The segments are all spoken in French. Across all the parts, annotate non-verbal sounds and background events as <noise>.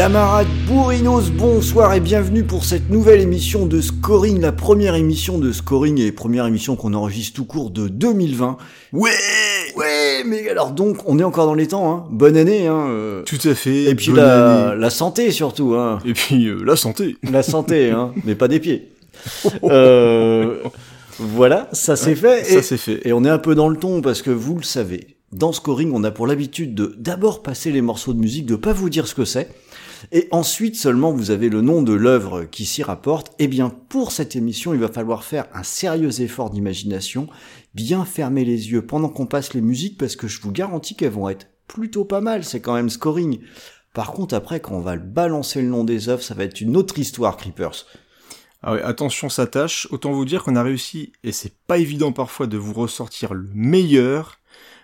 Camarades bourrinos, bonsoir et bienvenue pour cette nouvelle émission de Scoring, la première émission de Scoring et première émission qu'on enregistre tout court de 2020. Ouais Ouais Mais alors donc, on est encore dans les temps, hein Bonne année, hein euh. Tout à fait. Et puis bonne la, santé surtout, hein Et puis euh, la santé. La santé, <laughs> hein Mais pas des pieds. Euh, voilà, ça c'est fait. Ça et- c'est fait. Et on est un peu dans le ton parce que vous le savez, dans Scoring, on a pour l'habitude de d'abord passer les morceaux de musique, de pas vous dire ce que c'est, et ensuite seulement vous avez le nom de l'œuvre qui s'y rapporte. Eh bien, pour cette émission, il va falloir faire un sérieux effort d'imagination, bien fermer les yeux pendant qu'on passe les musiques parce que je vous garantis qu'elles vont être plutôt pas mal, c'est quand même Scoring. Par contre, après, quand on va balancer le nom des œuvres, ça va être une autre histoire, Creepers. Ah ouais, attention, ça tâche. Autant vous dire qu'on a réussi, et c'est pas évident parfois de vous ressortir le meilleur,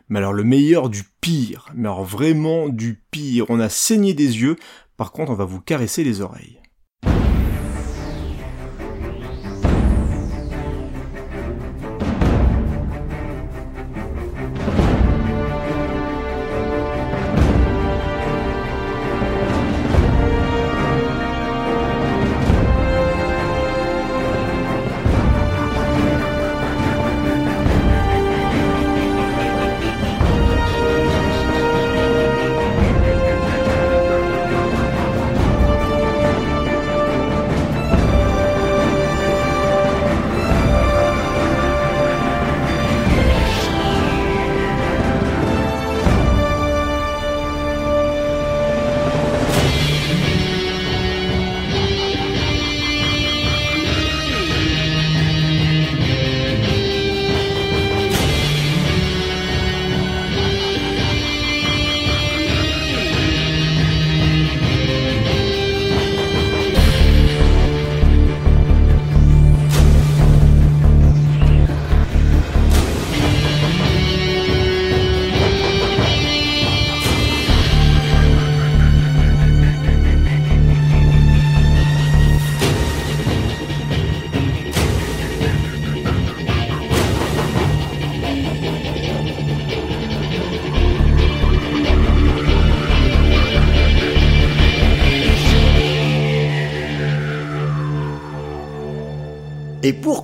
mais alors le meilleur du pire. Mais alors vraiment du pire. On a saigné des yeux. Par contre, on va vous caresser les oreilles.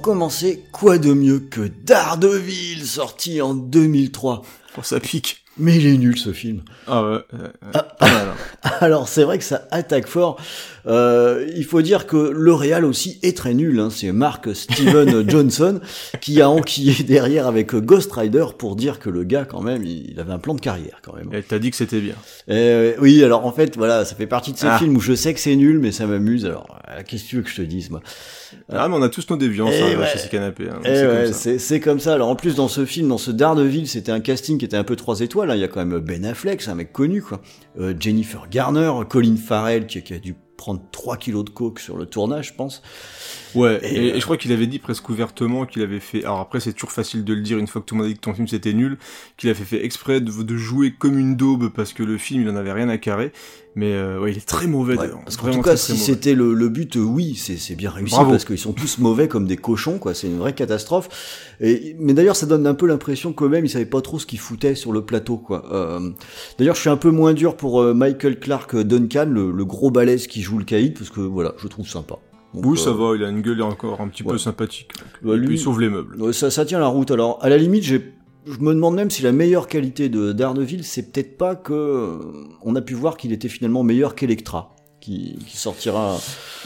Commencer, quoi de mieux que Daredevil, sorti en 2003 Oh, ça pique. Mais il est nul ce film. Ah ouais. euh, euh, pas mal, hein. <laughs> Alors c'est vrai que ça attaque fort. Euh, il faut dire que le réal aussi est très nul. Hein. C'est Mark Steven <laughs> Johnson qui a enquillé derrière avec Ghost Rider pour dire que le gars quand même, il avait un plan de carrière quand même. Et t'as dit que c'était bien. Euh, oui, alors en fait, voilà, ça fait partie de ces Ah. films où je sais que c'est nul, mais ça m'amuse. Alors, euh, qu'est-ce que tu veux que je te dise, moi? Ah, mais on a tous nos déviances Eh hein, ouais. chez ces canapés. hein, Eh c'est ouais, comme ça. c'est c'est comme ça. Alors en plus dans ce film, dans ce Daredevil, c'était un casting qui était un peu trois étoiles. hein. Il y a quand même Ben Affleck, c'est un mec connu quoi. Euh, Jennifer Garner, Colin Farrell qui, qui a dû prendre 3 kilos de coke sur le tournage, je pense. Ouais, Et, et, euh, et je crois qu'il avait dit presque ouvertement qu'il avait fait. Alors après, c'est toujours facile de le dire une fois que tout le monde a dit que ton film c'était nul, qu'il avait fait exprès de, de jouer comme une daube parce que le film il en avait rien à carrer. Mais euh, ouais, il est très mauvais Ouais, parce qu'en tout cas, très, si c'était le, le but, euh, oui, c'est bien réussi Bravo. parce qu'ils sont tous mauvais comme des cochons, quoi. C'est une vraie catastrophe. Et, mais d'ailleurs, ça donne un peu l'impression quand même, ils savaient pas trop ce qu'ils foutaient sur le plateau, quoi. Euh, d'ailleurs, je suis un peu moins dur pour euh, Michael Clark Duncan, le, le gros balèze qui joue le caïd, parce que voilà, je trouve sympa. Donc, Oui, euh, ça va, il a une gueule encore un petit ouais. peu sympathique. Bah, et lui- puis il sauve les meubles. Ouais, ça, ça tient la route. Alors, à la limite, j'ai, je me demande même si la meilleure qualité de Daredevil, c'est peut-être pas que euh, on a pu voir qu'il était finalement meilleur qu'Electra, qui, qui sortira.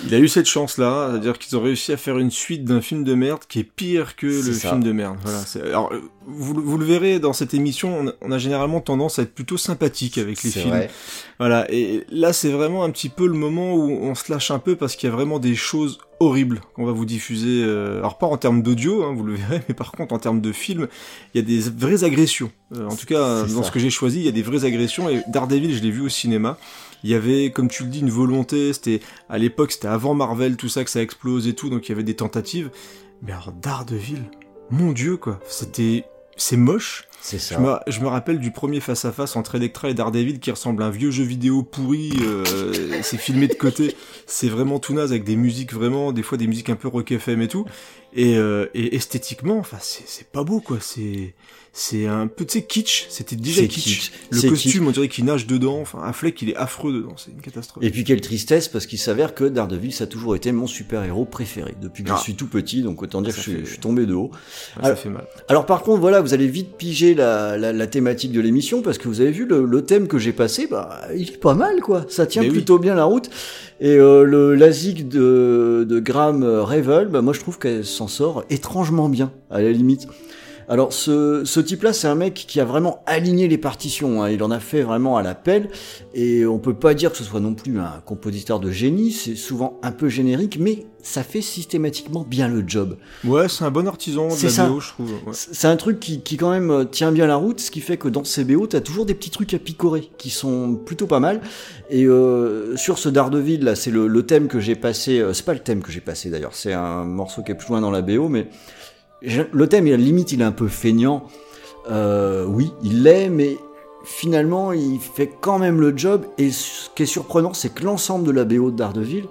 Il a eu cette chance-là, c'est-à-dire qu'ils ont réussi à faire une suite d'un film de merde qui est pire que le ça. film de merde. Voilà. Alors, vous, le- vous le verrez dans cette émission, on a, on a généralement tendance à être plutôt sympathique avec les films. vrai. Voilà, et là c'est vraiment un petit peu le moment où on se lâche un peu parce qu'il y a vraiment des choses horrible qu'on va vous diffuser. euh, alors pas en termes d'audio, hein, vous le verrez, <laughs> mais par contre en termes de film, il y a des vraies agressions. Euh, en tout cas, dans ça. ce que j'ai choisi, il y a des vraies agressions. Et Daredevil, je l'ai vu au cinéma. Il y avait, comme tu le dis, une volonté. C'était à l'époque, c'était avant Marvel, tout ça, que ça explose et tout, donc il y avait des tentatives. Mais alors Daredevil, mon dieu quoi, c'était, c'est moche. C'est ça. Je me, je me rappelle du premier face-à-face entre Electra et Daredevil qui ressemble à un vieux jeu vidéo pourri, euh, c'est filmé de côté, <laughs> c'est vraiment tout naze avec des musiques vraiment, des fois des musiques un peu rock FM et tout, et, euh, et esthétiquement, enfin c'est c'est pas beau quoi, c'est c'est un peu, tu sais, kitsch, c'était déjà kitsch. kitsch. Le costume, on dirait qu'il nage dedans, enfin Affleck il est affreux dedans, c'est une catastrophe. Et puis quelle tristesse parce qu'il s'avère que Daredevil ça a toujours été mon super-héros préféré depuis que Ah. je suis tout petit donc autant dire Ça que je suis, fait- je suis tombé de haut. Ouais, ça alors- fait mal. Alors par contre voilà vous allez vite piger la, la, la thématique de l'émission parce que vous avez vu le, le thème que j'ai passé bah il est pas mal quoi ça tient Mais oui. plutôt bien la route et euh, le la zig de, de Graham Revel bah moi je trouve qu'elle s'en sort étrangement bien à la limite. Alors ce, ce type-là, c'est un mec qui a vraiment aligné les partitions. hein. Il en a fait vraiment à la pelle, et on peut pas dire que ce soit non plus un compositeur de génie. C'est souvent un peu générique, mais ça fait systématiquement bien le job. Ouais, c'est un bon artisan de la ça. BO, je trouve. ouais. C'est un truc qui, qui quand même euh, tient bien la route, ce qui fait que dans ces BO, t'as toujours des petits trucs à picorer qui sont plutôt pas mal. Et euh, sur ce Daredevil, là, c'est le, le thème que j'ai passé. euh, c'est pas le thème que j'ai passé d'ailleurs, c'est un morceau qui est plus loin dans la BO, mais le thème, limite, il est un peu feignant. Euh, oui, il l'est, mais finalement, il fait quand même le job. Et ce qui est surprenant, c'est que l'ensemble de la BO de Daredevil,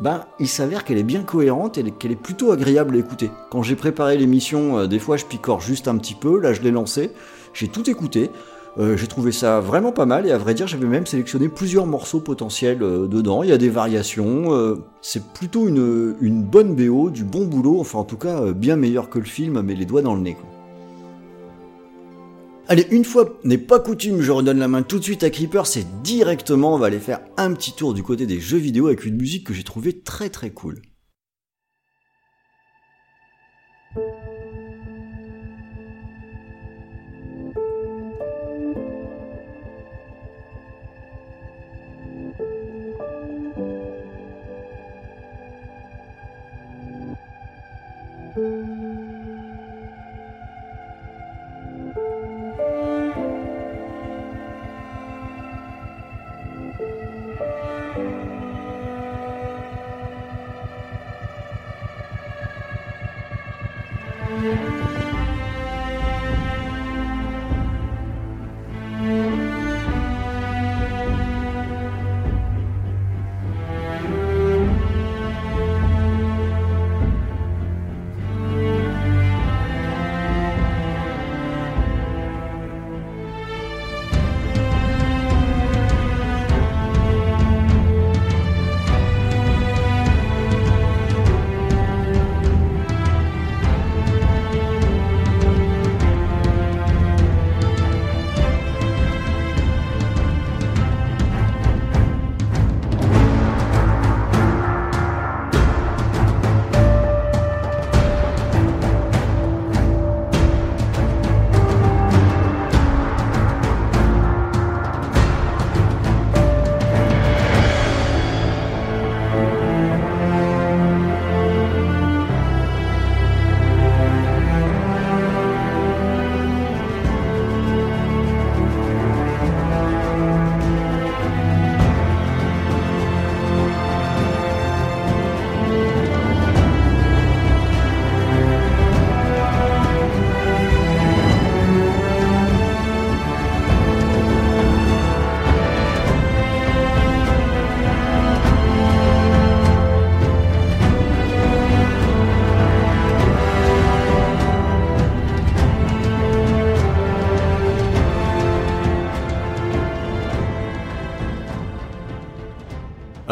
ben, il s'avère qu'elle est bien cohérente et qu'elle est plutôt agréable à écouter. Quand j'ai préparé l'émission, euh, des fois je picore juste un petit peu, là je l'ai lancé, j'ai tout écouté, euh, j'ai trouvé ça vraiment pas mal et à vrai dire j'avais même sélectionné plusieurs morceaux potentiels euh, dedans, il y a des variations, euh, c'est plutôt une, une bonne BO, du bon boulot, enfin en tout cas bien meilleur que le film, mais les doigts dans le nez. Allez, une fois n'est pas coutume, je redonne la main tout de suite à Creeper, c'est directement, on va aller faire un petit tour du côté des jeux vidéo avec une musique que j'ai trouvée très très cool. Música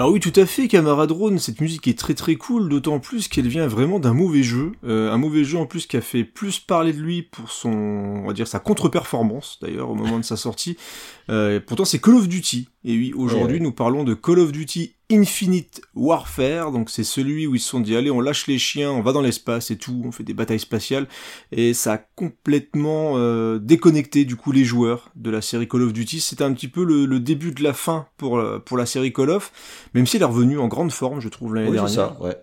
Alors oui, tout à fait, camarade Drone, cette musique est très très cool, d'autant plus qu'elle vient vraiment d'un mauvais jeu, euh, un mauvais jeu en plus qui a fait plus parler de lui pour son, on va dire sa contre-performance d'ailleurs au moment de sa sortie. Euh, pourtant c'est Call of Duty. Et oui, aujourd'hui Ouais, ouais. nous parlons de Call of Duty Infinite Warfare, donc c'est celui où ils se sont dit allez on lâche les chiens, on va dans l'espace et tout, on fait des batailles spatiales, et ça a complètement euh, déconnecté du coup les joueurs de la série Call of Duty. C'était un petit peu le, le début de la fin pour, euh, pour la série Call of, même si elle est revenue en grande forme, je trouve, l'année Oui, dernière. ça, ouais.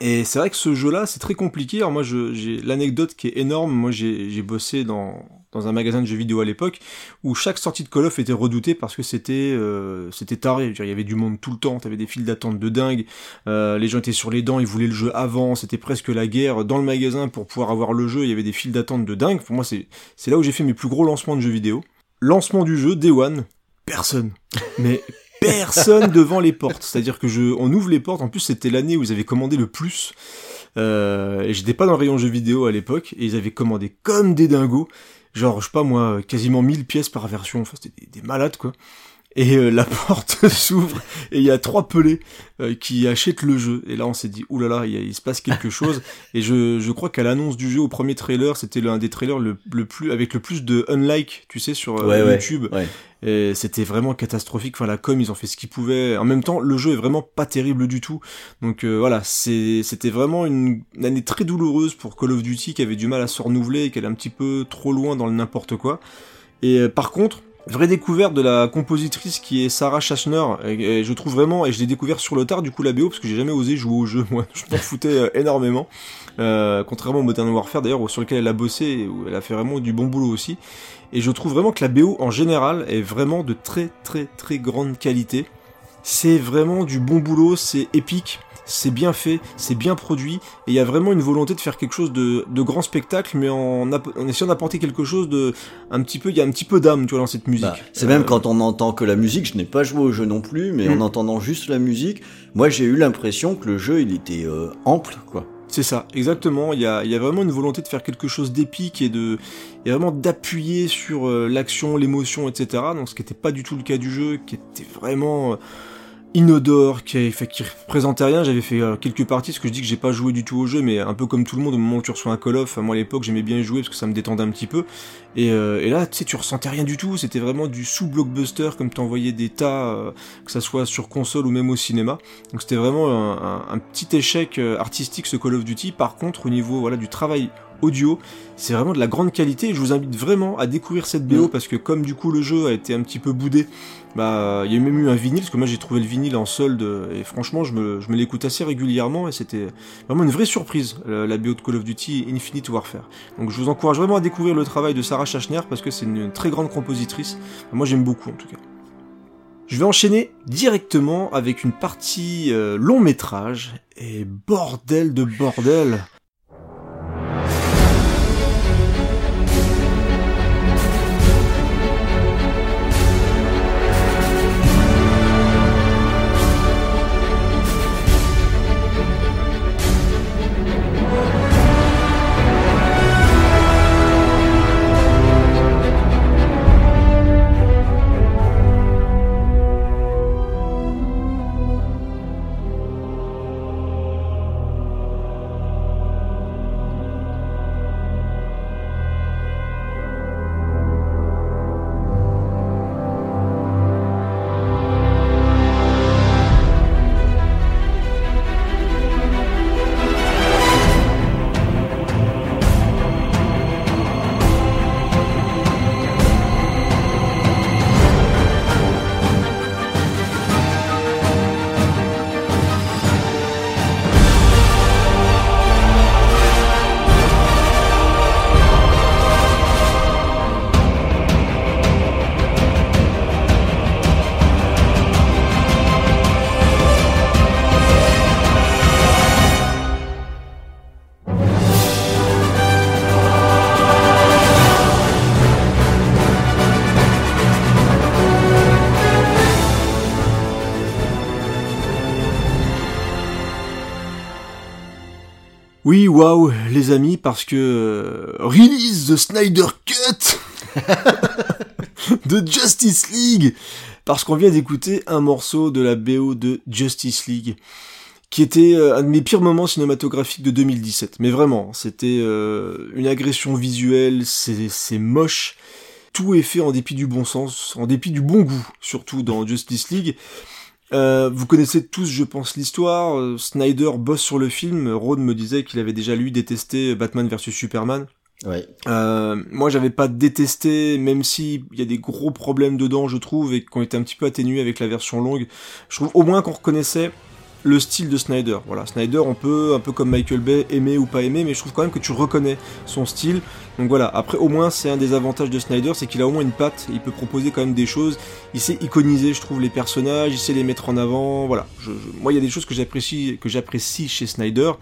Et c'est vrai que ce jeu-là, c'est très compliqué. Alors moi, j'ai l'anecdote qui est énorme. Moi, j'ai bossé dans, dans un magasin de jeux vidéo à l'époque où chaque sortie de Call of était redoutée parce que c'était euh, c'était taré. il y avait du monde tout le temps. T'avais des files d'attente de dingue. Euh, les gens étaient sur les dents. Ils voulaient le jeu avant. C'était presque la guerre dans le magasin pour pouvoir avoir le jeu. Il y avait des files d'attente de dingue. Pour moi, c'est c'est là où j'ai fait mes plus gros lancements de jeux vidéo. Lancement du jeu, Day One. Personne. <laughs> Mais personne devant les portes. C'est-à-dire que je, on ouvre les portes. En plus, c'était l'année où ils avaient commandé le plus. Euh, et j'étais pas dans le rayon jeux vidéo à l'époque. Et ils avaient commandé comme des dingos. Genre, je sais pas moi, quasiment 1000 pièces par version. Enfin, c'était des, malades, quoi. Et euh, la <laughs> porte s'ouvre et il y a trois pelés euh, qui achètent le jeu. Et là, on s'est dit, oulala, il, il se passe quelque <laughs> chose. Et je, je crois qu'à l'annonce du jeu, au premier trailer, c'était l'un des trailers le, le, plus avec le plus de unlike, tu sais, sur YouTube. Ouais, et c'était vraiment catastrophique. Enfin, la com, ils ont fait ce qu'ils pouvaient. En même temps, le jeu est vraiment pas terrible du tout. Donc euh, voilà, c'était vraiment une, année très douloureuse pour Call of Duty qui avait du mal à se renouveler et qui allait un petit peu trop loin dans le n'importe quoi. Et euh, par contre, vraie découverte de la compositrice qui est Sarah Schachner. Et, je trouve vraiment et je l'ai découvert sur le tard du coup la BO parce que j'ai jamais osé jouer au jeu <laughs> moi. Je m'en foutais euh, énormément. Euh, contrairement au Modern Warfare d'ailleurs sur lequel elle a bossé où elle a fait vraiment du bon boulot aussi. Et je trouve vraiment que la BO en général est vraiment de très très très grande qualité. C'est vraiment du bon boulot, c'est épique, c'est bien fait, c'est bien produit, et il y a vraiment une volonté de faire quelque chose de, grand spectacle, mais en, essayant d'apporter quelque chose de un petit peu, il y a un petit peu d'âme, tu vois, dans cette musique. Bah, c'est même euh, quand on entend que la musique, je n'ai pas joué au jeu non plus, mais en mm. entendant juste la musique, moi j'ai eu l'impression que le jeu il était euh, ample, quoi. C'est ça, exactement. Il y a, vraiment une volonté de faire quelque chose d'épique et de, et vraiment d'appuyer sur euh, l'action, l'émotion, etc. Donc ce qui n'était pas du tout le cas du jeu, qui était vraiment inodore, qui, fait, qui représentait rien. J'avais fait euh, quelques parties, parce que je dis que j'ai pas joué du tout au jeu, mais un peu comme tout le monde, au moment où tu reçois un Call of, moi à l'époque j'aimais bien jouer parce que ça me détendait un petit peu. Et, euh, et là, tu sais, tu ressentais rien du tout. C'était vraiment du sous-blockbuster, comme t'envoyais des tas, euh, que ça soit sur console ou même au cinéma. Donc c'était vraiment un, un, petit échec artistique ce Call of Duty. Par contre, au niveau voilà du travail audio. C'est vraiment de la grande qualité je vous invite vraiment à découvrir cette BO mm. parce que comme du coup le jeu a été un petit peu boudé, bah il y a même eu un vinyle parce que moi j'ai trouvé le vinyle en solde et franchement je me, je me l'écoute assez régulièrement et c'était vraiment une vraie surprise la, BO de Call of Duty Infinite Warfare. Donc je vous encourage vraiment à découvrir le travail de Sarah Schachner parce que c'est une, très grande compositrice. Moi j'aime beaucoup en tout cas. Je vais enchaîner directement avec une partie euh, long métrage et bordel de bordel. Amis, parce que euh, release the Snyder Cut <laughs> de Justice League, parce qu'on vient d'écouter un morceau de la BO de Justice League, qui était euh, un de mes pires moments cinématographiques de 2017. Mais vraiment, c'était euh, une agression visuelle, c'est moche. Tout est fait en dépit du bon sens, en dépit du bon goût, surtout dans Justice League. Euh, vous connaissez tous, je pense, l'histoire. Euh, Snyder bosse sur le film. Rod me disait qu'il avait déjà lui détesté Batman vs Superman. Ouais. Euh, moi, j'avais pas détesté, même si il y a des gros problèmes dedans, je trouve, et qu'on était un petit peu atténués avec la version longue. Je trouve au moins qu'on reconnaissait le style de Snyder. Voilà, Snyder, on peut, un peu comme Michael Bay, aimer ou pas aimer, mais je trouve quand même que tu reconnais son style. Donc voilà, après au moins c'est un des avantages de Snyder, c'est qu'il a au moins une patte, il peut proposer quand même des choses, il sait iconiser je trouve les personnages, il sait les mettre en avant, voilà. moi il y a des choses que j'apprécie, que j'apprécie chez Snyder.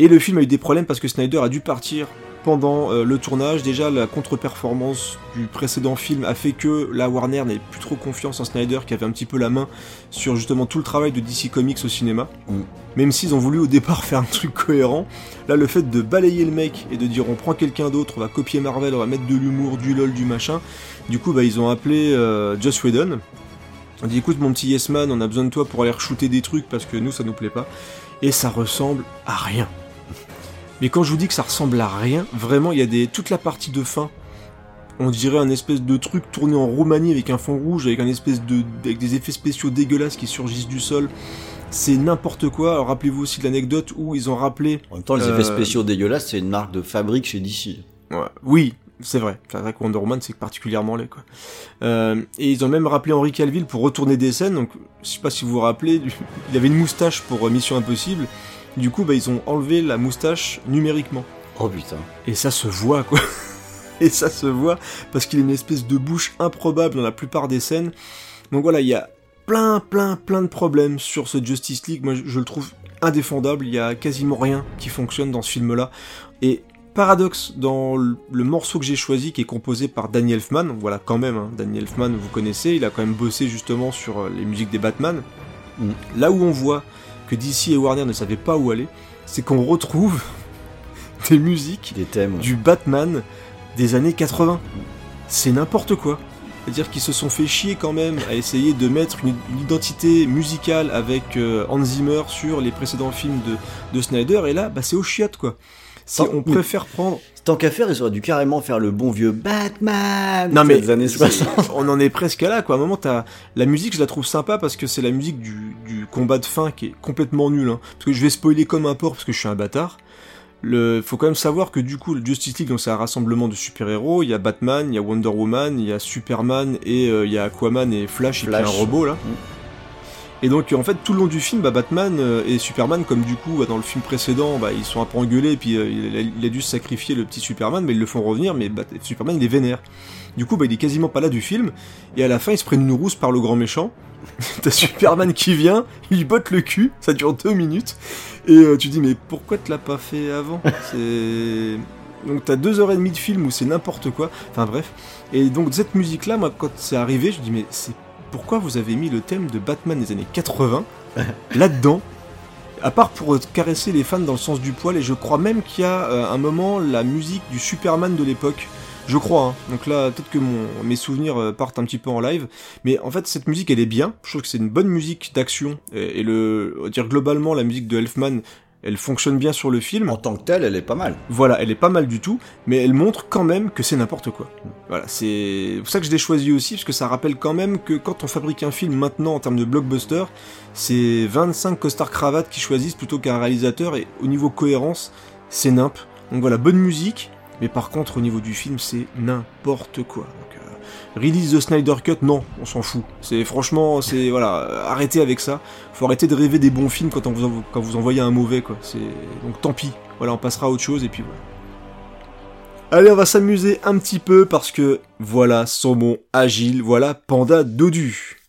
Et le film a eu des problèmes parce que Snyder a dû partir pendant euh, le tournage. Déjà, la contre-performance du précédent film a fait que la Warner n'avait plus trop confiance en Snyder, qui avait un petit peu la main sur justement tout le travail de DC Comics au cinéma. Mm. Même s'ils ont voulu au départ <laughs> faire un truc cohérent, là, le fait de balayer le mec et de dire on prend quelqu'un d'autre, on va copier Marvel, on va mettre de l'humour, du lol, du machin, du coup, bah, ils ont appelé euh, Joss Whedon. On dit écoute mon petit Yes Man, on a besoin de toi pour aller shooter des trucs parce que nous ça nous plaît pas. Et ça ressemble à rien. Mais quand je vous dis que ça ressemble à rien, vraiment, il y a des toute la partie de fin. On dirait un espèce de truc tourné en Roumanie avec un fond rouge, avec un espèce de avec des effets spéciaux dégueulasses qui surgissent du sol. C'est n'importe quoi. Alors rappelez-vous aussi de l'anecdote où ils ont rappelé. En même temps, les effets euh, spéciaux dégueulasses, c'est une marque de fabrique chez DC. Ouais. Oui, c'est vrai. C'est vrai que Wonder Woman, c'est particulièrement laid, quoi. Euh, et ils ont même rappelé Henry Calville pour retourner des scènes. Donc, je sais pas si vous vous rappelez, <laughs> il avait une moustache pour euh, Mission Impossible. Du coup, bah, ils ont enlevé la moustache numériquement. Oh putain. Et ça se voit, quoi. <laughs> Et ça se voit parce qu'il a une espèce de bouche improbable dans la plupart des scènes. Donc voilà, il y a plein, plein, plein de problèmes sur ce Justice League. Moi, je, le trouve indéfendable. Il y a quasiment rien qui fonctionne dans ce film-là. Et paradoxe dans le, morceau que j'ai choisi, qui est composé par Danny Elfman. Voilà, quand même, hein, Danny Elfman, vous connaissez. Il a quand même bossé justement sur euh, les musiques des Batman. Mm. Là où on voit que DC et Warner ne savaient pas où aller, c'est qu'on retrouve <laughs> des musiques des thèmes. du Batman des années 80. C'est n'importe quoi. C'est-à-dire qu'ils se sont fait chier quand même à essayer de mettre une, identité musicale avec euh, Hans Zimmer sur les précédents films de, de Snyder, et là, bah, c'est au chiottes quoi. Si on préfère prendre. Tant qu'à faire, ils auraient dû carrément faire le bon vieux Batman non, mais des années 60. On en est presque là, quoi. À un moment, t'as la musique, je la trouve sympa parce que c'est la musique du, du, combat de fin qui est complètement nulle. Hein. Parce que je vais spoiler comme un porc parce que je suis un bâtard. Le, faut quand même savoir que du coup, le Justice League, donc c'est un rassemblement de super-héros. Il y a Batman, il y a Wonder Woman, il y a Superman et euh, il y a Aquaman et Flash, Flash. et puis un robot là. Mm. Et donc en fait tout le long du film, bah, Batman euh, et Superman, comme du coup dans le film précédent, bah, ils sont un peu engueulés, puis euh, il, a, dû sacrifier le petit Superman, mais ils le font revenir, mais bah, Superman il est vénère. Du coup bah, il est quasiment pas là du film, et à la fin ils se prennent une rousse par le grand méchant. <laughs> T'as Superman qui vient, il botte le cul, ça dure deux minutes, et euh, tu dis mais pourquoi tu l'as pas fait avant? C'est... Donc t'as deux heures et demie de film où c'est n'importe quoi, enfin bref. Et donc cette musique là, moi quand c'est arrivé, je dis mais c'est pourquoi vous avez mis le thème de Batman des années 80 <laughs> là-dedans à part pour caresser les fans dans le sens du poil, et je crois même qu'il y a euh, un moment la musique du Superman de l'époque. Je crois, hein. donc là, peut-être que mes souvenirs euh, partent un petit peu en live, mais en fait, cette musique, elle est bien. Je trouve que c'est une bonne musique d'action, et, le, dire globalement, la musique de Elfman, elle fonctionne bien sur le film. En tant que telle, elle est pas mal. Voilà, elle est pas mal du tout, mais elle montre quand même que c'est n'importe quoi. Voilà, c'est pour ça que je l'ai choisi aussi, parce que ça rappelle quand même que quand on fabrique un film maintenant en termes de blockbuster, c'est 25 costards cravates qui choisissent plutôt qu'un réalisateur, et au niveau cohérence, c'est nimp. Donc voilà, bonne musique, mais par contre au niveau du film, c'est n'importe quoi. Release the Snyder Cut, non, on s'en fout. C'est franchement, c'est voilà, arrêtez avec ça. Faut arrêter de rêver des bons films quand, vous, quand vous envoyez un mauvais quoi. C'est donc tant pis. Voilà, on passera à autre chose et puis voilà. Allez, on va s'amuser un petit peu parce que voilà saumon agile, voilà panda dodu.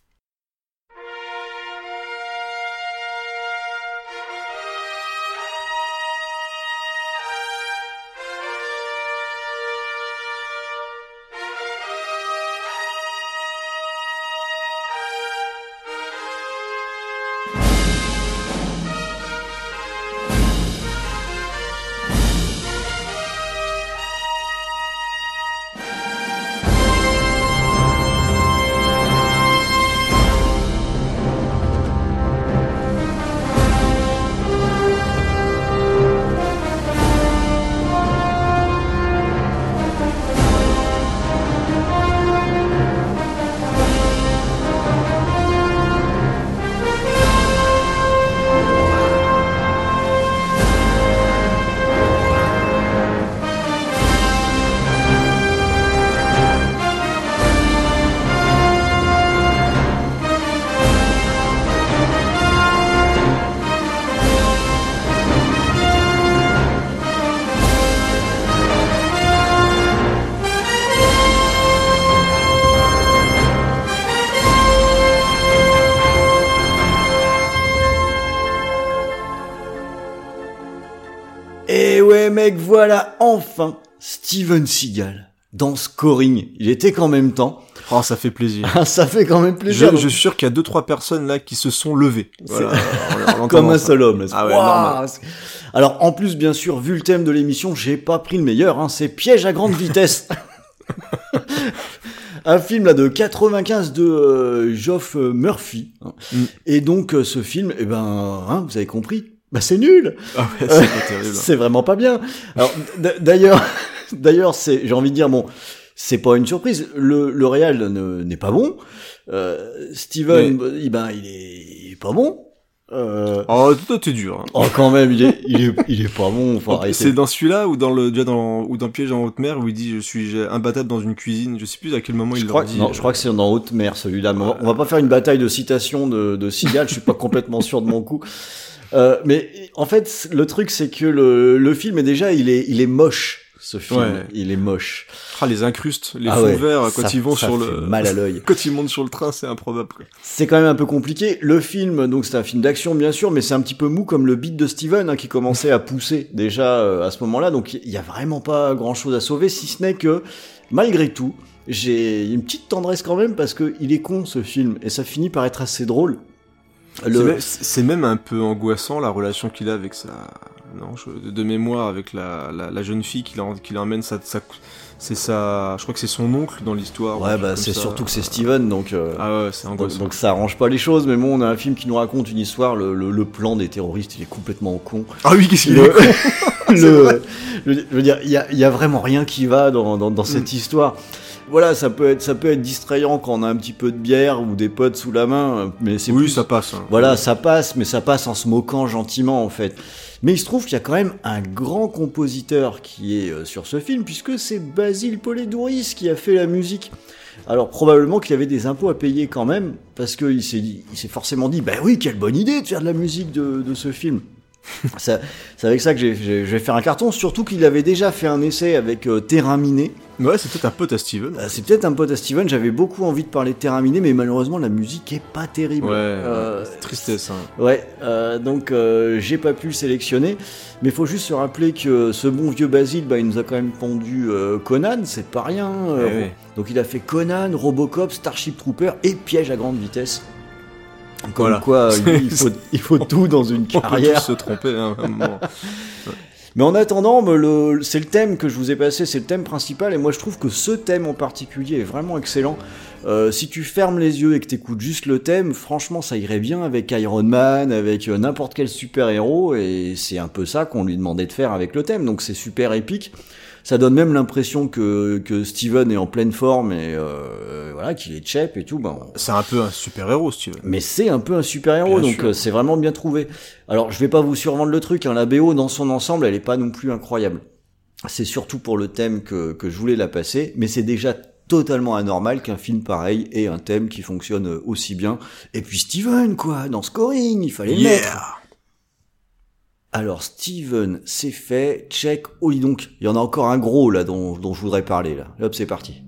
Steven Seagal dans Scoring. Il était qu'en même temps. Oh, ça fait plaisir. <laughs> ça fait quand même plaisir. je suis sûr qu'il y a deux trois personnes là qui se sont levées. Voilà, Comme un seul homme. Ah ouais. Alors, en plus, bien sûr, vu le thème de l'émission, j'ai pas pris le meilleur, hein, c'est Piège à grande vitesse. <laughs> un film là de 95 de euh, Geoff Murphy. hein. Mm. Et donc, euh, ce film, eh ben, hein, vous avez compris, bah c'est nul. Ah ouais, c'est <laughs> vraiment pas bien. Alors, d'ailleurs, <laughs> d'ailleurs, c'est, j'ai envie de dire, bon, c'est pas une surprise. Le, le réal ne- n'est pas bon. Euh, Steven, eh ben, il est, il est pas bon. Euh, Oh, toi t'es dur. hein. oh, quand même, il est, il est, il est pas bon. Enfin, c'est dans celui-là ou dans le déjà dans ou dans Piège en haute mer où il dit je suis imbattable dans une cuisine. Je sais plus à quel moment Je il crois, dit. non, je crois que c'est dans Haute Mer celui-là. mais on, va, on va pas faire une bataille de citations de, de Seagal. je suis pas complètement sûr de mon coup. Euh, mais en fait, le truc c'est que le, le film est déjà, il est, il est moche. Ce film, Ouais. il est moche. Ah, les incrustes, les Ah fonds ouais, verts quand ça- ils vont sur le mal à l'œil. <laughs> quand ils montent sur le train, c'est improbable. C'est quand même un peu compliqué. Le film, donc c'est un film d'action bien sûr, mais c'est un petit peu mou comme le beat de Steven hein, qui commençait à pousser déjà euh, à ce moment-là. Donc il y a vraiment pas grand-chose à sauver, si ce n'est que malgré tout, j'ai une petite tendresse quand même parce que il est con ce film et ça finit par être assez drôle. C'est Le... même- C'est même un peu angoissant la relation qu'il a avec sa non je- de mémoire avec la, la, la jeune fille qui l'emmène sa, sa c'est sa je crois que c'est son oncle dans l'histoire. Ouais, bah c'est ça. surtout que c'est Steven, donc. euh, Ah ouais, c'est Donc, donc ça arrange pas les choses, mais bon, on a un film qui nous raconte une histoire. Le, le- le plan des terroristes, il est complètement con. Ah oui, qu'est-ce qu'il Le- est <laughs> <laughs> le- je veux dire, il y a, y a vraiment rien qui va dans, dans, dans cette Mm. histoire. Voilà, ça peut être ça peut être distrayant quand on a un petit peu de bière ou des potes sous la main, mais c'est Oui, plus- ça passe. hein. Voilà, ça passe, mais ça passe en se moquant gentiment en fait. Mais il se trouve qu'il y a quand même un grand compositeur qui est euh, sur ce film, puisque c'est Basile Poledouris qui a fait la musique. Alors probablement qu'il avait des impôts à payer quand même, parce qu'il s'est forcément dit, bah oui, quelle bonne idée de faire de la musique de ce film. <laughs> C'est avec ça que je vais faire un carton, surtout qu'il avait déjà fait un essai avec euh, Terrain Miné. Ouais, c'est peut-être un pote à Steven. Euh, C'est peut-être un pote à Steven, j'avais beaucoup envie de parler de Terrain Miné, mais malheureusement la musique est pas terrible. Ouais, Euh, tristesse. Hein. Ouais, euh, donc euh, j'ai pas pu le sélectionner, mais il faut juste se rappeler que ce bon vieux Basile, bah, il nous a quand même pondu Conan, c'est pas rien. Eh ouais. Donc il a fait Conan, Robocop, Starship Trooper et Piège à grande vitesse. Comme Voilà. quoi, il <laughs> faut, il faut tout dans une <laughs> On peut tous carrière. se tromper hein, à un moment. <laughs> Mais en attendant, c'est le thème que je vous ai passé, c'est le thème principal, et moi je trouve que ce thème en particulier est vraiment excellent. Euh, si tu fermes les yeux et que t'écoutes juste le thème, franchement ça irait bien avec Iron Man, avec euh, n'importe quel super-héros, et c'est un peu ça qu'on lui demandait de faire avec le thème, donc c'est super épique. Ça donne même l'impression que, que Steven est en pleine forme et euh, voilà qu'il est chep et tout. Ben, on- C'est un peu un super héros, Steven. mais c'est un peu un super-héros, donc euh, c'est vraiment bien trouvé. Alors, je vais pas vous survendre le truc, hein, la BO dans son ensemble, elle est pas non plus incroyable. C'est surtout pour le thème que, que je voulais la passer, mais c'est déjà totalement anormal qu'un film pareil ait un thème qui fonctionne euh, aussi bien. Et puis Steven, quoi, dans Scoring, il fallait le mettre. Alors, Steven, c'est fait, check. Oh, dis donc, il y en a encore un gros, là, dont, dont je voudrais parler, là. Hop, c'est parti.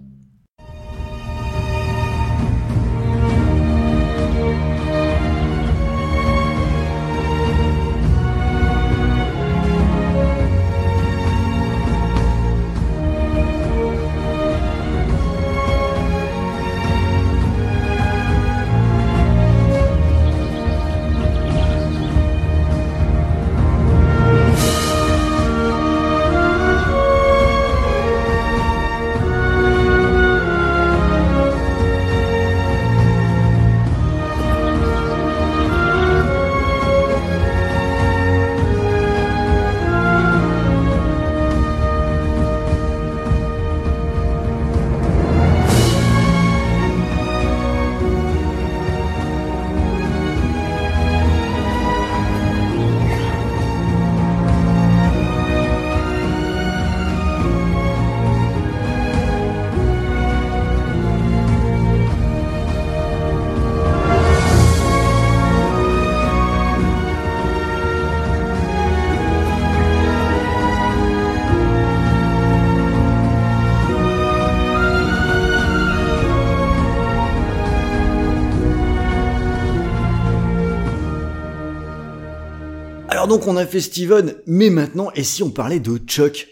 On a fait Steven, mais maintenant, et si on parlait de Chuck?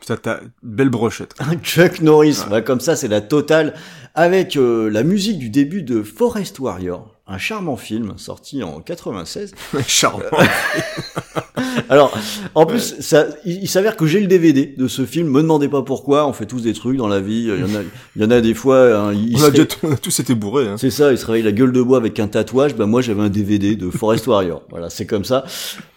Putain, t'as belle brochette. Un Chuck Norris, ouais, comme ça c'est la totale, avec euh, la musique du début de Forest Warrior, un charmant film sorti en 96. <laughs> Charmant. <laughs> Alors, en plus, ça, il, il s'avère que j'ai le DVD de ce film. Me demandez pas pourquoi. On fait tous des trucs dans la vie. Il y en a, il y en a des fois. hein, il on, a ré- déjà t- on <laughs> a tous été bourrés. Hein. C'est ça, il se réveille la gueule de bois avec un tatouage. Bah moi j'avais un DVD de Forest Warrior. Voilà, c'est comme ça.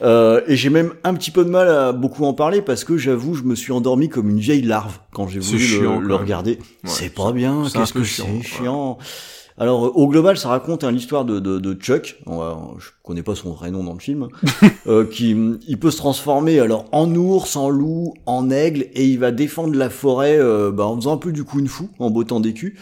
Euh, et j'ai même un petit peu de mal à beaucoup en parler parce que j'avoue, je me suis endormi comme une vieille larve quand j'ai voulu le- chiant, regarder. c'est pas bien. Qu'est-ce que chiant, c'est ouais. Alors euh, au global, ça raconte hein, l'histoire de, de, de Chuck. On je connais pas son vrai nom dans le film. <laughs> euh, qui il peut se transformer alors en ours, en loup, en aigle, et il va défendre la forêt euh, bah, en faisant un peu du kung-fu, en bottant des culs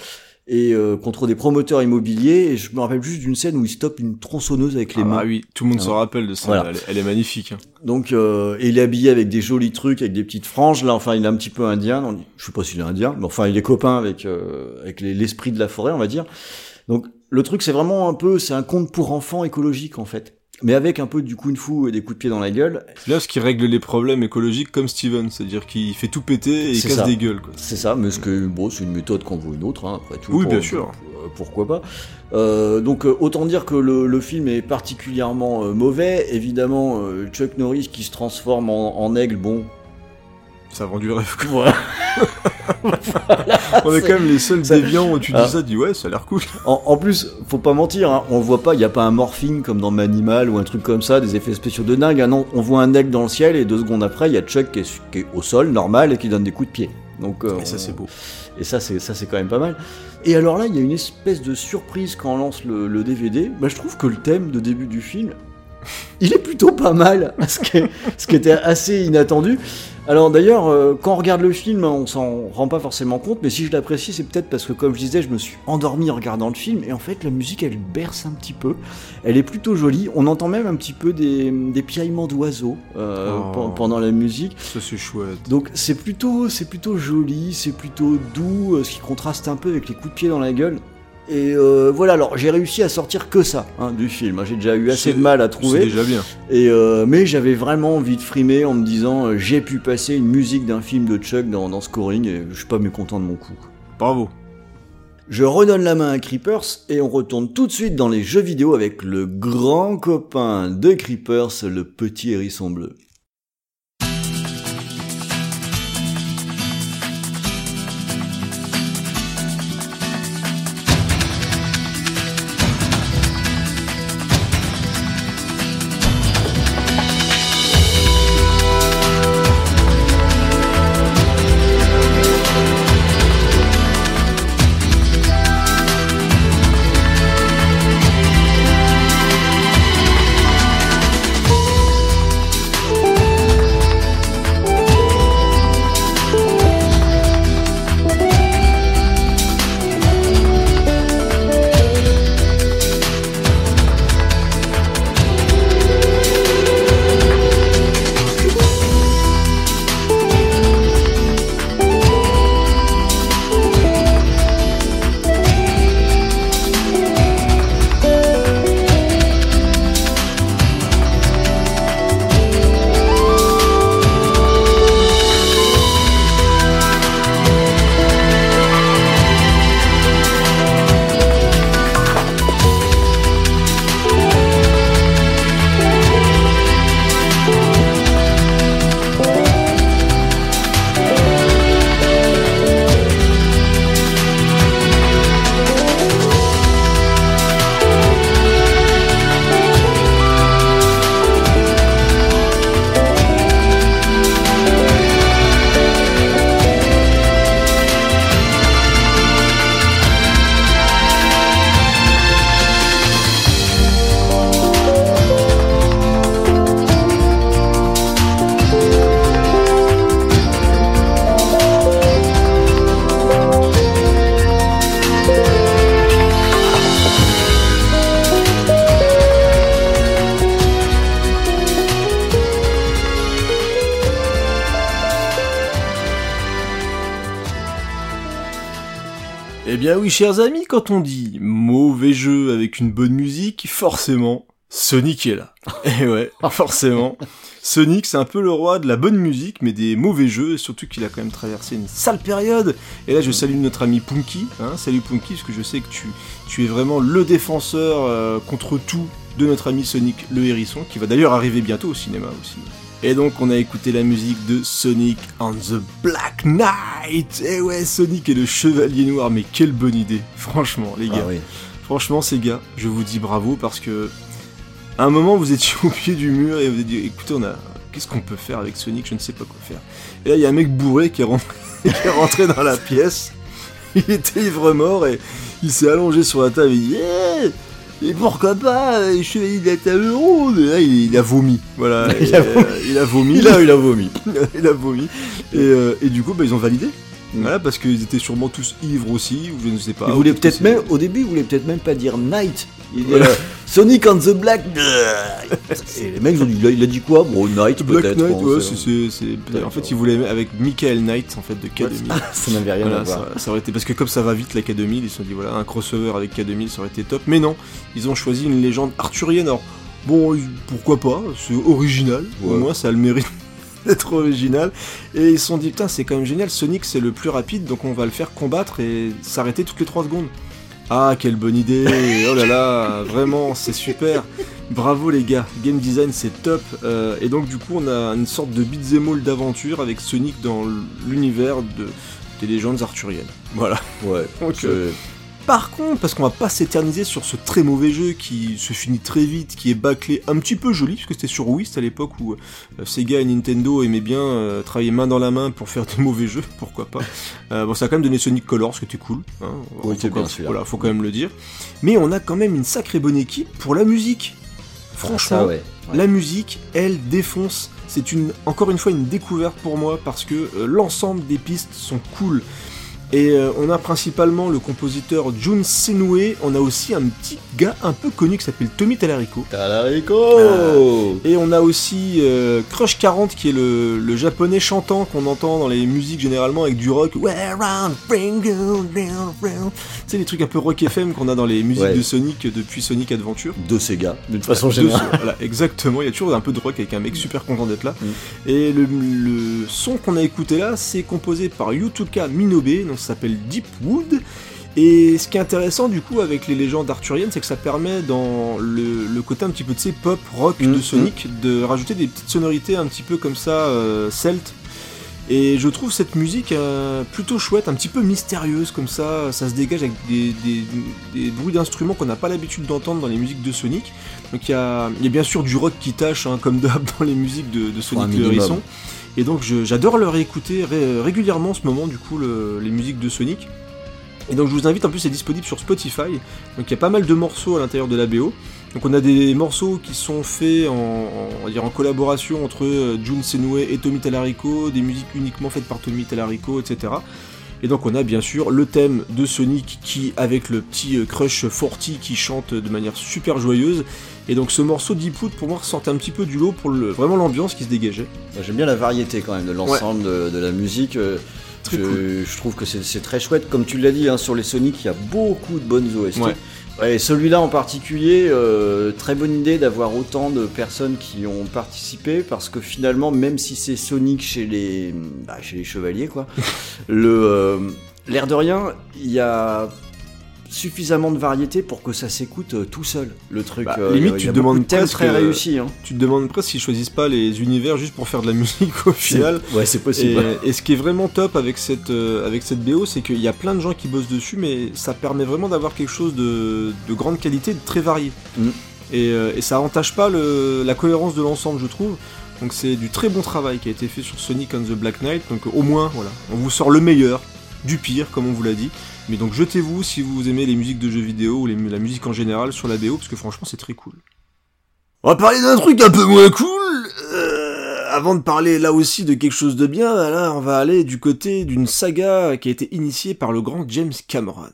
et euh, contre des promoteurs immobiliers. Et je me rappelle juste d'une scène où il stoppe une tronçonneuse avec les Ah mains. bah oui, tout le monde Ah. s'en rappelle de ça. Voilà. Elle, est- elle est magnifique. hein. Donc, euh, et il est habillé avec des jolis trucs, avec des petites franges. Là, enfin, il est un petit peu indien. On dit- Je sais pas s'il est indien, mais enfin, il est copain avec euh, avec les- l'esprit de la forêt, on va dire. Donc, le truc, c'est vraiment un peu, c'est un conte pour enfants écologique en fait, mais avec un peu du kung-fu et des coups de pied dans la gueule. Là, ce qui règle les problèmes écologiques comme Steven, c'est-à-dire qu'il fait tout péter et il C'est casse ça. des gueules. Quoi. C'est ça, mais ce que bon, c'est une méthode qu'on vaut une autre, hein, après tout. Oui, bien sûr. euh, Pourquoi pas. Euh, donc euh, autant dire que le, le film est particulièrement euh, mauvais. Évidemment, euh, Chuck Norris qui se transforme en, en aigle, bon. Ça vend du rêve. quoi. <laughs> Voilà. <laughs> On est quand même les seuls ça- déviants où tu dis Ah. ça, tu dis ouais, ça a l'air cool. En, en plus, faut pas mentir, hein, on voit pas, il y a pas un morphing comme dans Manimal ou un truc comme ça, des effets spéciaux de dingue. Ah non, on voit un aigle dans le ciel et deux secondes après, il y a Chuck qui est, su- qui est au sol, normal, et qui donne des coups de pied. Donc, euh, Et ça, c'est beau. Et ça, c'est ça, c'est quand même pas mal. Et alors là, il y a une espèce de surprise quand on lance le, le DVD. Bah, je trouve que le thème de début du film, <laughs> il est plutôt pas mal, <laughs> ce qui, est- ce qui était assez inattendu. Alors d'ailleurs, euh, quand on regarde le film, on s'en rend pas forcément compte, mais si je l'apprécie, c'est peut-être parce que, comme je disais, je me suis endormi en regardant le film, et en fait, la musique, elle berce un petit peu. Elle est plutôt jolie. On entend même un petit peu des, des piaillements d'oiseaux euh, Oh. pen- pendant la musique. Ça, c'est chouette. Donc c'est plutôt, c'est plutôt joli, c'est plutôt doux, euh, ce qui contraste un peu avec les coups de pied dans la gueule. Et euh, voilà, alors j'ai réussi à sortir que ça hein, du film. J'ai déjà eu assez C'est- de mal à C'est trouver. déjà bien. Et euh, mais j'avais vraiment envie de frimer en me disant euh, j'ai pu passer une musique d'un film de Chuck dans, dans Scoring et je suis pas mécontent de mon coup. Bravo. Je redonne la main à Creepers et on retourne tout de suite dans les jeux vidéo avec le grand copain de Creepers, le petit hérisson bleu. Bien oui, chers amis, quand on dit mauvais jeu avec une bonne musique, forcément, Sonic est là. <laughs> Et ouais, forcément. Sonic, c'est un peu le roi de la bonne musique, mais des mauvais jeux, et surtout qu'il a quand même traversé une sale période. Et là, je salue notre ami Punky. Hein, salut Punky, parce que je sais que tu, tu es vraiment le défenseur euh, contre tout de notre ami Sonic le hérisson, qui va d'ailleurs arriver bientôt au cinéma aussi. Et donc on a écouté la musique de Sonic on the Black Knight. Et ouais, Sonic est le chevalier noir, mais quelle bonne idée. Franchement, les gars. Ah oui. Franchement, ces gars, je vous dis bravo parce que à un moment vous étiez <laughs> au pied du mur et vous avez dit écoutez, on a qu'est-ce qu'on peut faire avec Sonic? Je ne sais pas quoi faire. Et là, il y a un mec bourré qui est rentré, <laughs> qui est rentré dans la pièce. Il était ivre mort et il s'est allongé sur la table et il dit Eh, et pourquoi pas euh, Chevalier de la table ronde là, il, il a vomi. Voilà. <laughs> Il Et, a euh, il a vomi. <laughs> Il a, il a vomi. <laughs> il a vomi. Et, euh, et du coup, bah, ils ont validé. Mm. Voilà, parce qu'ils étaient sûrement tous ivres aussi, ou je ne sais pas. Il ou voulait peut-être même, au début, il voulait peut-être même pas dire Night. Il dit Voilà. euh, Sonic on the Black. Et les mecs ils ont dit, il a, il a dit quoi Bon, Night peut-être. Knight, bon, ouais, c'est- c'est, c'est, c'est- En fait, ils voulaient avec Michael Knight, en fait, de K2000. ça n'avait rien à voir. ça, ça aurait été parce que comme ça va vite la K2000, ils se sont dit voilà un crossover avec K2000 ça aurait été top. Mais non, ils ont choisi une légende arthurienne. Alors bon, ils- pourquoi pas C'est original. Au moins ça a le mérite <laughs> d'être original. Et ils se sont dit putain c'est quand même génial. Sonic c'est le plus rapide donc on va le faire combattre et s'arrêter toutes les 3 secondes. Ah quelle bonne idée <laughs> Oh là là Vraiment c'est super Bravo les gars, game design c'est top. Euh, et donc du coup on a une sorte de beat'em all d'aventure avec Sonic dans l'univers de, des légendes arthuriennes. Voilà. Ouais. <laughs> Donc, euh, Par contre, parce qu'on va pas s'éterniser sur ce très mauvais jeu qui se finit très vite, qui est bâclé, un petit peu joli, parce que c'était sur Wii, c'était à l'époque où euh, Sega et Nintendo aimaient bien euh, travailler main dans la main pour faire <laughs> des mauvais jeux, pourquoi pas. Euh, bon, ça a quand même donné Sonic Colors, ce qui était cool. Hein, Oui, c'est bien. Voilà, faut quand même le dire. Mais on a quand même une sacrée bonne équipe pour la musique. Franchement, ça, ouais. Ouais. la musique, elle défonce. C'est une, encore une fois une découverte pour moi parce que l'ensemble des pistes sont cool. Et euh, on a principalement le compositeur Jun Senue. On a aussi un petit gars un peu connu qui s'appelle Tommy Talarico. Talarico Et on a aussi euh, Crush 40 qui est le, le japonais chantant qu'on entend dans les musiques généralement avec du rock. Sais les trucs un peu rock FM qu'on a dans les musiques Ouais. de Sonic depuis Sonic Adventure. De Sega, d'une façon De- générale. voilà, exactement, il y a toujours un peu de rock avec un mec super content d'être là. Mm. Et le, le son qu'on a écouté là, c'est composé par Yutuka Minobe, donc s'appelle Deep Wood. Et ce qui est intéressant du coup avec les légendes arthuriennes, c'est que ça permet dans le, le côté un petit peu de ces pop rock Mm, de Sonic de rajouter des petites sonorités un petit peu comme ça euh, celte. Et je trouve cette musique euh, plutôt chouette, un petit peu mystérieuse comme ça, ça se dégage avec des, des- des bruits d'instruments qu'on n'a pas l'habitude d'entendre dans les musiques de Sonic. Donc il y a, il y a bien sûr du rock qui tâche, hein, comme d'hab <laughs> dans les musiques de, Sonic le minimum. Et donc j'adore le réécouter ré- régulièrement en ce moment, du coup, le- les musiques de Sonic. Et donc je vous invite, en plus c'est disponible sur Spotify, donc il y a pas mal de morceaux à l'intérieur de la BO. Donc on a des morceaux qui sont faits en, collaboration entre euh, Jun Senue et Tommy Talarico, des musiques uniquement faites par Tommy Talarico, etc. Et donc on a bien sûr le thème de Sonic qui, avec le petit euh, Crush 40 qui chante de manière super joyeuse. Et donc ce morceau Deep Wood pour moi ressortait un petit peu du lot pour le, vraiment l'ambiance qui se dégageait. J'aime bien la variété quand même de l'ensemble de, de la musique. euh, Très je, cool. je trouve que c'est très chouette. Comme tu l'as dit, hein, sur les Sonic, il y a beaucoup de bonnes OST. Ouais. Ouais, et celui-là en particulier, euh, très bonne idée d'avoir autant de personnes qui ont participé parce que finalement, même si c'est Sonic chez les, bah, chez les chevaliers, quoi, <laughs> le, euh, l'air de rien, il y a suffisamment de variété pour que ça s'écoute euh, tout seul. Le truc, Bah, euh, limite, il y a- tu te demandes de presque, très euh, réussis. Hein. Tu te demandes presque s'ils choisissent pas les univers juste pour faire de la <laughs> musique au final. Ouais, c'est possible. Et, et ce qui est vraiment top avec cette, euh, avec cette BO, c'est qu'il y a plein de gens qui bossent dessus, mais ça permet vraiment d'avoir quelque chose de, de grande qualité, de très varié. Mm. Et, et ça entache pas le- la cohérence de l'ensemble, je trouve. Donc c'est du très bon travail qui a été fait sur Sonic and the Black Knight. Donc au moins, voilà, on vous sort le meilleur, du pire, comme on vous l'a dit. Mais donc jetez-vous si vous aimez les musiques de jeux vidéo ou la musique en général sur la BO, parce que franchement c'est très cool. On va parler d'un truc un peu moins cool. euh, avant de parler là aussi de quelque chose de bien, là on va aller du côté d'une saga qui a été initiée par le grand James Cameron.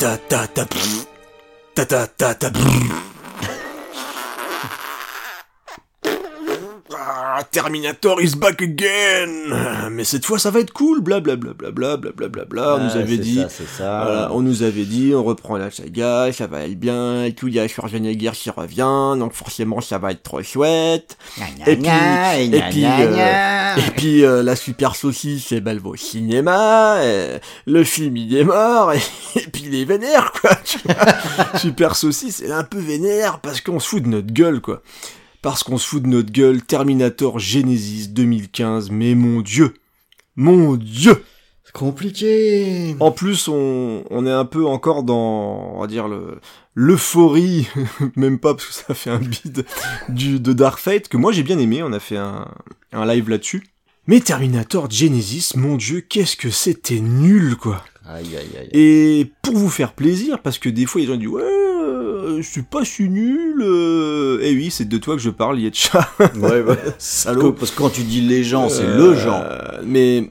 Ta ta ta ta pff. ta ta ta ta pff. Ah, Terminator is back again. Mais cette fois ça va être cool, blablabla, blablabla, blablabla. On nous Ah, avait dit, on nous avait dit, on reprend la saga, ça va aller bien, et tout, il y a Schwarzenegger qui revient, donc forcément ça va être trop chouette. Et puis, et puis, euh, et puis la super saucisse, c'est elle va au cinéma, le film il est mort, et, et puis il est vénère, quoi. <laughs> super saucisse, elle est un peu vénère parce qu'on se fout de notre gueule, quoi. Parce qu'on se fout de notre gueule, Terminator Genesis 2015, mais mon dieu, mon dieu C'est compliqué. en plus, on, on est un peu encore dans, on va dire, le l'euphorie, <laughs> même pas parce que ça fait un bide, du, de Dark Fate, que moi j'ai bien aimé, on a fait un, un live là-dessus. Mais Terminator Genesis, mon dieu, qu'est-ce que c'était nul, quoi Aïe, aïe, aïe. Et pour vous faire plaisir, parce que des fois les gens disent, ouais, euh, c'est pas si nul, euh... eh oui, c'est de toi que je parle, Yetcha, <laughs> Ouais, ouais. salaud. Parce que quand tu dis les gens, c'est Euh, le genre. Mais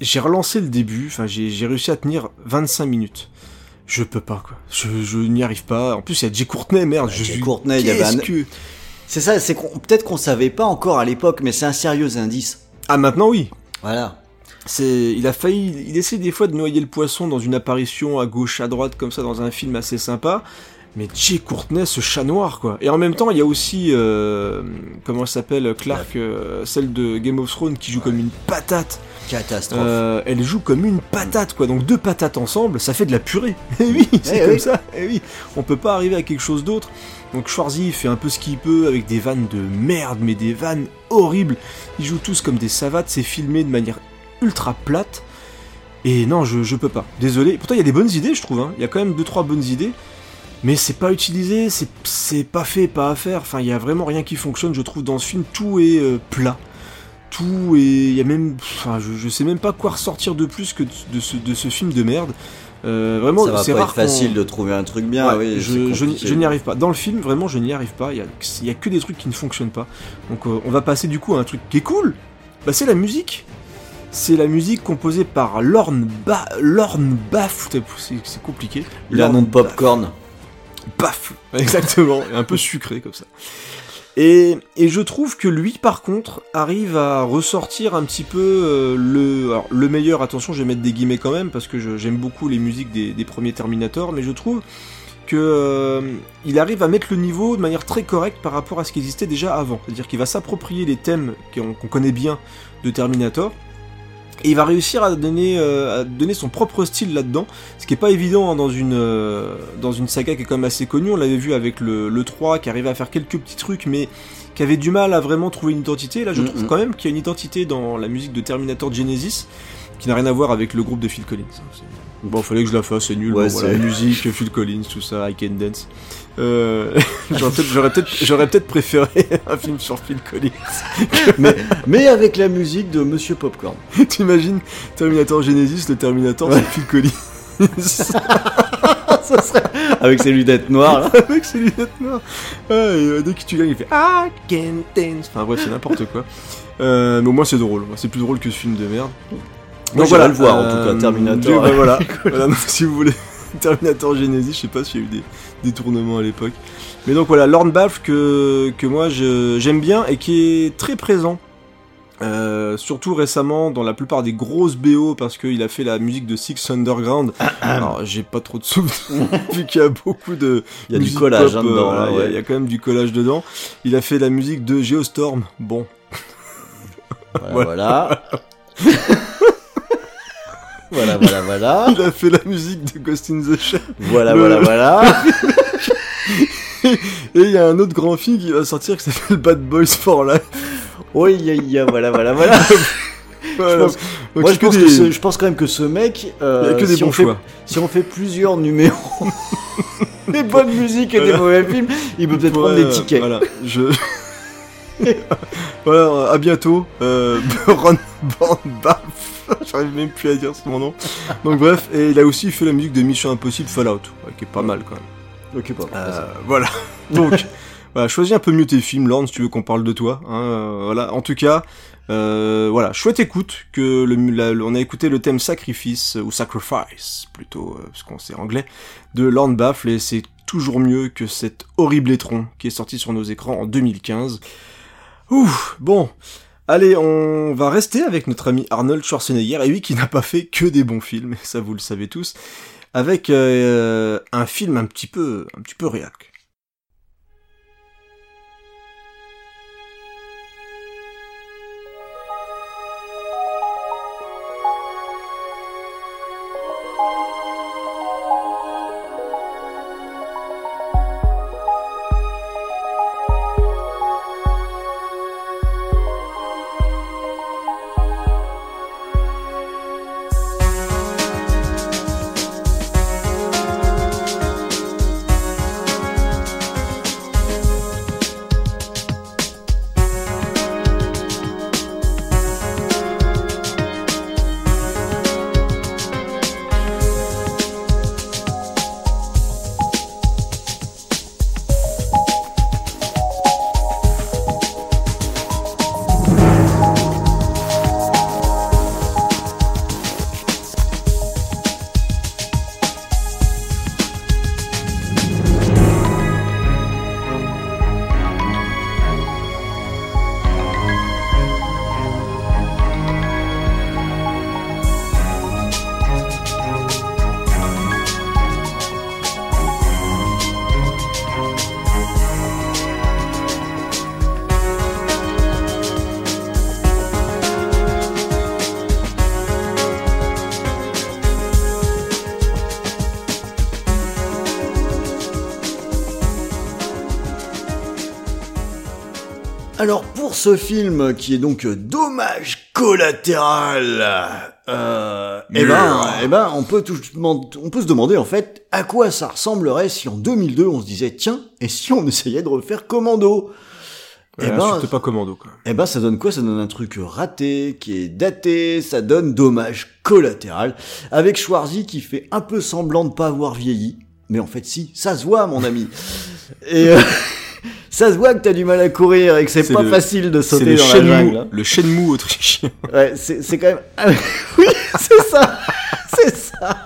j'ai relancé le début, enfin j'ai réussi à tenir 25 minutes. Je peux pas quoi. Je, je n'y arrive pas. En plus il y a Jay Courtenay, merde. je Jay suis- Courtenay, il y avait un- que- C'est ça, c'est qu'on peut-être qu'on savait pas encore à l'époque, mais c'est un sérieux indice. Ah maintenant oui. Voilà. C'est, il a failli, il essaie des fois de noyer le poisson dans une apparition à gauche, à droite comme ça dans un film assez sympa. Mais Jay Courtenay, ce chat noir quoi. Et en même temps il y a aussi, euh, comment elle s'appelle, Clark, euh, celle de Game of Thrones qui joue comme une patate. Catastrophe. Euh, elle joue comme une patate, quoi. Donc deux patates ensemble, ça fait de la purée. <laughs> Eh oui, c'est Eh comme oui. ça. Eh oui, on peut pas arriver à quelque chose d'autre. Donc Schwarzy fait un peu ce qu'il peut avec des vannes de merde, mais des vannes horribles. Ils jouent tous comme des savates, c'est filmé de manière ultra plate. Et non, je, je peux pas. Désolé. Pourtant, il y a des bonnes idées, je trouve. hein. Il y a quand même deux trois bonnes idées. Mais c'est pas utilisé, c'est c'est pas fait, pas à faire. Enfin, il y a vraiment rien qui fonctionne, je trouve, dans ce film. Tout est euh, plat. Tout est. Il y a même. Enfin, je, je sais même pas quoi ressortir de plus que de, ce, de ce film de merde. Euh, vraiment, ça va c'est pas rare être facile de trouver un truc bien. Ouais, oui, je, n'y arrive pas. Dans le film, vraiment, je n'y arrive pas. Il y y a que des trucs qui ne fonctionnent pas. Donc, euh, on va passer du coup à un truc qui est cool. Bah, c'est la musique. C'est la musique composée par Lorne ba Lorne Baff. C'est compliqué. Lorne nom de popcorn. Paf Exactement, un peu sucré comme ça. Et, je trouve que lui, par contre, arrive à ressortir un petit peu euh, le, le meilleur. Attention, je vais mettre des guillemets quand même parce que j'aime beaucoup les musiques des, premiers Terminator, mais je trouve que euh, il arrive à mettre le niveau de manière très correcte par rapport à ce qui existait déjà avant. C'est-à-dire qu'il va s'approprier les thèmes qu'on connaît bien de Terminator. Et il va réussir à donner, euh, à donner son propre style là-dedans, ce qui est pas évident hein, dans une euh, dans une saga qui est quand même assez connue. On l'avait vu avec le, le 3 qui arrivait à faire quelques petits trucs, mais qui avait du mal à vraiment trouver une identité. Là, je Mm, trouve mm. quand même qu'il y a une identité dans la musique de Terminator Genesis qui n'a rien à voir avec le groupe de Phil Collins. Bon, fallait que je la fasse, c'est nul. Ouais, bon, voilà, musique, Phil <laughs> Collins, tout ça, I Can Dance. Euh, <laughs> j'aurais peut-être, j'aurais peut-être, préféré <laughs> un film sur Phil Collins. <laughs> mais, mais avec la musique de Monsieur Popcorn. T'imagines Terminator Genesis, le Terminator, c'est Phil Collins? Ça serait... Avec ses lunettes noires. avec ses lunettes noires. Ah, et, euh, dès que tu gagnes, il fait I can dance. Enfin bref, c'est n'importe quoi. Euh, mais au moins c'est drôle. C'est plus drôle que ce film de merde. Moi, j'irai le voir, en tout cas, Terminator. bah, voilà. Voilà, donc, si vous voulez <laughs> Terminator Genesis, je sais pas s'il y a eu des détournements à l'époque. Mais donc voilà, Lorne Baff que, que moi j'aime bien et qui est très présent. Euh, surtout récemment dans la plupart des grosses BO parce qu'il a fait la musique de Six Underground. <clears throat> Alors j'ai pas trop de souvenirs <laughs> vu qu'il y a beaucoup de Il y a du collage pop, hein, dedans. euh, il y a- ouais. il y, a quand même du collage dedans. Il a fait la musique de Geostorm. Bon, Voilà, <laughs> voilà. voilà, voilà, <laughs> voilà. il a fait la musique de Ghost in the Shell. Voilà, Le- voilà, voilà. <laughs> Et il y a un autre grand film qui va sortir qui s'appelle Bad Boys for Life. Oui, a- voilà, voilà, voilà. <laughs> Voilà. pense- Donc, Moi, je pense, des- que ce- je pense quand même que ce mec, euh, Il y a que des si, bons on fait, choix. si on fait plusieurs numéros, des bonnes musiques et des mauvais films, il peut peut-être prendre des tickets. Voilà, je. <laughs> voilà, à bientôt. Euh, <laughs> Ron. <laughs> J'arrive même plus à dire son nom. Donc bref, et il a aussi fait la musique de Mission Impossible Fallout, ouais, qui est pas mal quand même. Ok, pas mal. Euh, voilà. Donc, voilà, choisis un peu mieux tes films, Lorne, si tu veux qu'on parle de toi. hein, euh, voilà. En tout cas, Euh, voilà, chouette écoute que le, la- on a écouté le thème sacrifice ou sacrifice plutôt euh, parce qu'on sait anglais de Lorne Baffle et c'est toujours mieux que cet horrible étron qui est sorti sur nos écrans en 2015. Ouf, bon. Allez, on va rester avec notre ami Arnold Schwarzenegger, et lui qui n'a pas fait que des bons films, <laughs> ça vous le savez tous, avec euh, un film un petit peu, un petit peu réac. Ce film qui est donc dommage collatéral, euh, eh ben, eh ben, on peut tout, on peut se demander en fait à quoi ça ressemblerait si en 2002 on se disait tiens et si on <laughs> essayait de refaire Commando? Eh Eh ben, pas commando quoi. eh ben, ça donne quoi? Ça donne un truc raté, qui est daté, ça donne dommage collatéral, avec Schwarzy qui fait un peu semblant de pas avoir vieilli, mais en fait si, ça se voit mon ami. <laughs> Et euh, ça se voit que t'as du mal à courir et que c'est pas le- facile de sauter le dans la jungle. hein. le Shenmue autrichien. <laughs> Ouais, c'est quand même... Ah, <laughs> oui, c'est ça <laughs> C'est ça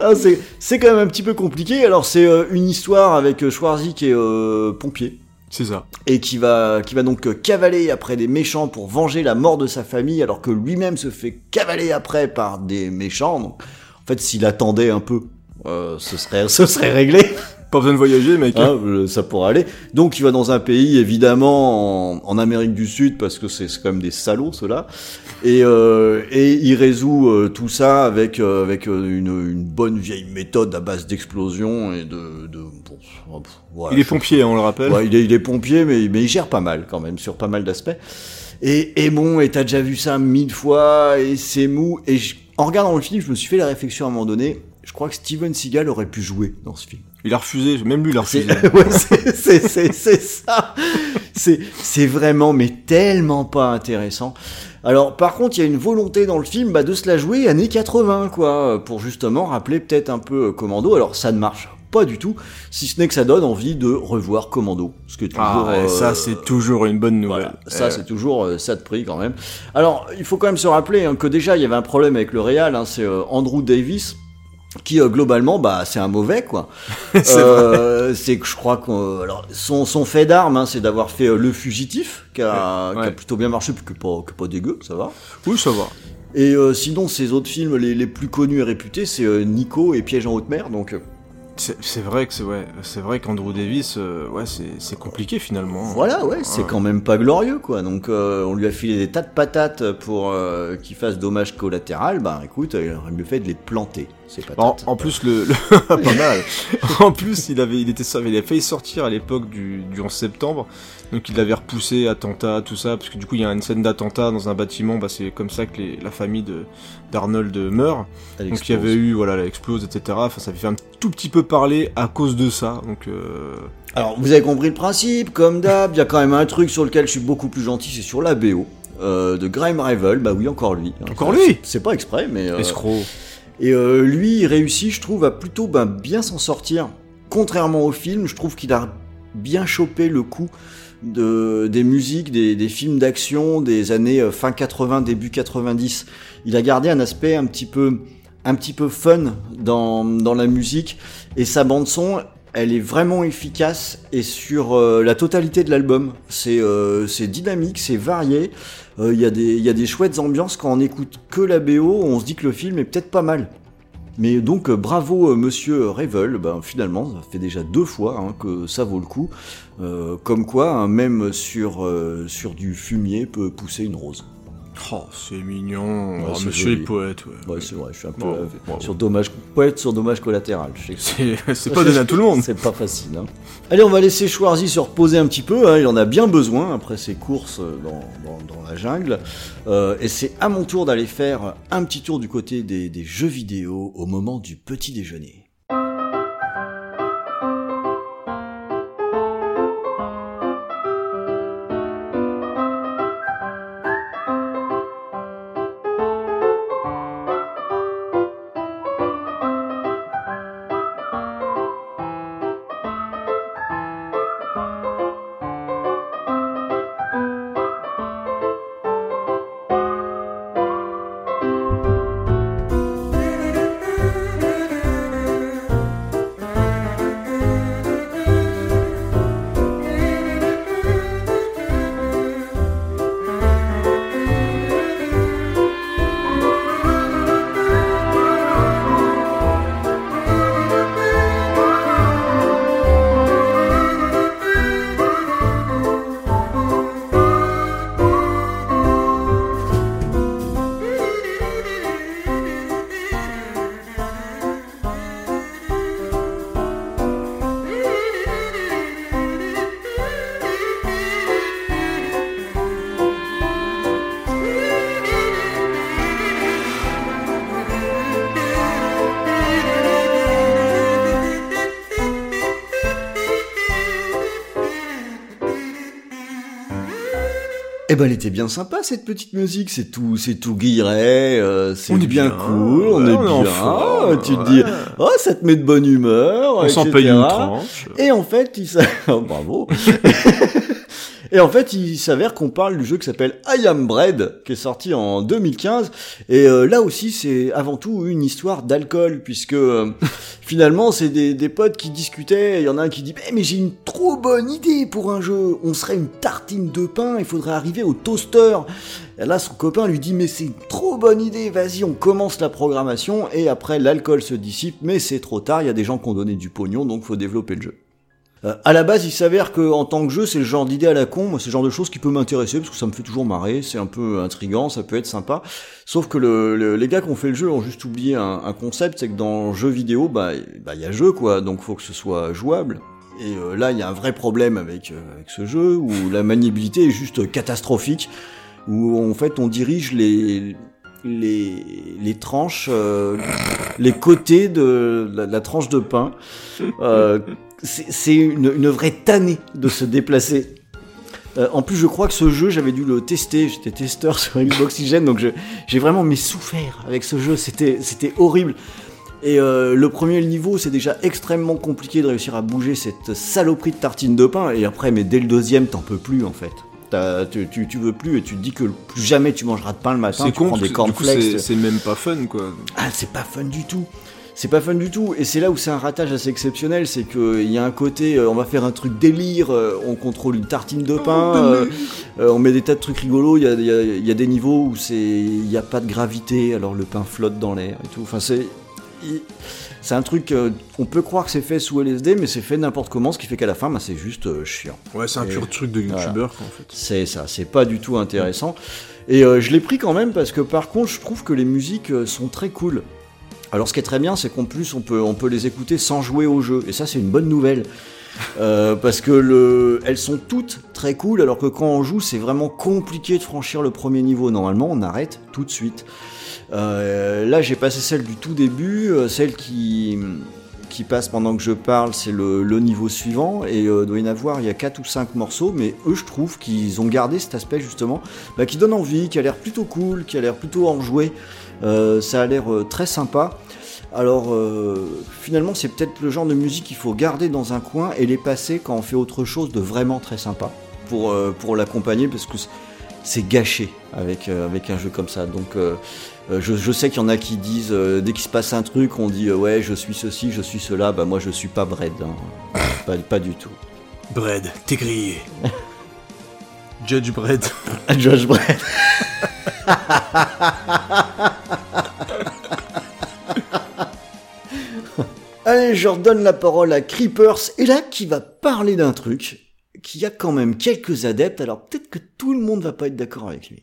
Ah, c'est c'est quand même un petit peu compliqué. Alors c'est euh, une histoire avec euh, Schwarzy qui est euh, pompier C'est ça. et qui va, qui va donc euh, cavaler après des méchants pour venger la mort de sa famille, alors que lui-même se fait cavaler après par des méchants. Donc, en fait, s'il attendait un peu, ce serait, ce serait réglé. Pas besoin de voyager, mec. Hein, ça pourrait aller. Donc, il va dans un pays, évidemment, en, en Amérique du Sud, parce que c'est quand même des salauds, ceux-là. Et, euh, et il résout euh, tout ça avec, euh, avec euh, une, une bonne vieille méthode à base d'explosion et de... de bon, oh, voilà, Il est pompier, on le rappelle. Ouais, il est, il est pompier, mais, mais il gère pas mal quand même, sur pas mal d'aspects. Et, et bon, et t'as déjà vu ça mille fois, et c'est mou. Et je- en regardant le film, je me suis fait la réflexion à un moment donné. Je crois que Steven Seagal aurait pu jouer dans ce film. Il a refusé, même lui il a C'est <laughs> refusé. ça. C'est vraiment, mais tellement pas intéressant. Alors, par contre, il y a une volonté dans le film bah, de se la jouer années 80, quoi, pour justement rappeler peut-être un peu euh, Commando. Alors, ça ne marche pas du tout, si ce n'est que ça donne envie de revoir Commando. Ce toujours, Ah, ouais, euh, ça c'est toujours une bonne nouvelle. voilà, ça Euh, c'est toujours euh, ça de prix quand même. Alors il faut quand même se rappeler hein, que déjà il y avait un problème avec le Real, hein, c'est Andrew Davis qui euh, globalement bah c'est un mauvais quoi. <laughs> C'est Euh, c'est que je crois que alors son, son fait d'arme hein, c'est d'avoir fait euh, le fugitif qui a, Ouais, qui a ouais. plutôt bien marché puis que pas que pas dégueu ça va. Oui, ça va. Et sinon ses autres films les, les plus connus et réputés c'est Nico et Piège en haute mer donc C'est vrai que c'est ouais, c'est vrai qu'Andrew Davis, euh, ouais, c'est c'est compliqué finalement. Voilà, ouais, c'est quand même pas glorieux, quoi. Donc, euh, on lui a filé des tas de patates pour euh, qu'il fasse dommage collatéral. Bah, écoute, il aurait mieux fait de les planter, ces En, patates. en plus, le, le- <laughs> pas mal. <laughs> en plus, il avait, il était, il avait failli sortir à l'époque du, du 11 septembre, donc il l'avait repoussé, attentat, tout ça, parce que du coup, il y a une scène d'attentat dans un bâtiment. Bah, c'est comme ça que les- la famille d'Arnold meurt. Elle Donc il y avait eu, voilà, elle explose, etc. Enfin, ça avait fait un tout petit peu parler à cause de ça. Donc, euh, Alors, vous avez compris le principe, comme d'hab, il y a quand même un truc sur lequel je suis beaucoup plus gentil, c'est sur la BO. euh, de Grime Rival, bah oui, encore lui. hein. Encore lui C'est pas exprès, mais... euh, escroc. Et lui, il réussit, je trouve, à plutôt ben, bien s'en sortir. Contrairement au film, je trouve qu'il a bien chopé le coup de, des musiques, des, films d'action des années euh, fin 80, début 90. Il a gardé un aspect un petit peu, un petit peu fun dans, dans la musique et sa bande son, elle est vraiment efficace et sur euh, la totalité de l'album. C'est euh, dynamique, c'est varié. Il y, a des- il y a des chouettes ambiances quand on écoute que la BO, on se dit que le film est peut-être pas mal. Mais donc bravo Monsieur Revel, ben, finalement ça fait déjà deux fois hein, que ça vaut le coup. Euh, comme quoi, hein, même sur, euh, sur du fumier peut pousser une rose. Oh, c'est mignon. Ouais, Oh, monsieur joli. le poète, ouais. Ouais, c'est vrai, je suis un peu euh, sur dommage, poète sur dommage collatéral. C'est pas donné à tout le monde. C'est pas facile. Hein. Allez, on va laisser Schwarzy se reposer un petit peu. hein, Il en a bien besoin après ses courses euh, dans, dans- dans la jungle. Euh, et c'est à mon tour d'aller faire un petit tour du côté des, des jeux vidéo au moment du petit déjeuner. Eh ben, elle était bien sympa cette petite musique. C'est tout, c'est tout guilleret. euh, c'est On est bien, bien, cool. On ouais, est on est en bien. forme, tu te dis, oh, ça te met de bonne humeur. On s'en paye une tranche. Et en fait, il s'a- <laughs> oh, bravo. <laughs> Et en fait, il s'avère qu'on parle du jeu qui s'appelle I Am Bread, qui est sorti en 2015. Et euh, là aussi, c'est avant tout une histoire d'alcool, puisque euh, <laughs> finalement, c'est des, des potes qui discutaient. Il y en a un qui dit Mais j'ai une trop bonne idée pour un jeu. On serait une tartine de pain, il faudrait arriver au toaster. Et là, son copain lui dit Mais c'est une trop bonne idée, vas-y, on commence la programmation. Et après, l'alcool se dissipe, mais c'est trop tard. Il y a des gens qui ont donné du pognon, donc faut développer le jeu. Euh, à la base, il s'avère que en tant que jeu, c'est le genre d'idée à la con. Moi, c'est le genre de choses qui peut m'intéresser parce que ça me fait toujours marrer. C'est un peu intrigant, ça peut être sympa. Sauf que le, le- les gars qui ont fait le jeu ont juste oublié un, un concept, c'est que dans jeu vidéo, bah, bah, il y a jeu quoi, donc faut que ce soit jouable. Et euh, là, il y a un vrai problème avec, euh, avec ce jeu où la maniabilité est juste catastrophique, où en fait on dirige les les, les tranches, euh, les côtés de la, la tranche de pain. Euh, c'est une, une vraie tannée de se déplacer. Euh, en plus, je crois que ce jeu, j'avais dû le tester. J'étais testeur <laughs> sur Xbox Oxygen, donc j'ai vraiment mais souffert avec ce jeu. C'était horrible. Et euh, le premier niveau, c'est déjà extrêmement compliqué de réussir à bouger cette saloperie de tartine de pain. Et après, mais dès le deuxième, t'en peux plus en fait. Tu, tu, tu veux plus et tu te dis que plus jamais tu mangeras de pain le matin. C'est con, des cornflakes. c'est c'est même pas fun, quoi. Ah, c'est pas fun du tout. C'est pas fun du tout. Et c'est là où c'est un ratage assez exceptionnel. C'est qu'il y a un côté, euh, on va faire un truc délire, euh, on contrôle une tartine de pain, euh, euh, on met des tas de trucs rigolos. Il y a, il y a- il y a des niveaux où c'est, il n'y a pas de gravité, alors le pain flotte dans l'air et tout. Enfin, c'est. C'est un truc, euh, on peut croire que c'est fait sous LSD, mais c'est fait n'importe comment, ce qui fait qu'à la fin, bah, c'est juste euh, chiant. Ouais, c'est un Et- pur truc de youtubeur, en fait. C'est ça, c'est pas du tout intéressant. Et euh, je l'ai pris quand même parce que par contre, je trouve que les musiques euh, sont très cool. Alors ce qui est très bien, c'est qu'en plus on peut, on peut les écouter sans jouer au jeu. Et ça c'est une bonne nouvelle. Euh, parce que le, elles sont toutes très cool, alors que quand on joue, c'est vraiment compliqué de franchir le premier niveau. Normalement, on arrête tout de suite. Euh, là, j'ai passé celle du tout début, euh, celle qui, passe pendant que je parle, c'est le, niveau suivant. Et euh, doit y en avoir, il y a 4 ou 5 morceaux, mais eux, je trouve qu'ils ont gardé cet aspect justement, bah, qui donne envie, qui a l'air plutôt cool, qui a l'air plutôt enjoué. Euh, ça a l'air euh, très sympa. Alors euh, finalement c'est peut-être le genre de musique qu'il faut garder dans un coin et les passer quand on fait autre chose de vraiment très sympa pour, euh, pour l'accompagner parce que c'est gâché avec, euh, avec un jeu comme ça. Donc euh, euh, je, je sais qu'il y en a qui disent euh, dès qu'il se passe un truc on dit euh, ouais je suis ceci, je suis cela, bah moi je suis pas Bread, hein. <laughs> pas, pas du tout. Bread, t'es grillé. <laughs> Judge Bread. Josh Bread. <laughs> <laughs> Allez, je redonne la parole à Creepers, et là, qui va parler d'un truc qui a quand même quelques adeptes, alors peut-être que tout le monde va pas être d'accord avec lui.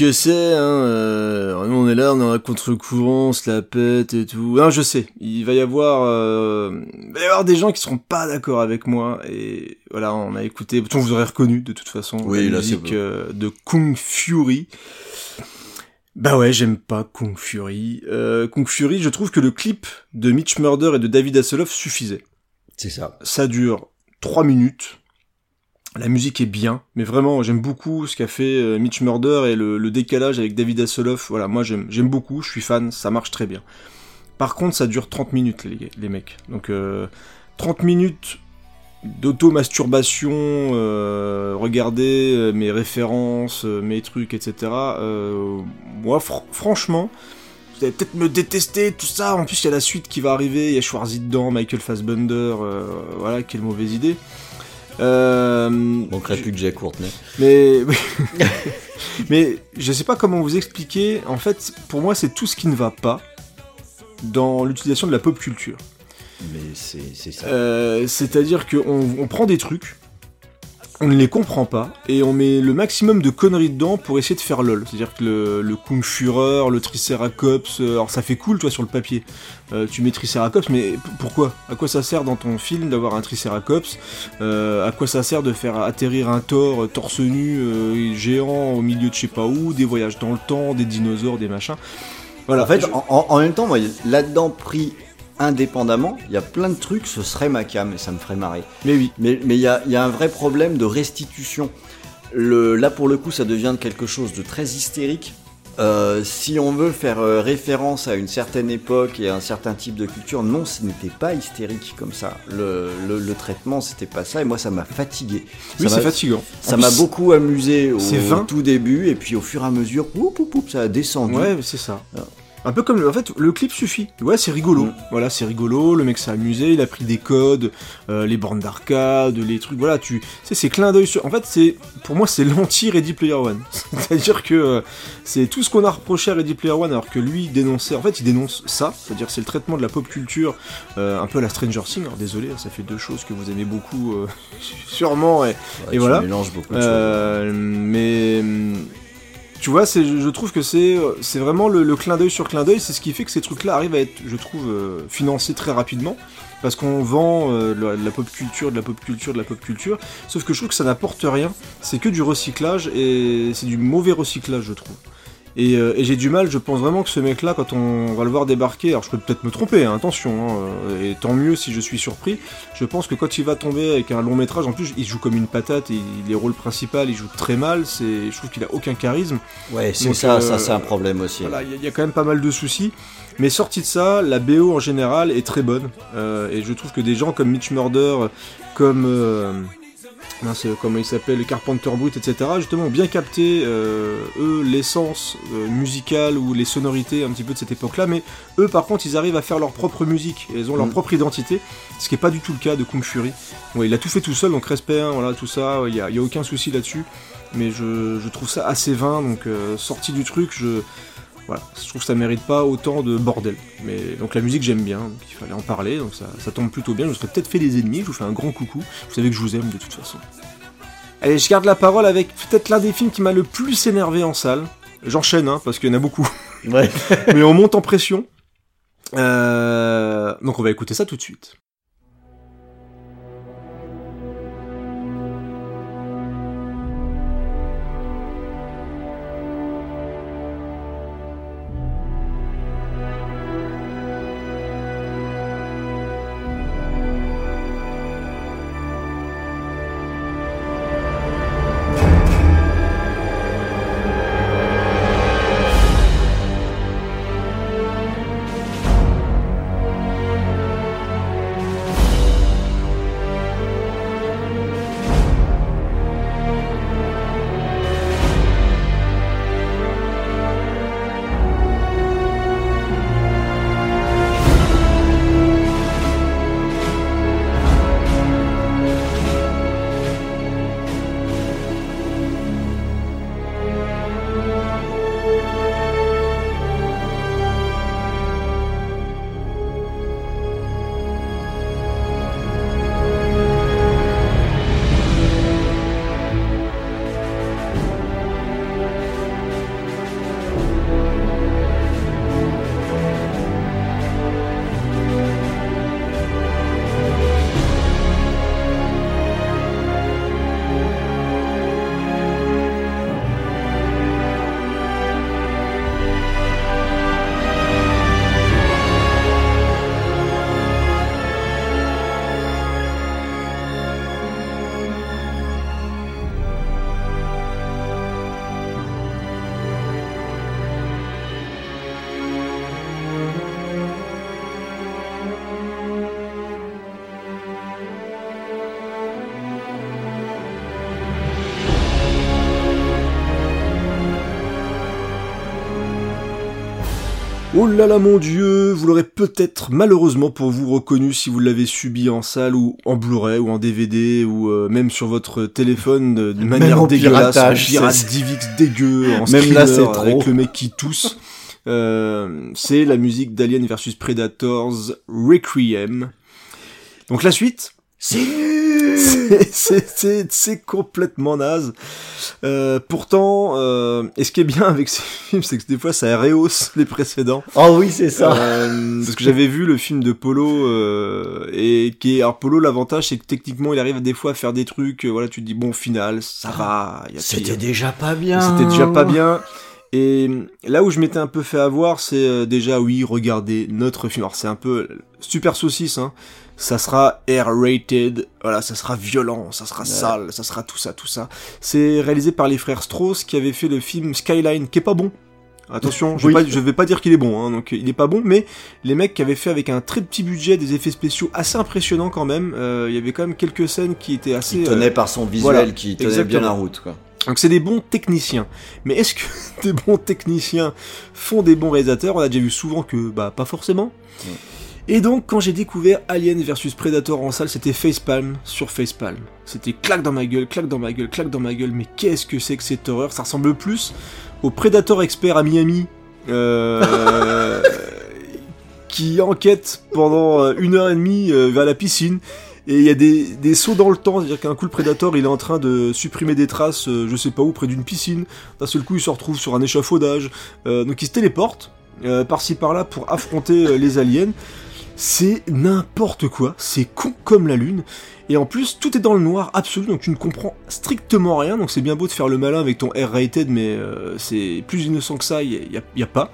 Que c'est, hein euh, on est là, on est à contre-courant, on se la pète et tout. Non, je sais, il va y avoir... euh, il va y avoir des gens qui seront pas d'accord avec moi, et voilà, on a écouté... Pourtant, vous aurez reconnu, de toute façon, Oui, la là, musique euh, de Kung Fury. Bah ouais, j'aime pas Kung Fury. Kung Fury, je trouve que le clip de Mitch Murder et de David Hasselhoff suffisait. C'est ça. Ça dure 3 minutes. La musique est bien, mais vraiment j'aime beaucoup ce qu'a fait euh, Mitch Murder et le, décalage avec David Hasselhoff. Voilà, moi j'aime beaucoup, je suis fan, ça marche très bien. Par contre, ça dure 30 minutes les, mecs. Donc euh, 30 minutes d'auto-masturbation, euh, regarder euh, mes références, euh, mes trucs, etc. Euh, moi, fr- franchement, vous allez peut-être me détester, tout ça. En plus, il y a la suite qui va arriver. Il y a Schwarzy dedans, Michael Fassbender. euh, voilà, quelle mauvaise idée. Euh, Manquerait plus que Jay Courtney. mais, <laughs> mais je sais pas comment vous expliquer. En fait, pour moi, c'est tout ce qui ne va pas dans l'utilisation de la pop culture. Mais c'est c'est ça. Euh, C'est-à-dire qu'on on prend des trucs, on ne les comprend pas, et on met le maximum de conneries dedans pour essayer de faire lol. C'est-à-dire que le, le Kung Führer, le Triceratops, euh, alors ça fait cool, toi, sur le papier. Euh, tu mets Triceratops, mais pourquoi? À quoi ça sert dans ton film d'avoir un Triceratops? Euh, À quoi ça sert de faire atterrir un Thor euh, torse nu, euh, géant, au milieu de je sais pas où, des voyages dans le temps, des dinosaures, des machins? Voilà, En fait, je- en, en- en même temps, moi, là-dedans, pris indépendamment, il y a plein de trucs, ce serait ma cam et ça me ferait marrer. mais oui. Mais mais il y a, y a un vrai problème de restitution. Le, là, pour le coup, ça devient quelque chose de très hystérique. Euh, si on veut faire euh, référence à une certaine époque et à un certain type de culture, non, ce n'était pas hystérique comme ça. Le, le, le traitement, c'était pas ça, et moi, ça m'a fatigué. Oui, c'est fatigant. Ça m'a beaucoup amusé au tout début, et puis au fur et à mesure, oup, oup, oup, ça a descendu. Ouais, c'est ça. Un peu comme, en fait, le clip suffit. Ouais, c'est rigolo. Mm. Voilà, c'est rigolo. Le mec s'est amusé. Il a pris des codes, euh, les bornes d'arcade, les trucs. Voilà, tu, sais, c'est clin d'œil sur. En fait, c'est, pour moi, c'est <laughs> l'anti Ready Player One. <laughs> C'est-à-dire que euh, c'est tout ce qu'on a reproché à Ready Player One, alors que lui dénonçait. En fait, il dénonce ça. C'est-à-dire, c'est le traitement de la pop culture, euh, un peu à la Stranger Things. Alors, désolé, hein, ça fait deux choses que vous aimez beaucoup, <laughs> sûrement. Et, Ouais, Et tu voilà. mélanges beaucoup de choses. mais tu vois, je trouve que c'est, euh, vraiment le, clin d'œil sur clin d'œil. C'est ce qui fait que ces trucs-là arrivent à être, je trouve, euh, financés très rapidement. Parce qu'on vend euh, de de la pop culture, de la pop culture, de la pop culture. Sauf que je trouve que ça n'apporte rien. C'est que du recyclage et c'est du mauvais recyclage, je trouve. Et, euh, et j'ai du mal, je pense vraiment que ce mec-là, quand on va le voir débarquer, alors je peux peut-être me tromper, hein, attention, hein, euh, et tant mieux si je suis surpris, je pense que quand il va tomber avec un long métrage, en plus il joue comme une patate, et il- les rôles principaux, il joue très mal, je trouve qu'il a aucun charisme. Ouais, c'est donc, ça, euh, ça c'est un problème aussi. Voilà, il y, a- il y a quand même pas mal de soucis. Mais sorti de ça, la BO en général est très bonne. Euh, et je trouve que des gens comme Mitch Murder, comme. Euh, mince, comment il s'appelle, Carpenter Brut, etc., justement, ont bien capté, euh, eux, l'essence euh, musicale ou les sonorités un petit peu de cette époque-là. Mais eux, par contre, ils arrivent à faire leur propre musique. Et ils ont leur Mm. propre identité. Ce qui n'est pas du tout le cas de Kung Fury. Il a tout fait tout seul, donc respect, hein, voilà, tout ça, il n'y a, aucun souci là-dessus. Mais je, je trouve ça assez vain, donc euh, sorti du truc, je. Voilà, je trouve que ça mérite pas autant de bordel. Mais donc la musique j'aime bien, donc il fallait en parler, donc ça, ça tombe plutôt bien. Je me serais peut-être fait des ennemis, je vous fais un grand coucou. Vous savez que je vous aime de toute façon. Allez, je garde la parole avec peut-être l'un des films qui m'a le plus énervé en salle. J'enchaîne, hein, parce qu'il y en a beaucoup. Ouais. <laughs> Mais on monte en pression. Euh, Donc on va écouter ça tout de suite. Oh là là mon dieu, vous l'aurez peut-être malheureusement pour vous reconnu si vous l'avez subi en salle ou en Blu-ray ou en DVD ou euh, même sur votre téléphone de, de manière en dégueulasse, en pirate DivX dégueu, en Même là, trop. avec le mec qui tousse. Euh, c'est la musique d'Alien vs Predators Requiem. Donc la suite, C'est c'est- complètement naze. Euh, pourtant, euh, et ce qui est bien avec ces films, c'est que des fois ça rehausse les précédents. Oh oui, c'est ça. Euh, parce que j'avais vu le film de Polo et qui est alors Polo l'avantage c'est que techniquement il arrive des fois à faire des trucs voilà tu te dis bon final ça va il y a C'était déjà pas bien. c'était déjà pas bien et là où je m'étais un peu fait avoir c'est déjà oui regardez notre film alors c'est un peu super saucisse hein ça sera R-rated, voilà, ça sera violent, ça sera sale, ça sera tout ça, tout ça. C'est réalisé par les frères Strauss qui avaient fait le film Skyline, qui est pas bon. Attention, je, vais pas, je vais pas dire qu'il est bon, hein, donc il est pas bon, mais les mecs qui avaient fait avec un très petit budget des effets spéciaux assez impressionnants quand même. euh, Il y avait quand même quelques scènes qui étaient assez. Il euh, tenait par son visuel voilà, qui tenait bien la route, quoi. Donc c'est des bons techniciens. Mais est-ce que <laughs> des bons techniciens font des bons réalisateurs? On a déjà vu souvent que bah pas forcément. Et donc quand j'ai découvert Alien versus Predator en salle, c'était facepalm sur facepalm. C'était claque dans ma gueule, claque dans ma gueule, claque dans ma gueule. Mais qu'est-ce que c'est que cette horreur? Ça ressemble plus au Predator expert à Miami. euh, <laughs> qui enquête pendant euh, une heure et demie euh, vers la piscine et il y a des, des sauts dans le temps, c'est-à-dire qu'un coup le Predator il est en train de supprimer des traces, euh, je sais pas où, près d'une piscine, d'un seul coup il se retrouve sur un échafaudage, Euh, donc il se téléporte euh, par-ci par-là pour affronter les aliens. C'est n'importe quoi, c'est con comme la lune, et en plus tout est dans le noir absolu, donc tu ne comprends strictement rien, donc c'est bien beau de faire le malin avec ton R-rated, mais euh, c'est plus innocent que ça, il y, a- y a pas.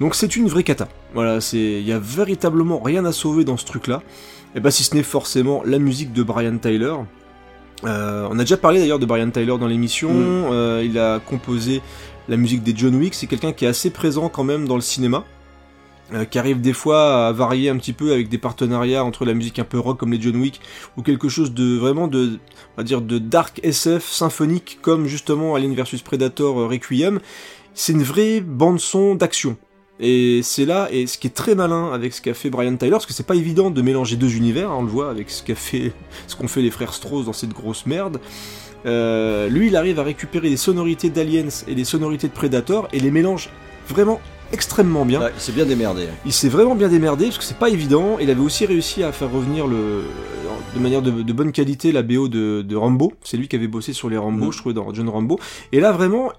Donc c'est une vraie cata. Voilà, c'est il y a véritablement rien à sauver dans ce truc-là. Et bah si ce n'est forcément la musique de Brian Tyler. Euh, on a déjà parlé d'ailleurs de Brian Tyler dans l'émission. Mm. Euh, il a composé la musique des John Wick. C'est quelqu'un qui est assez présent quand même dans le cinéma. Euh, qui arrive des fois à varier un petit peu avec des partenariats entre la musique un peu rock comme les John Wick ou quelque chose de vraiment de on va dire de dark SF symphonique comme justement Alien vs Predator euh, Requiem c'est une vraie bande son d'action et c'est là, et ce qui est très malin avec ce qu'a fait Brian Tyler, parce que c'est pas évident de mélanger deux univers, hein, on le voit avec ce qu'a fait, <laughs> ce qu'ont fait les frères Strauss dans cette grosse merde. Euh, lui, il arrive à récupérer les sonorités d'Aliens et les sonorités de Predator et les mélange vraiment extrêmement bien. Ouais, il s'est bien démerdé. Il s'est vraiment bien démerdé parce que c'est pas évident. Il avait aussi réussi à faire revenir le, de manière de, de bonne qualité la BO de, de Rambo. C'est lui qui avait bossé sur les Rambo, Mm. je trouvais, dans John Rambo. Et là, vraiment,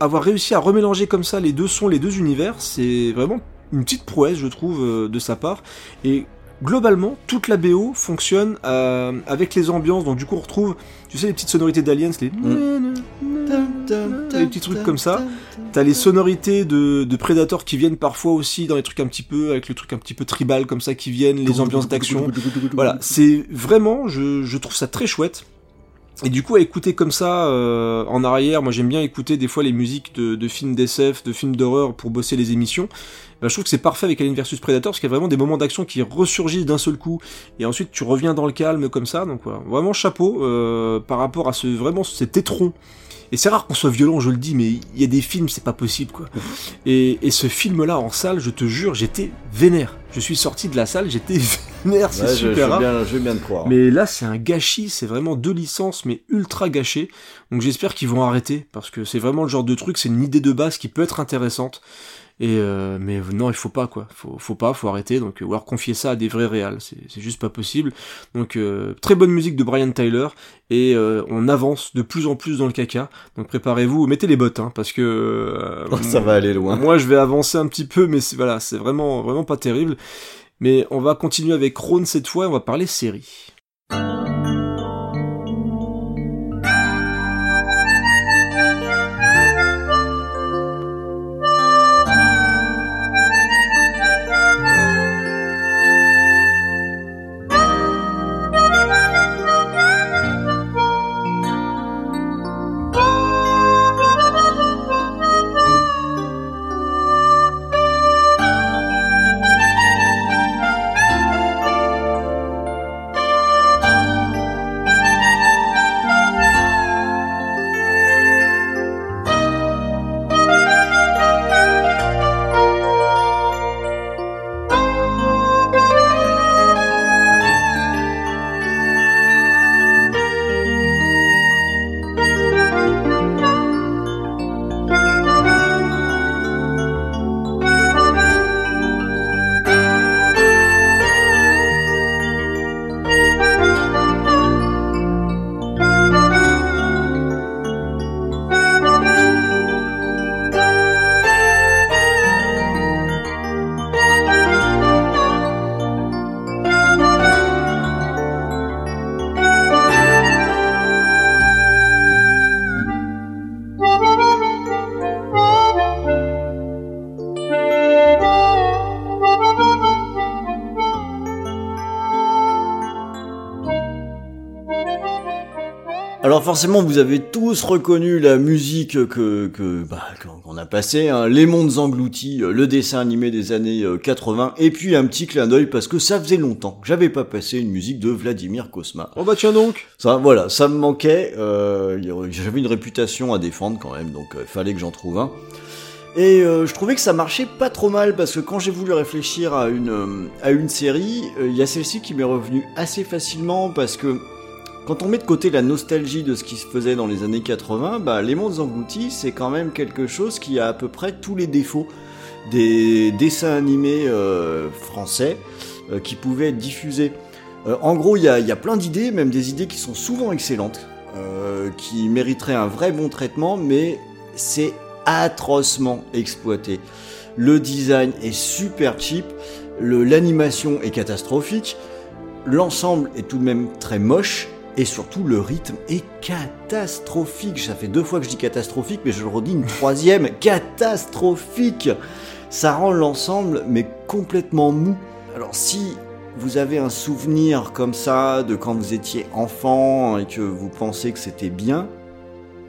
avoir réussi à remélanger comme ça les deux sons, les deux univers, c'est vraiment une petite prouesse, je trouve, euh, de sa part. Et globalement, toute la BO fonctionne euh, avec les ambiances. Donc du coup, on retrouve, tu sais, les petites sonorités d'Aliens, les... les petits trucs comme ça. T'as les sonorités de, de Predator qui viennent parfois aussi dans les trucs un petit peu, avec le truc un petit peu tribal comme ça qui viennent, les ambiances d'action. Voilà, c'est vraiment, je, je trouve ça très chouette. Et du coup, à écouter comme ça euh, en arrière, moi j'aime bien écouter des fois les musiques de, de films d'SF, de films d'horreur pour bosser les émissions. Bah, je trouve que c'est parfait avec Alien vs Predator parce qu'il y a vraiment des moments d'action qui ressurgissent d'un seul coup et ensuite tu reviens dans le calme comme ça. Donc voilà, vraiment chapeau euh, par rapport à ce vraiment cet étron. Et c'est rare qu'on soit violent, je le dis, mais il y a des films, c'est pas possible quoi. <laughs> Et, et ce film-là en salle, je te jure, j'étais vénère. Je suis sorti de la salle, j'étais <laughs> vénère, c'est Ouais, je, je super rare. bien, je veux bien te croire. Mais là, c'est un gâchis, c'est vraiment deux licences, mais ultra gâchées. Donc j'espère qu'ils vont arrêter, parce que c'est vraiment le genre de truc, c'est une idée de base qui peut être intéressante. Et euh, mais non, il faut pas quoi, faut, faut pas, faut arrêter. Donc euh, ou alors confier ça à des vrais réals, c'est juste pas possible. Donc euh, très bonne musique de Brian Tyler et euh, on avance de plus en plus dans le caca. Donc préparez-vous, mettez les bottes, hein, parce que <laughs> Ça va aller loin. moi, je vais avancer un petit peu, mais c'est- voilà, c'est vraiment, vraiment pas terrible. Mais on va continuer avec Ron cette fois, et on va parler série. Forcément, vous avez tous reconnu la musique que bah, qu'on- a passée, hein, Les Mondes Engloutis, euh, le dessin animé des années euh, 80, et puis un petit clin d'œil parce que ça faisait longtemps que j'avais pas passé une musique de Vladimir Kosma. Oh bah tiens donc Ça, voilà, ça me manquait. Euh, J'avais une réputation à défendre quand même, donc il fallait que j'en trouve un. Et euh, je trouvais que ça marchait pas trop mal parce que quand j'ai voulu réfléchir à une euh, à une série, il y a celle-ci qui m'est revenue assez facilement parce que quand on met de côté la nostalgie de ce qui se faisait dans les années 80, bah, Les Mondes Engloutis, c'est quand même quelque chose qui a à peu près tous les défauts des dessins animés euh, français euh, qui pouvaient être diffusés. Euh, en gros, il y a, plein d'idées, même des idées qui sont souvent excellentes, qui mériteraient un vrai bon traitement, mais c'est atrocement exploité. Le design est super cheap, l'animation est catastrophique, l'ensemble est tout de même très moche, et surtout le rythme est catastrophique. Ça fait deux fois que je dis catastrophique, mais je le redis une <laughs> troisième, catastrophique. Ça rend l'ensemble mais complètement mou. Alors si vous avez un souvenir comme ça de quand vous étiez enfant et que vous pensez que c'était bien,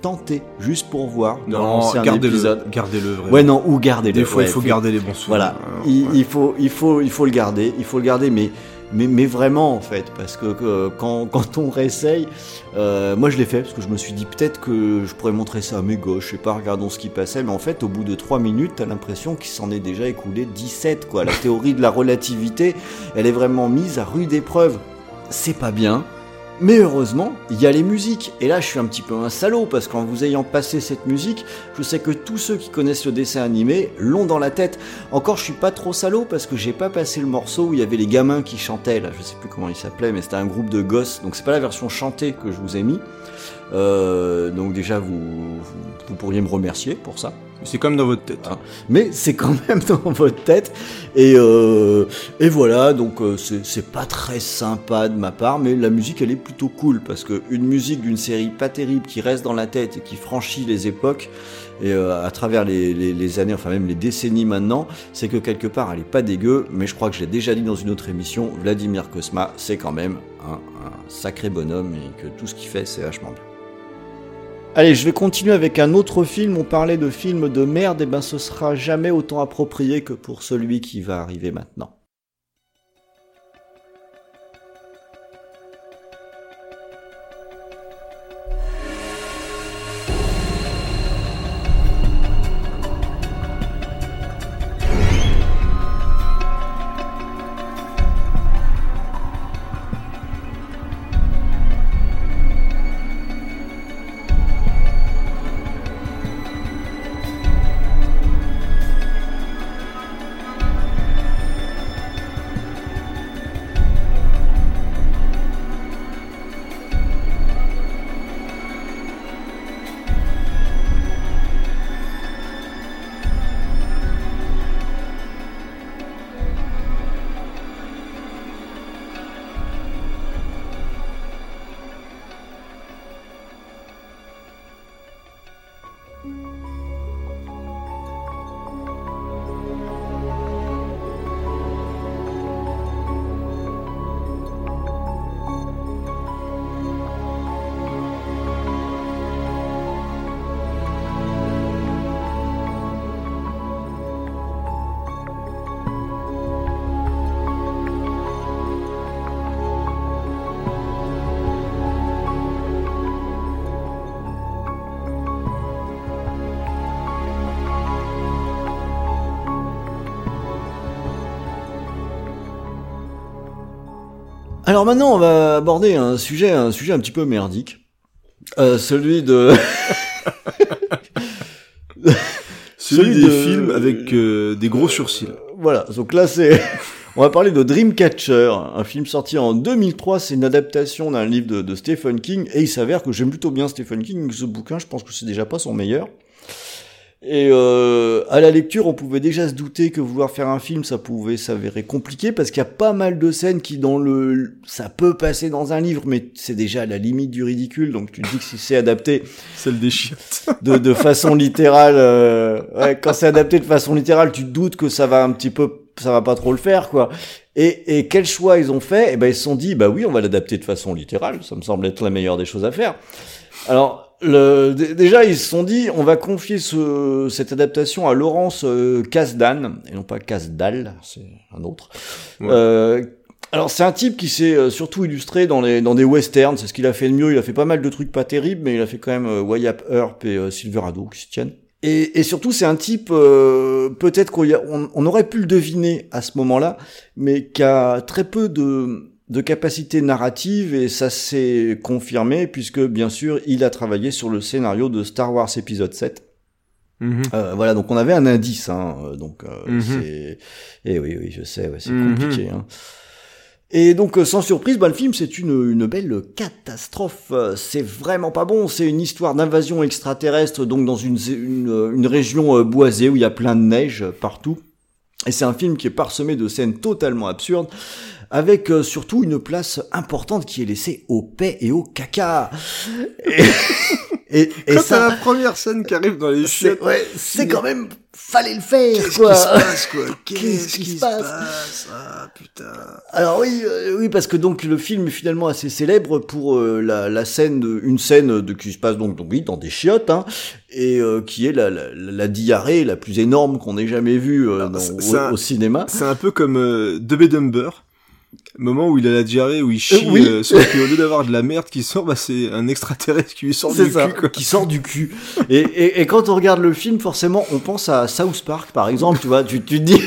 tentez juste pour voir. de relancer un gardez-le, épisode. gardez-le vraiment. Ouais non, ou gardez-le. Des fois, Ouais, il faut garder les bons souvenirs. voilà, hein, il, ouais. il faut, il faut, il faut le garder, il faut le garder, mais, mais, vraiment en fait, parce que, <laughs> quand on réessaye, euh, moi je l'ai fait parce que je me suis dit peut-être que je pourrais montrer ça à mes gauches, je sais pas, regardons ce qui passait, mais en fait, au bout de 3 minutes, t'as l'impression qu'il s'en est déjà écoulé 17, quoi. La théorie de la relativité, elle est vraiment mise à rude épreuve. C'est pas bien. Mais heureusement, il y a les musiques. Et là, je suis un petit peu un salaud parce qu'en vous ayant passé cette musique, je sais que tous ceux qui connaissent le dessin animé l'ont dans la tête. Encore, je suis pas trop salaud parce que j'ai pas passé le morceau où il y avait les gamins qui chantaient. Là, je sais plus comment il s'appelait, mais c'était un groupe de gosses. Donc c'est pas la version chantée que je vous ai mis. Euh, donc déjà, vous, pourriez me remercier pour ça. C'est comme dans votre tête. Ah. mais c'est quand <laughs> même dans votre tête. Et, euh, et voilà, donc euh, c'est pas très sympa de ma part, mais la musique elle est plutôt cool parce que une musique d'une série pas terrible qui reste dans la tête et qui franchit les époques et euh, à travers les, les- les années, enfin même les décennies maintenant, c'est que quelque part elle est pas dégueu, mais je crois que je l'ai déjà dit dans une autre émission, Vladimir Kosma c'est quand même un, sacré bonhomme et que tout ce qu'il fait c'est vachement bien. Allez, je vais continuer avec un autre film. On parlait de film de merde, et ben ce sera jamais autant approprié que pour celui qui va arriver maintenant. Alors maintenant, on va aborder un sujet, un sujet un petit peu merdique, Euh, celui de <laughs> Celui, Celui des de- films avec euh, des gros sourcils. Voilà, donc là c'est... <laughs> On va parler de Dreamcatcher, un film sorti en 2003, c'est une adaptation d'un livre de, de Stephen King, et il s'avère que j'aime plutôt bien Stephen King, ce bouquin, je pense que c'est déjà pas son meilleur. Et euh, à la lecture, on pouvait déjà se douter que vouloir faire un film, ça pouvait s'avérer compliqué, parce qu'il y a pas mal de scènes qui, dans le... ça peut passer dans un livre, mais c'est déjà à la limite du ridicule, donc tu te dis que si c'est adapté, Celle des chiottes. <laughs> de, de façon littérale, euh, ouais, quand c'est adapté de façon littérale, tu te doutes que ça va un petit peu ça va pas trop le faire, quoi. Et, et quel choix ils ont fait? Eh ben, ils se sont dit, bah oui, on va l'adapter de façon littérale. Ça me semble être la meilleure des choses à faire. Alors, le, déjà, ils se sont dit, on va confier ce, cette adaptation à Laurence euh, Kasdan, et non pas Kasdal, c'est un autre. Ouais. Euh, alors, c'est un type qui s'est euh, surtout illustré dans, les, dans des westerns, c'est ce qu'il a fait de mieux. Il a fait pas mal de trucs pas terribles, mais il a fait quand même euh, Wyatt Earp et euh, Silverado qui se tiennent. Et, et surtout, c'est un type, euh, peut-être qu'on on aurait pu le deviner à ce moment-là, mais qui a très peu de, de capacité narrative, et ça s'est confirmé, puisque bien sûr, il a travaillé sur le scénario de Star Wars épisode 7. Mhm. Euh, voilà, donc on avait un indice, hein, euh, donc euh, Mhm. c'est... Et oui, oui, je sais, ouais, c'est Mhm. compliqué. Hein. Et donc, euh, sans surprise, bah, le film, c'est une, une belle catastrophe. C'est vraiment pas bon. C'est une histoire d'invasion extraterrestre, donc dans une, une, euh, une région boisée où il y a plein de neige partout. Et c'est un film qui est parsemé de scènes totalement absurdes, avec euh, surtout une place importante qui est laissée au paix et au caca. Et, <laughs> et, et Quand ça, la première scène qui arrive dans les c'est chiottes, ouais, c'est quand même fallait le faire qu'est-ce quoi. qui se passe, quoi <laughs> Qu'est-ce qui se se passe passe? Ah, putain. Alors oui, euh, oui parce que donc le film est finalement assez célèbre pour euh, la, la scène, de, une scène de qui se passe donc, donc oui dans des chiottes, hein, et euh, qui est la, la, la diarrhée la plus énorme qu'on ait jamais vue euh, Alors, dans- au, un- au cinéma. C'est un peu comme euh, Dumber. Moment où il a la diarrhée, où il chie, Euh, oui. euh, sauf qu'au lieu d'avoir de la merde qui sort, bah c'est un extraterrestre qui lui sort du ça, cul, quoi. qui sort du cul. Et, et, et quand on regarde le film, forcément, on pense à South Park, par exemple, tu vois, tu, tu te dis. <laughs>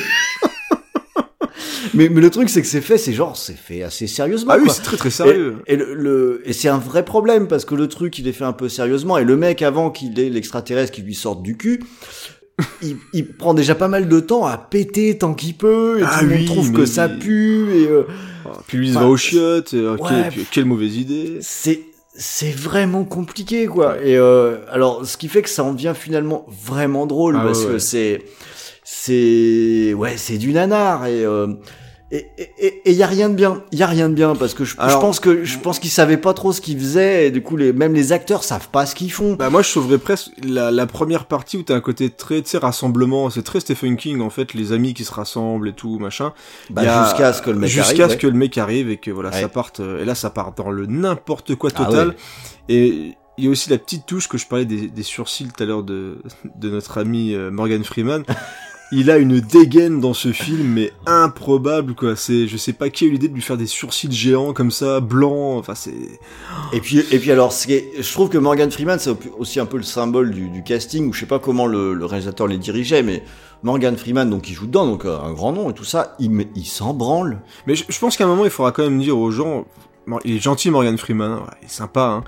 mais, mais le truc, c'est que c'est fait, c'est genre, c'est fait assez sérieusement. Ah oui, c'est très très sérieux. Et, et le, le- et c'est un vrai problème parce que le truc, il est fait un peu sérieusement. Et le mec, avant qu'il ait l'extraterrestre qui lui sorte du cul, il, il prend déjà pas mal de temps à péter tant qu'il peut. Et Ah tout le monde trouve que ça pue. Et euh, Ah, Puis lui il se Enfin, va aux chiottes, et, ouais, puis quelle mauvaise idée. c'est c'est vraiment compliqué quoi. Et euh, alors, ce qui fait que ça en devient finalement vraiment drôle Ah parce ouais, que ouais. c'est c'est ouais, c'est du nanar et euh, et et il y a rien de bien, il y a rien de bien parce que je, pense que je pense qu'ils savaient pas trop ce qu'ils faisaient et du coup les même les acteurs savent pas ce qu'ils font. Bah moi je sauverais presque la, la première partie où t'as un côté très, tu sais, rassemblement, c'est très Stephen King en fait, les amis qui se rassemblent et tout, machin. Bah, jusqu'à ce que le mec Jusqu'à arrive, ce ouais. que le mec arrive et que voilà, Ouais. ça parte, euh, et là ça part dans le n'importe quoi Ah total. ouais. Et il y a aussi la petite touche que je parlais des, des sourcils tout à l'heure de, de notre ami euh, Morgan Freeman. <laughs> Il a une dégaine dans ce film, mais improbable, quoi. C'est, je sais pas qui a eu l'idée de lui faire des sourcils géants comme ça, blancs. Enfin, c'est. Et puis, et puis alors, je trouve que Morgan Freeman, c'est aussi un peu le symbole du, du casting, ou je sais pas comment le, le réalisateur les dirigeait, mais Morgan Freeman, donc il joue dedans, donc euh, un grand nom et tout ça, il, il s'en branle. Mais je, je pense qu'à un moment, il faudra quand même dire aux gens, il est gentil Morgan Freeman, hein, ouais, il est sympa, hein.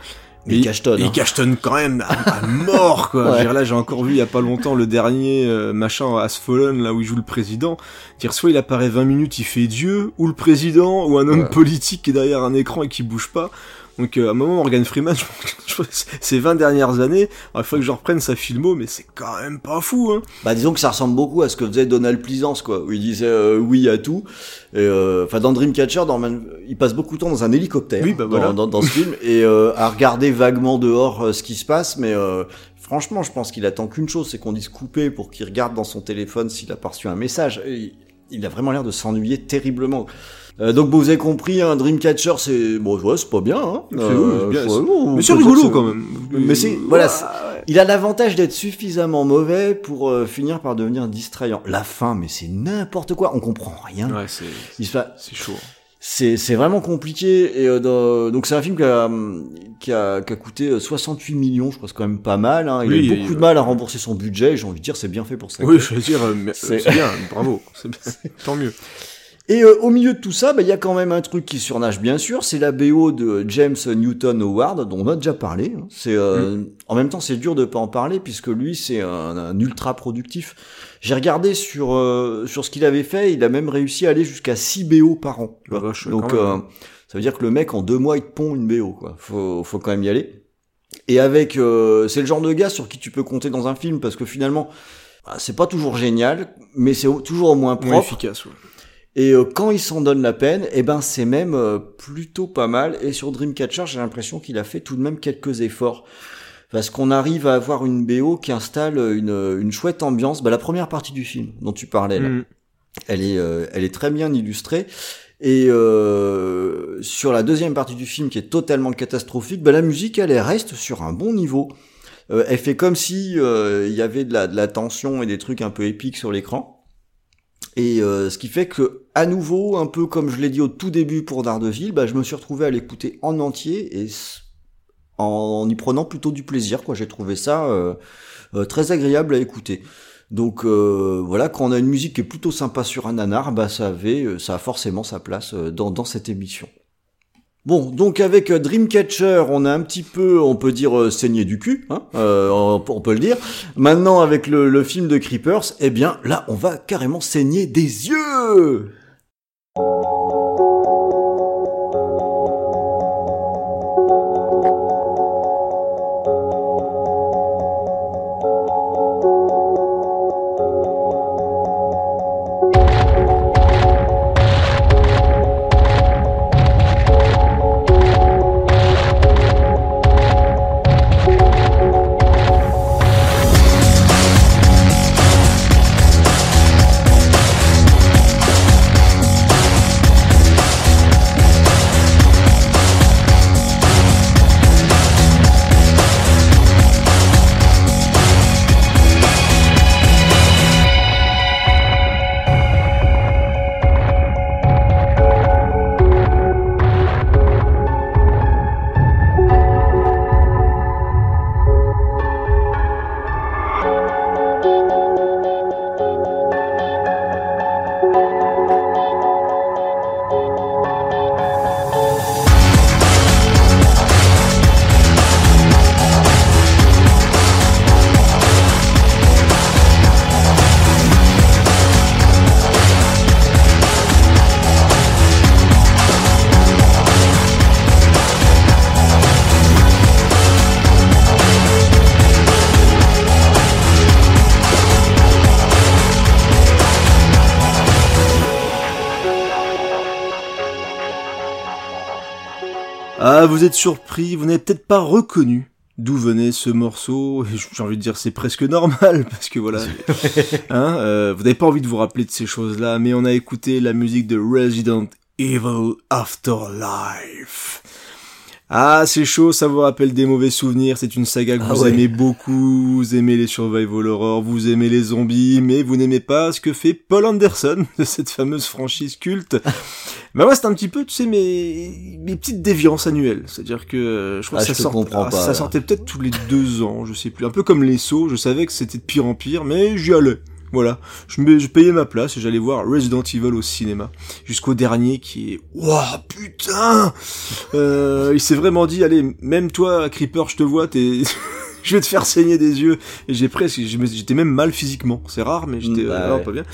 Mais il cachetonne, Il hein. cachetonne quand même à, à mort, quoi. <laughs> Ouais. Dire, là, j'ai encore vu il y a pas longtemps le dernier euh, machin As Fallen, là où il joue le président. Dire soit il apparaît 20 minutes, il fait Dieu, ou le président, ou un homme Ouais. politique qui est derrière un écran et qui bouge pas. Donc euh, à un moment, Morgan Freeman, <laughs> je je ces 20 dernières années, alors, il faut que je reprenne sa filmo, mais c'est quand même pas fou, hein. Bah disons que ça ressemble beaucoup à ce que faisait Donald Pleasance, quoi, où il disait euh, oui à tout. Et euh, enfin dans Dreamcatcher, dans il passe beaucoup de temps dans un hélicoptère Oui, bah dans, voilà. dans, dans ce film et euh, à regarder vaguement dehors euh, ce qui se passe, mais euh, franchement, je pense qu'il attend qu'une chose, c'est qu'on dise couper pour qu'il regarde dans son téléphone s'il a reçu un message. Et il a vraiment l'air de s'ennuyer terriblement. Euh, donc bon, vous avez compris, un Dreamcatcher, c'est bon, ouais, c'est pas bien. Hein. C'est bien, Mais c'est rigolo quand même. Mais c'est voilà, il a l'avantage d'être suffisamment mauvais pour euh, finir par devenir distrayant. La fin, mais c'est n'importe quoi, on comprend rien. Ouais, c'est, c'est chaud. c'est c'est vraiment compliqué et euh, dans- donc c'est un film qui a, qui a qui a coûté euh, 68 millions, je crois c'est quand même pas mal. Hein. Il Oui, a eu il- beaucoup de mal à rembourser son budget. J'ai envie de dire c'est bien fait pour ça. Oui, je veux dire, euh, C'est- bien, bravo. <laughs> Bien. Tant mieux. Et euh, au milieu de tout ça, bah, il y a quand même un truc qui surnage bien sûr, c'est la BO de James Newton Howard, dont on a déjà parlé. hein. C'est euh, en même temps c'est dur de pas en parler puisque lui c'est un, un ultra productif. J'ai regardé sur euh, sur ce qu'il avait fait, il a même réussi à aller jusqu'à 6 BO par an. tu vois. vache, Donc euh, ça veut dire que le mec en deux mois il te pond une BO quoi. Faut faut quand même y aller. Et avec euh, c'est le genre de gars sur qui tu peux compter dans un film parce que finalement bah, c'est pas toujours génial, mais c'est toujours au moins propre. efficace, ouais. Et euh, quand il s'en donne la peine, eh ben c'est même euh, plutôt pas mal. Et sur Dreamcatcher, j'ai l'impression qu'il a fait tout de même quelques efforts. Parce qu'on arrive à avoir une BO qui installe une, une chouette ambiance. Bah, la première partie du film dont tu parlais là. Mm. Elle est, euh, elle est très bien illustrée. Et euh, sur la deuxième partie du film, qui est totalement catastrophique, ben, la musique, elle, elle reste sur un bon niveau. Euh, elle fait comme si euh, il y avait de la, de la tension et des trucs un peu épiques sur l'écran. Et euh, ce qui fait que, à nouveau, un peu comme je l'ai dit au tout début pour Daredevil, bah, je me suis retrouvé à l'écouter en entier et en y prenant plutôt du plaisir. Quoi, j'ai trouvé ça euh, euh, très agréable à écouter. Donc voilà, quand on a une musique qui est plutôt sympa sur un nanar, bah ça avait, ça a forcément sa place dans cette émission. Bon, donc avec euh, Dreamcatcher, on a un petit peu, on peut dire, euh, saigné du cul, hein, euh, on, peut le dire. Maintenant, avec le, le film de Creepers, eh bien là, on va carrément saigner des yeux vous êtes surpris, vous n'avez peut-être pas reconnu d'où venait ce morceau. J'ai envie de dire c'est presque normal <laughs> parce que voilà, <laughs> hein, euh, vous n'avez pas envie de vous rappeler de ces choses-là, mais on a écouté la musique de Resident Evil Afterlife. Ah, c'est chaud, ça vous rappelle des mauvais souvenirs. C'est une saga que Ah vous ouais. aimez beaucoup. Vous aimez les survival horror, vous aimez les zombies, mais vous n'aimez pas ce que fait Paul Anderson <laughs> de cette fameuse franchise culte. Bah moi, c'est un petit peu, tu sais, mes, mes petites déviances annuelles. C'est-à-dire que euh, je crois Ah, que ça, sort- ah, pas, ça sortait peut-être tous les deux ans, je sais plus. Un peu comme les sauts, je savais que c'était de pire en pire, mais j'y allais. Voilà, je, me, je payais ma place et j'allais voir Resident Evil au cinéma. Jusqu'au dernier qui est... Wouah, putain euh, Il s'est vraiment dit, allez, même toi, Creeper, je te vois, t'es... <laughs> <laughs> je vais te faire saigner des yeux. Et j'ai presque... J'étais même mal physiquement. C'est rare, mais j'étais... Bah euh, ouais. pas bien.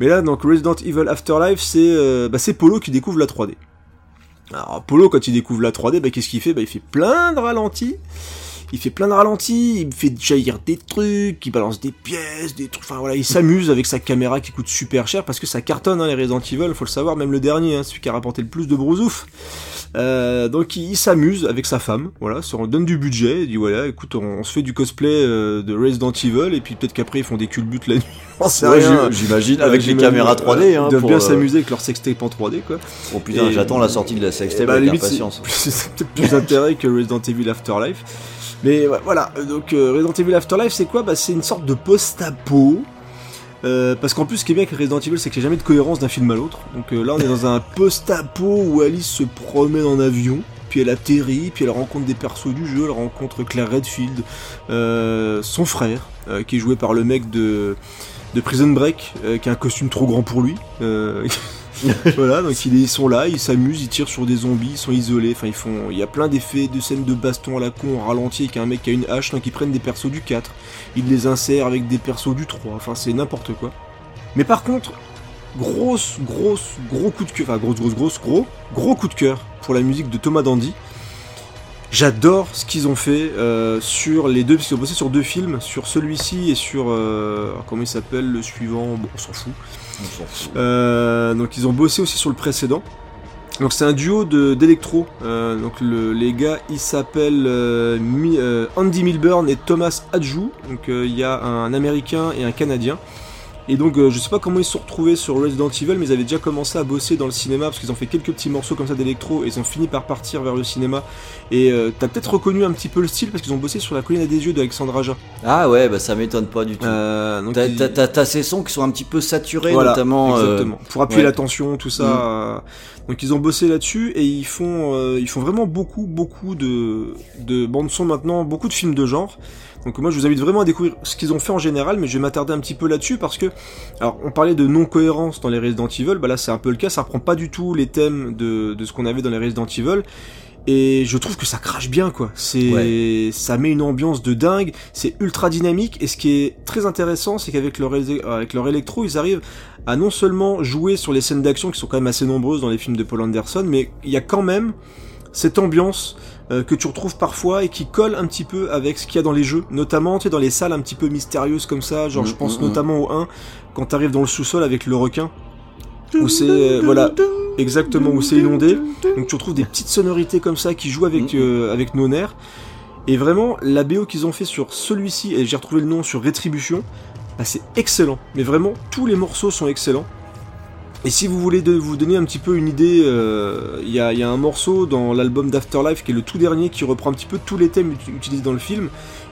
Mais là, donc, Resident Evil Afterlife, c'est euh, bah, c'est Polo qui découvre la 3D. Alors, Polo, quand il découvre la 3D, bah, qu'est-ce qu'il fait? Bah, Il fait plein de ralentis. Il fait plein de ralentis, il fait jaillir des trucs, il balance des pièces, des trucs. Enfin voilà, il s'amuse avec sa caméra qui coûte super cher parce que ça cartonne hein, les Resident Evil, faut le savoir, même le dernier, hein, celui qui a rapporté le plus de brousouf. Euh, donc il, il s'amuse avec sa femme, voilà, ça on donne du budget, il dit voilà, écoute, on, on se fait du cosplay euh, de Resident Evil et puis peut-être qu'après ils font des culbutes la nuit. <laughs> Ouais, J'imagine, Euh, avec les caméras euh, 3D. Hein, ils doivent bien euh, s'amuser avec leur sextape en 3D quoi. Oh putain, j'attends la sortie de la sextape Bah, avec impatience. c'est- <laughs> C'est peut-être plus intérêt que Resident Evil Afterlife. Mais voilà, donc euh, Resident Evil Afterlife, c'est quoi? Bah, C'est une sorte de post-apo. Euh, parce qu'en plus, ce qui est bien avec Resident Evil, c'est qu'il n'y a jamais de cohérence d'un film à l'autre. Donc euh, là, on est dans un post-apo où Alice se promène en avion, puis elle atterrit, puis elle rencontre des persos du jeu, elle rencontre Claire Redfield, son frère, qui est joué par le mec de, Prison Break, qui a un costume trop grand pour lui. <laughs> <laughs> Voilà, donc ils, sont là, ils s'amusent, ils tirent sur des zombies, ils sont isolés, enfin ils font, il y a plein d'effets, de scènes de baston à la con en ralenti avec un mec qui a une hache, donc ils prennent des persos du 4, ils les insèrent avec des persos du 3, enfin c'est n'importe quoi. Mais par contre, grosse, grosse, gros coup de cœur, enfin grosse, grosse, grosse, gros, gros coup de cœur pour la musique de Thomas Dandy. J'adore ce qu'ils ont fait euh, sur les deux, parce qu'ils ont bossé sur deux films, sur celui-ci et sur, euh, comment il s'appelle, le suivant, bon on s'en fout. Euh, donc ils ont bossé aussi sur le précédent. Donc c'est un duo d'électro. Euh, donc le- les gars ils s'appellent euh, euh, Andy Milburn et Thomas Adjou. Donc il y a un américain et un canadien. Et donc, euh, je sais pas comment ils se sont retrouvés sur Resident Evil, mais ils avaient déjà commencé à bosser dans le cinéma parce qu'ils ont fait quelques petits morceaux comme ça d'électro et ils ont fini par partir vers le cinéma. Et euh, t'as peut-être reconnu un petit peu le style parce qu'ils ont bossé sur La colline à des yeux d'Alexandre Aja. Ah ouais, bah ça m'étonne pas du tout. Euh, T'as- ils- T'as t'as- t'as ces sons qui sont un petit peu saturés, Voilà, notamment. euh, exactement. pour appuyer ouais. la tension, tout ça. euh, Donc ils ont bossé là-dessus et ils font, euh, ils font vraiment beaucoup, beaucoup de, de bandes son maintenant, beaucoup de films de genre. Donc moi je vous invite vraiment à découvrir ce qu'ils ont fait en général, mais je vais m'attarder un petit peu là-dessus parce que, alors on parlait de non-cohérence dans les Resident Evil, bah là c'est un peu le cas, ça reprend pas du tout les thèmes de, de ce qu'on avait dans les Resident Evil. Et je trouve que ça crache bien quoi. C'est ça met une ambiance de dingue, c'est ultra dynamique. Et ce qui est très intéressant c'est qu'avec leur avec leur électro, ils arrivent à non seulement jouer sur les scènes d'action qui sont quand même assez nombreuses dans les films de Paul Anderson, mais il y a quand même cette ambiance euh, que tu retrouves parfois et qui colle un petit peu avec ce qu'il y a dans les jeux, notamment tu sais, dans les salles un petit peu mystérieuses comme ça, genre Mm, je pense mm, mm. notamment au 1 quand t'arrives dans le sous-sol avec le requin où c'est euh, voilà exactement où c'est inondé. Donc tu retrouves des petites sonorités comme ça qui jouent avec euh, avec nos nerfs. Et vraiment la BO qu'ils ont fait sur celui-ci et j'ai retrouvé le nom sur Rétribution bah, c'est excellent. Mais vraiment tous les morceaux sont excellents et si vous voulez de, vous donner un petit peu une idée, euh, il y, a, il y a un morceau dans l'album d'Afterlife qui est le tout dernier qui reprend un petit peu tous les thèmes ut- utilisés dans le film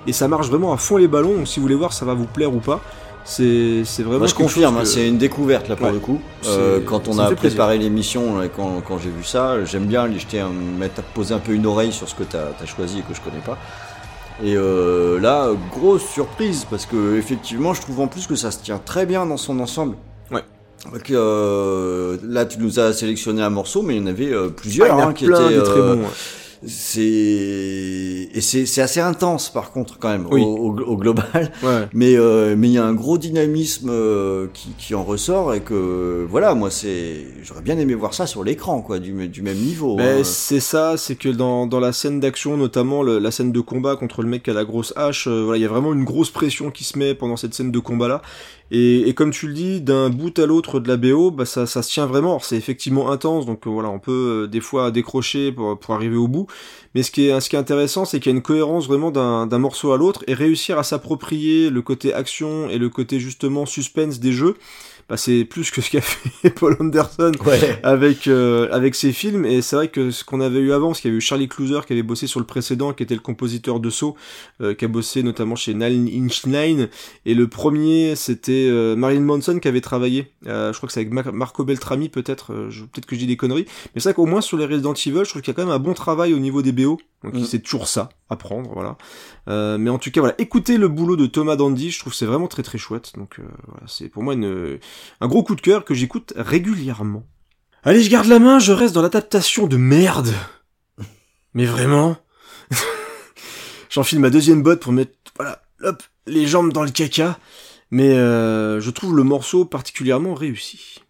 et ça marche vraiment à fond les ballons. Donc si vous voulez voir, ça va vous plaire ou pas. C'est vraiment. Moi, je confirme, hein, que- c'est une découverte là pour Ouais. le coup. Euh, quand on ça a préparé l'émission, quand, quand j'ai vu ça, j'aime bien aller jeter un, mettre, poser un peu une oreille sur ce que t'as as choisi et que je connais pas. Et euh, là, grosse surprise parce que effectivement, je trouve en plus que ça se tient très bien dans son ensemble. Donc, euh, là, tu nous as sélectionné un morceau, mais il y en avait euh, plusieurs Ah, il y en a hein, qui plein étaient très euh, bons. ouais. C'est et c'est c'est assez intense par contre quand même Oui. au, au- au global. <laughs> Ouais. Mais euh, mais il y a un gros dynamisme euh, qui, qui en ressort et que voilà moi c'est j'aurais bien aimé voir ça sur l'écran quoi du, du même niveau. Ben, hein. c'est ça, c'est que dans, dans la scène d'action, notamment le- la scène de combat contre le mec qui a la grosse hache, euh, voilà, il y a vraiment une grosse pression qui se met pendant cette scène de combat là. Et, comme tu le dis, d'un bout à l'autre de la BO, bah ça, ça se tient vraiment. C'est effectivement intense, donc euh, voilà, on peut euh, des fois décrocher pour, pour arriver au bout. Mais ce qui est, ce qui est intéressant, c'est qu'il y a une cohérence vraiment d'un d'un morceau à l'autre et réussir à s'approprier le côté action et le côté justement suspense des jeux. Bah, c'est plus que ce qu'a fait <laughs> Paul Anderson Ouais. avec euh, avec ses films. Et c'est vrai que ce qu'on avait eu avant parce qu'il y avait eu Charlie Clouser qui avait bossé sur le précédent qui était le compositeur de Saw euh, qui a bossé notamment chez Nine Inch Nine. Et le premier c'était euh, Marilyn Manson qui avait travaillé. Euh, je crois que c'est avec Mar- Marco Beltrami peut-être euh, peut-être que je dis des conneries. Mais c'est vrai qu'au moins sur les Resident Evil je trouve qu'il y a quand même un bon travail au niveau des BO donc Mm. c'est toujours ça à prendre voilà. Euh, mais en tout cas voilà. Écoutez le boulot de Thomas Dandy je trouve que c'est vraiment très très chouette. Donc euh, voilà. C'est pour moi une un gros coup de cœur que j'écoute régulièrement. Allez, je garde la main, je reste dans l'adaptation de merde. <laughs> Mais vraiment? <laughs> J'enfile ma deuxième botte pour mettre, voilà, hop, les jambes dans le caca. Mais euh, je trouve le morceau particulièrement réussi.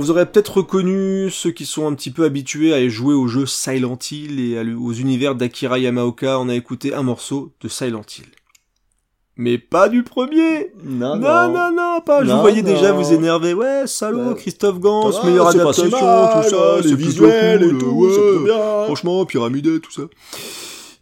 Vous aurez peut-être reconnu ceux qui sont un petit peu habitués à jouer au jeu Silent Hill et aux univers d'Akira Yamaoka, on a écouté un morceau de Silent Hill. Mais pas du premier Non, Non, non, non, pas. je vous voyais déjà vous énerver. Ouais, salaud. Christophe Gans, meilleure c'est pas si adaptation, tout ça, les visuels et tout. Franchement, pyramide, tout ça.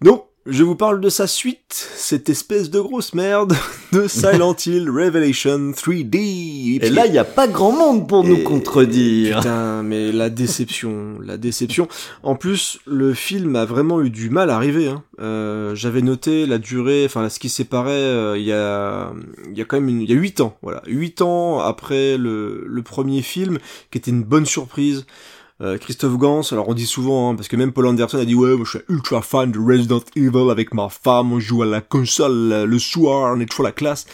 Non, je vous parle de sa suite, cette espèce de grosse merde <laughs> de Silent Hill Revelation 3D. Et là, il n'y a pas grand monde pour nous contredire. Putain, mais la déception, la déception. En plus, le film a vraiment eu du mal à arriver. Hein. Euh, J'avais noté la durée, enfin ce qui séparait euh, il y a, il y a quand même une, il y a huit ans, voilà, huit ans après le, le premier film, qui était une bonne surprise. Euh, Christophe Gans, alors on dit souvent, hein, parce que même Paul Anderson a dit ouais, moi je suis ultra fan de Resident Evil avec ma femme, on joue à la console euh, le soir, on est toujours la classe.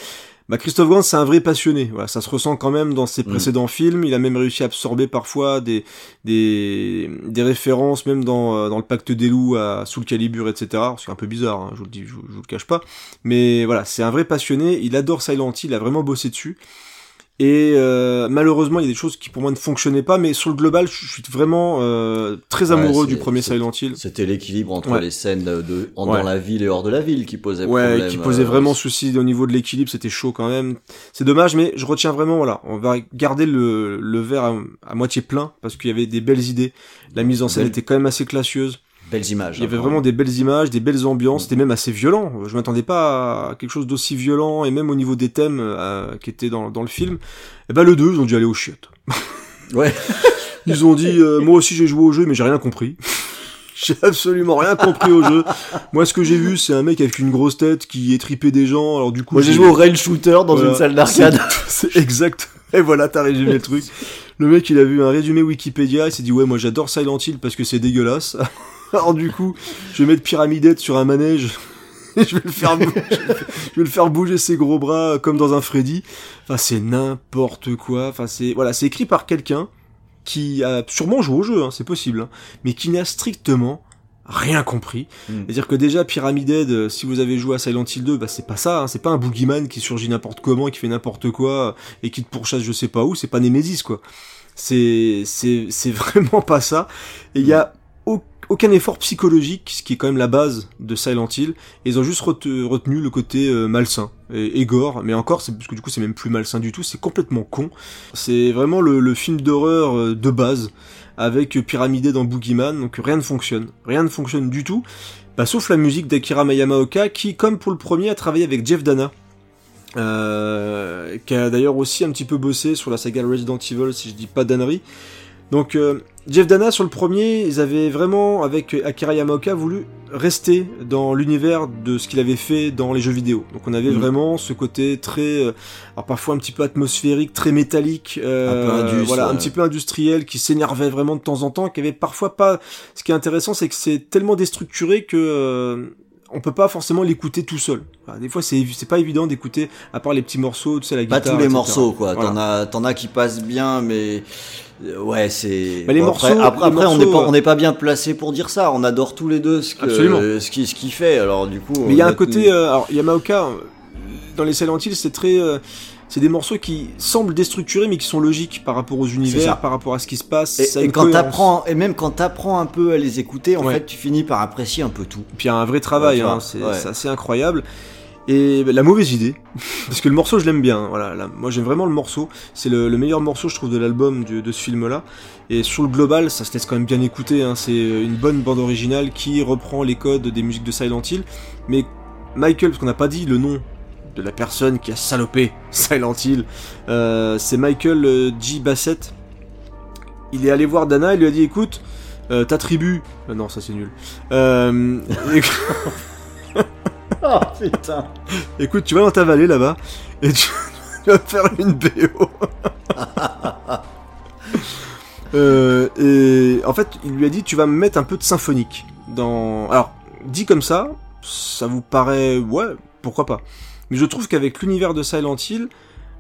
Bah Christophe Gans c'est un vrai passionné, voilà, ça se ressent quand même dans ses Mm. précédents films, il a même réussi à absorber parfois des des, des références même dans, euh, dans le Pacte des loups à Soul Calibur etc. C'est un peu bizarre, hein, je vous le dis, je, je vous le cache pas, mais voilà, c'est un vrai passionné, il adore Silent Hill, il a vraiment bossé dessus. Et euh, malheureusement, il y a des choses qui pour moi ne fonctionnaient pas, mais sur le global, je suis vraiment euh, très Ouais, amoureux du premier Silent Hill. C'était l'équilibre entre Ouais. les scènes de, en- Ouais. dans la ville et hors de la ville qui posait Ouais, problème. qui posait euh, vraiment souci au niveau de l'équilibre, c'était chaud quand même. C'est dommage, mais je retiens vraiment, voilà, on va garder le, le verre à, à moitié plein, parce qu'il y avait des belles idées. La mise en scène Belle- était quand même assez classieuse. Belles images. Il y avait hein, vraiment des belles images, des belles ambiances, c'était même assez violent. Je m'attendais pas à quelque chose d'aussi violent, et même au niveau des thèmes euh, qui étaient dans, dans le film. Et ben le 2, ils ont dû aller au chiottes. <laughs> Ouais. <laughs> Ils ont dit, euh, moi aussi j'ai joué au jeu, mais j'ai rien compris. <laughs> j'ai absolument rien compris au jeu. Moi, ce que j'ai vu, c'est un mec avec une grosse tête qui étripait des gens. Alors du coup, Moi, j'ai joué au rail shooter dans Voilà. une salle d'arcade. C'est exact. Et voilà, t'as résumé le truc. Le mec, il a vu un résumé Wikipédia, il s'est dit ouais, moi j'adore Silent Hill parce que c'est dégueulasse. Alors du coup, je vais mettre Pyramidette sur un manège. Et <laughs> je vais le faire bouger, <laughs> je vais le faire bouger ses gros bras comme dans un Freddy. Enfin, c'est n'importe quoi. Enfin, c'est voilà, c'est écrit par quelqu'un qui a sûrement joué au jeu, hein, c'est possible, hein, mais qui n'a strictement rien compris. Mm. C'est-à-dire que déjà Pyramid Head, euh, si vous avez joué à Silent Hill 2, bah c'est pas ça, hein, c'est pas un boogeyman qui surgit n'importe comment et qui fait n'importe quoi et qui te pourchasse je sais pas où, c'est pas Nemesis quoi. C'est c'est c'est <laughs> vraiment pas ça. Et il y a aucun effort psychologique, ce qui est quand même la base de Silent Hill. Ils ont juste rete- retenu le côté euh, malsain et, gore, mais encore, c'est parce que du coup c'est même plus malsain du tout, c'est complètement con. C'est vraiment le, film d'horreur euh, de base avec Pyramidé dans Boogeyman, donc rien ne fonctionne. Rien ne fonctionne du tout, bah, sauf la musique d'Akira Yamaoka qui, comme pour le premier, a travaillé avec Jeff Dana. Euh, qui a d'ailleurs aussi un petit peu bossé sur la saga Resident Evil, si je dis pas d'annerie. Donc Jeff Dana sur le premier, ils avaient vraiment avec Akira Yamaoka voulu rester dans l'univers de ce qu'il avait fait dans les jeux vidéo. Donc on avait Mhm. vraiment ce côté très, euh, alors parfois un petit peu atmosphérique, très métallique, euh, Un peu indus, voilà, un petit peu industriel, qui s'énervait vraiment de temps en temps, qui avait parfois pas. Ce qui est intéressant, c'est que c'est tellement déstructuré que euh, on peut pas forcément l'écouter tout seul. Enfin, des fois, c'est c'est pas évident d'écouter à part les petits morceaux, tu sais la Pas guitare. tous les etc. morceaux, quoi. Voilà. T'en as, t'en as qui passent bien, mais ouais, c'est. Bah, les Bon, morceaux- Après, après, les après, on n'est pas, euh, on n'est pas bien placé pour dire ça. On adore tous les deux ce que, Absolument. ce qui, ce qu'il fait. Alors du coup. Mais il y a un côté, euh, alors Yamaoka, euh, dans les Silent Hill, c'est très, euh, c'est des morceaux qui semblent déstructurés mais qui sont logiques par rapport aux univers, par rapport à ce qui se passe. Et, ça et quand t'apprends, et même quand t'apprends un peu à les écouter, en Ouais. fait, tu finis par apprécier un peu tout. Puis il y a un vrai travail, Ouais, hein, vois, c'est ouais. c'est assez incroyable. Et la mauvaise idée, <laughs> parce que le morceau je l'aime bien, hein, voilà, là, moi j'aime vraiment le morceau, c'est le, le meilleur morceau je trouve de l'album de ce film-là. Et sur le global, ça se laisse quand même bien écouter, hein, c'est une bonne bande originale qui reprend les codes des musiques de Silent Hill. Mais Michael, parce qu'on n'a pas dit le nom de la personne qui a salopé <laughs> Silent Hill, euh, c'est Michael euh, G. Bassett. Il est allé voir Dana, il lui a dit écoute, euh, ta tribu... euh, non, ça c'est nul. <laughs> <laughs> Oh putain. Écoute, tu vas dans ta vallée là-bas et tu, <laughs> vas faire une BO. <laughs> Euh, et en fait, il lui a dit tu vas me mettre un peu de symphonique dans. Alors, dit comme ça, ça vous paraît ouais, pourquoi pas. Mais je trouve qu'avec l'univers de Silent Hill,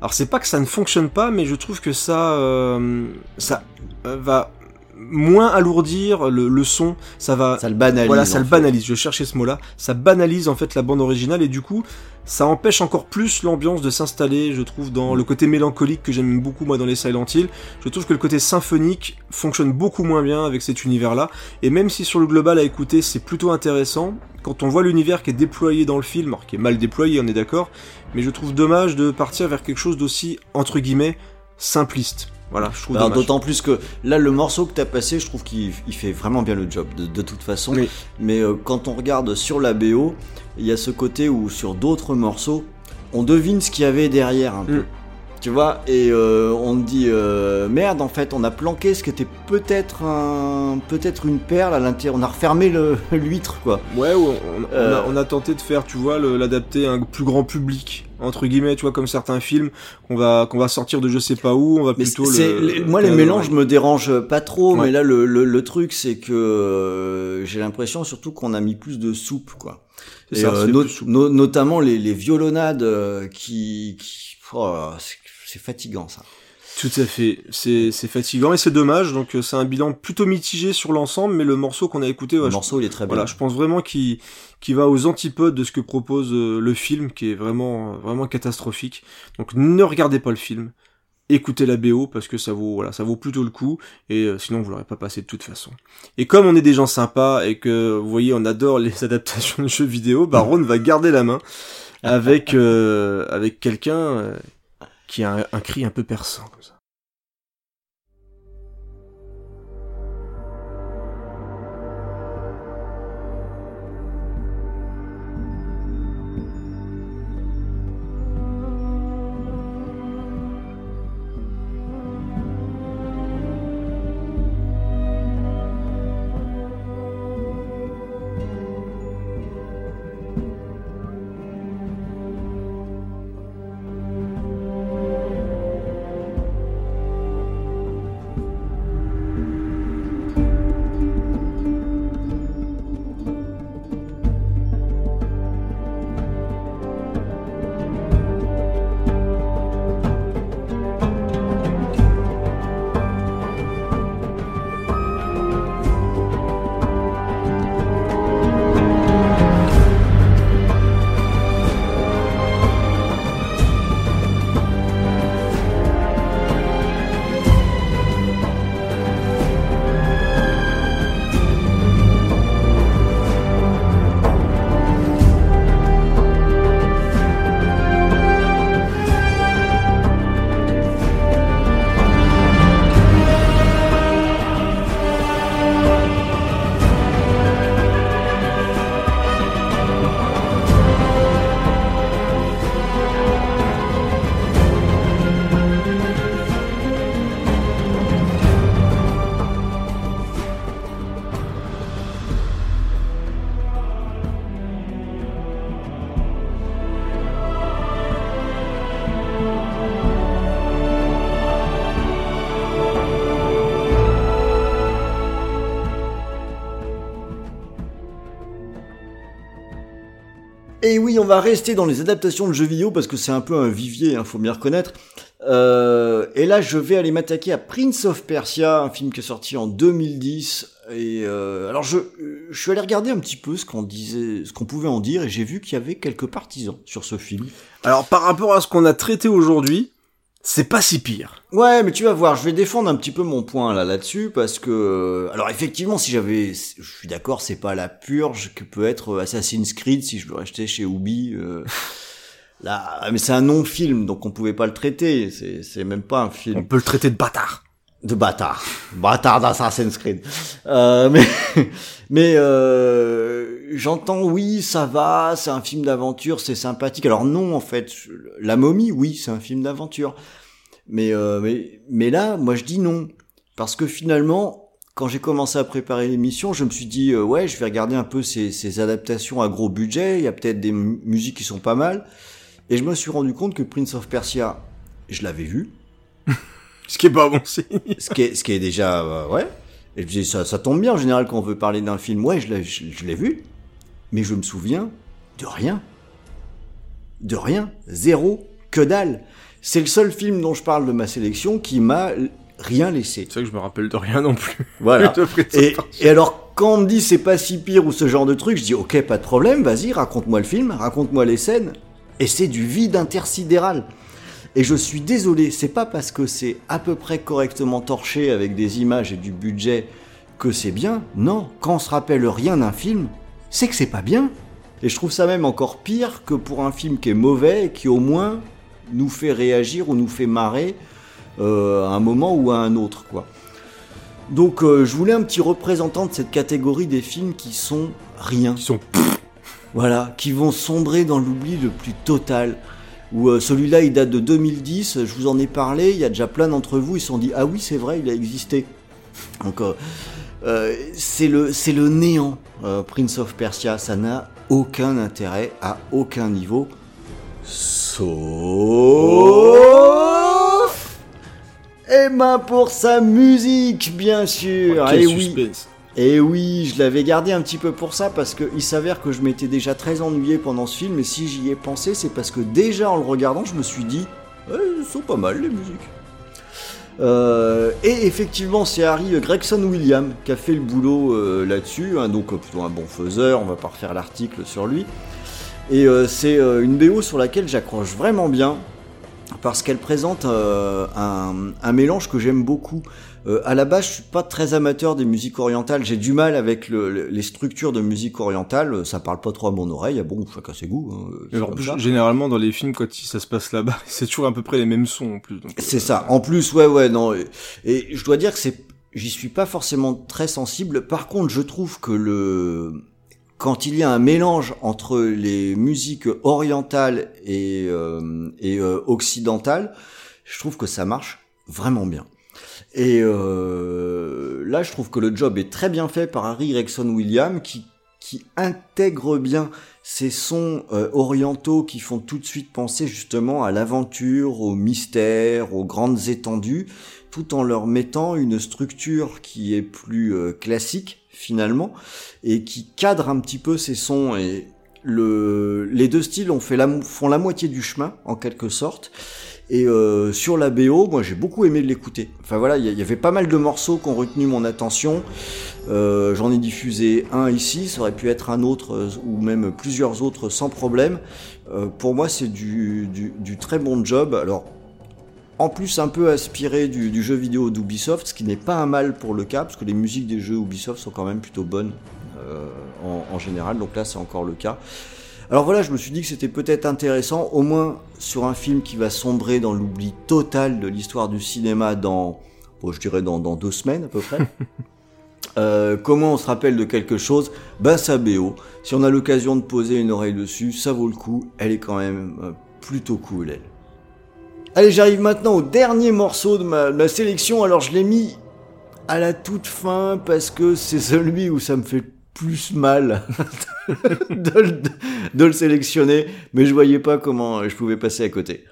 alors c'est pas que ça ne fonctionne pas, mais je trouve que ça, euh, ça va moins alourdir le, le son, ça va Ça le banalise. voilà, ça le fait. banalise. Je cherchais ce mot-là. Ça banalise en fait la bande originale et du coup, ça empêche encore plus l'ambiance de s'installer. Je trouve dans le côté mélancolique que j'aime beaucoup moi dans les Silent Hill. Je trouve que le côté symphonique fonctionne beaucoup moins bien avec cet univers-là. Et même si sur le global à écouter c'est plutôt intéressant, quand on voit l'univers qui est déployé dans le film, alors qui est mal déployé, on est d'accord, mais je trouve dommage de partir vers quelque chose d'aussi entre guillemets simpliste. Voilà, je trouve Alors, dommage. D'autant plus que là, le morceau que t'as passé, je trouve qu'il il fait vraiment bien le job, de, de toute façon. Oui. Mais euh, quand on regarde sur la BO, il y a ce côté où sur d'autres morceaux, on devine ce qu'il y avait derrière un peu. Mm. Tu vois, et euh, on dit euh, merde, en fait, on a planqué ce qui était peut-être un, peut-être une perle à l'intérieur. On a refermé <laughs> l'huître, quoi. Ouais, on, on a, on a tenté de faire, tu vois, l'adapter à un plus grand public, entre guillemets, tu vois, comme certains films qu'on va qu'on va sortir de je sais pas où, on va Mais plutôt le. moi, les le- mélanges me dérangent pas trop, Ouais. mais là, le, le, le truc, c'est que euh, j'ai l'impression surtout qu'on a mis plus de soupe, quoi. C'est Et, ça, euh, no- notamment les, les violonades euh, qui, qui oh, c'est fatigant ça. Tout à fait. C'est fatigant et c'est dommage. Donc euh, c'est un bilan plutôt mitigé sur l'ensemble, mais le morceau qu'on a écouté, ouais, le je- morceau il est très bien. voilà, je pense vraiment qu'il va aux antipodes de ce que propose euh, le film, qui est vraiment vraiment catastrophique. Donc ne regardez pas le film. Écoutez la BO parce que ça vaut voilà ça vaut plutôt le coup et euh, sinon vous l'aurez pas passé de toute façon. Et comme on est des gens sympas et que vous voyez on adore les <laughs> adaptations de jeux vidéo, bah Ron va garder la main avec euh, avec quelqu'un euh, qui a un, cri un peu perçant comme ça. On va rester dans les adaptations de jeux vidéo parce que c'est un peu un vivier, hein, faut bien reconnaître. Euh, et là, je vais aller m'attaquer à Prince of Persia, un film qui est sorti en 2010. Et euh, alors, je, je suis allé regarder un petit peu ce qu'on disait, ce qu'on pouvait en dire, et j'ai vu qu'il y avait quelques partisans sur ce film. Alors par rapport à ce qu'on a traité aujourd'hui, c'est pas si pire. Ouais, mais tu vas voir, je vais défendre un petit peu mon point là là-dessus parce que alors effectivement, si j'avais je suis d'accord, c'est pas la purge que peut être Assassin's Creed si je le rachetais chez Ubi euh, <laughs> là, mais c'est un non-film donc on pouvait pas le traiter, c'est c'est même pas un On film peut le traiter de bâtard. De bâtard. Bâtard d'Assassin's Creed. Euh, mais <laughs> mais euh, j'entends oui, ça va, c'est un film d'aventure, c'est sympathique. Alors non en fait, La momie oui, c'est un film d'aventure. Mais euh, mais mais là, moi je dis non parce que finalement quand j'ai commencé à préparer l'émission, je me suis dit euh, ouais, je vais regarder un peu ces, ces adaptations à gros budget, il y a peut-être des mu- musiques qui sont pas mal et je me suis rendu compte que Prince of Persia, je l'avais vu <laughs> Ce qui est pas bon signe. ce qui est, ce qui est déjà euh, ouais et je me dis, ça, ça tombe bien en général quand on veut parler d'un film ouais je l'ai je, je l'ai vu mais je me souviens de rien de rien zéro que dalle c'est le seul film dont je parle de ma sélection qui m'a rien laissé. C'est vrai que je me rappelle de rien non plus. Voilà. <laughs> Et, et alors, quand on me dit c'est pas si pire ou ce genre de truc, je dis ok, pas de problème, vas-y, raconte-moi le film, raconte-moi les scènes. Et c'est du vide intersidéral. Et je suis désolé, c'est pas parce que c'est à peu près correctement torché avec des images et du budget que c'est bien. Non, quand on se rappelle rien d'un film, c'est que c'est pas bien. Et je trouve ça même encore pire que pour un film qui est mauvais et qui au moins nous fait réagir ou nous fait marrer euh, à un moment ou à un autre, quoi. Donc euh, je voulais un petit représentant de cette catégorie des films qui sont rien. Ils sont Voilà, qui vont sombrer dans l'oubli le plus total. Ou euh, celui-là, il date de 2010, je vous en ai parlé, il y a déjà plein d'entre vous, ils se sont dit Ah oui, c'est vrai, il a existé. Donc, euh, euh, c'est le, néant, Prince of Persia, ça n'a aucun intérêt à aucun niveau. Sauf. Et ben pour sa musique, bien sûr. Quel Et oui. Et oui, je l'avais gardé un petit peu pour ça parce qu'il s'avère que je m'étais déjà très ennuyé pendant ce film et si j'y ai pensé, c'est parce que déjà en le regardant, je me suis dit, Eh, sont pas mal les musiques. Euh, et effectivement, c'est Harry Gregson Williams qui a fait le boulot euh, là-dessus, hein, donc euh, plutôt un bon faiseur, on va pas refaire l'article sur lui. Et c'est une BO sur laquelle j'accroche vraiment bien parce qu'elle présente un mélange que j'aime beaucoup. Euh, à la base, je suis pas très amateur des musiques orientales. J'ai du mal avec le- le- les structures de musique orientale. Ça parle pas trop à mon oreille. Ah Bon, chacun ses goûts. hein, c'est alors, généralement, dans les films, quand ça se passe là-bas, <laughs> c'est toujours à peu près les mêmes sons en plus. donc, euh, C'est ça. En plus, ouais, ouais, non. Et, et je dois dire que c'est, j'y suis pas forcément très sensible. Par contre, je trouve que le, quand il y a un mélange entre les musiques orientales et, euh, et euh, occidentales, je trouve que ça marche vraiment bien. Et euh, là, je trouve que le job est très bien fait par Harry Gregson Williams, qui, intègre bien ces sons euh, orientaux qui font tout de suite penser justement à l'aventure, au mystère, aux grandes étendues, tout en leur mettant une structure qui est plus euh, classique finalement et qui cadre un petit peu ces sons. Et le, les deux styles font la moitié du chemin en quelque sorte et euh, sur la BO, moi j'ai beaucoup aimé l'écouter. Enfin voilà, il y, avait pas mal de morceaux qui ont retenu mon attention. Euh, J'en ai diffusé un ici, ça aurait pu être un autre euh, ou même plusieurs autres sans problème. Pour moi, c'est du, très bon job. Alors, en plus, un peu aspiré du, jeu vidéo d'Ubisoft, ce qui n'est pas un mal pour le cas, parce que les musiques des jeux Ubisoft sont quand même plutôt bonnes en général. Donc là, c'est encore le cas. Alors voilà, je me suis dit que c'était peut-être intéressant, au moins sur un film qui va sombrer dans l'oubli total de l'histoire du cinéma dans, bon, je dirais dans, dans deux semaines à peu près. <laughs> Euh, comment on se rappelle de quelque chose? Ben sa BO. Si on a l'occasion de poser une oreille dessus, ça vaut le coup. Elle est quand même euh, plutôt cool, elle. Allez, j'arrive maintenant au dernier morceau de ma, de ma sélection. Alors je l'ai mis à la toute fin parce que c'est celui où ça me fait plus mal <laughs> de, le, sélectionner, mais je voyais pas comment je pouvais passer à côté.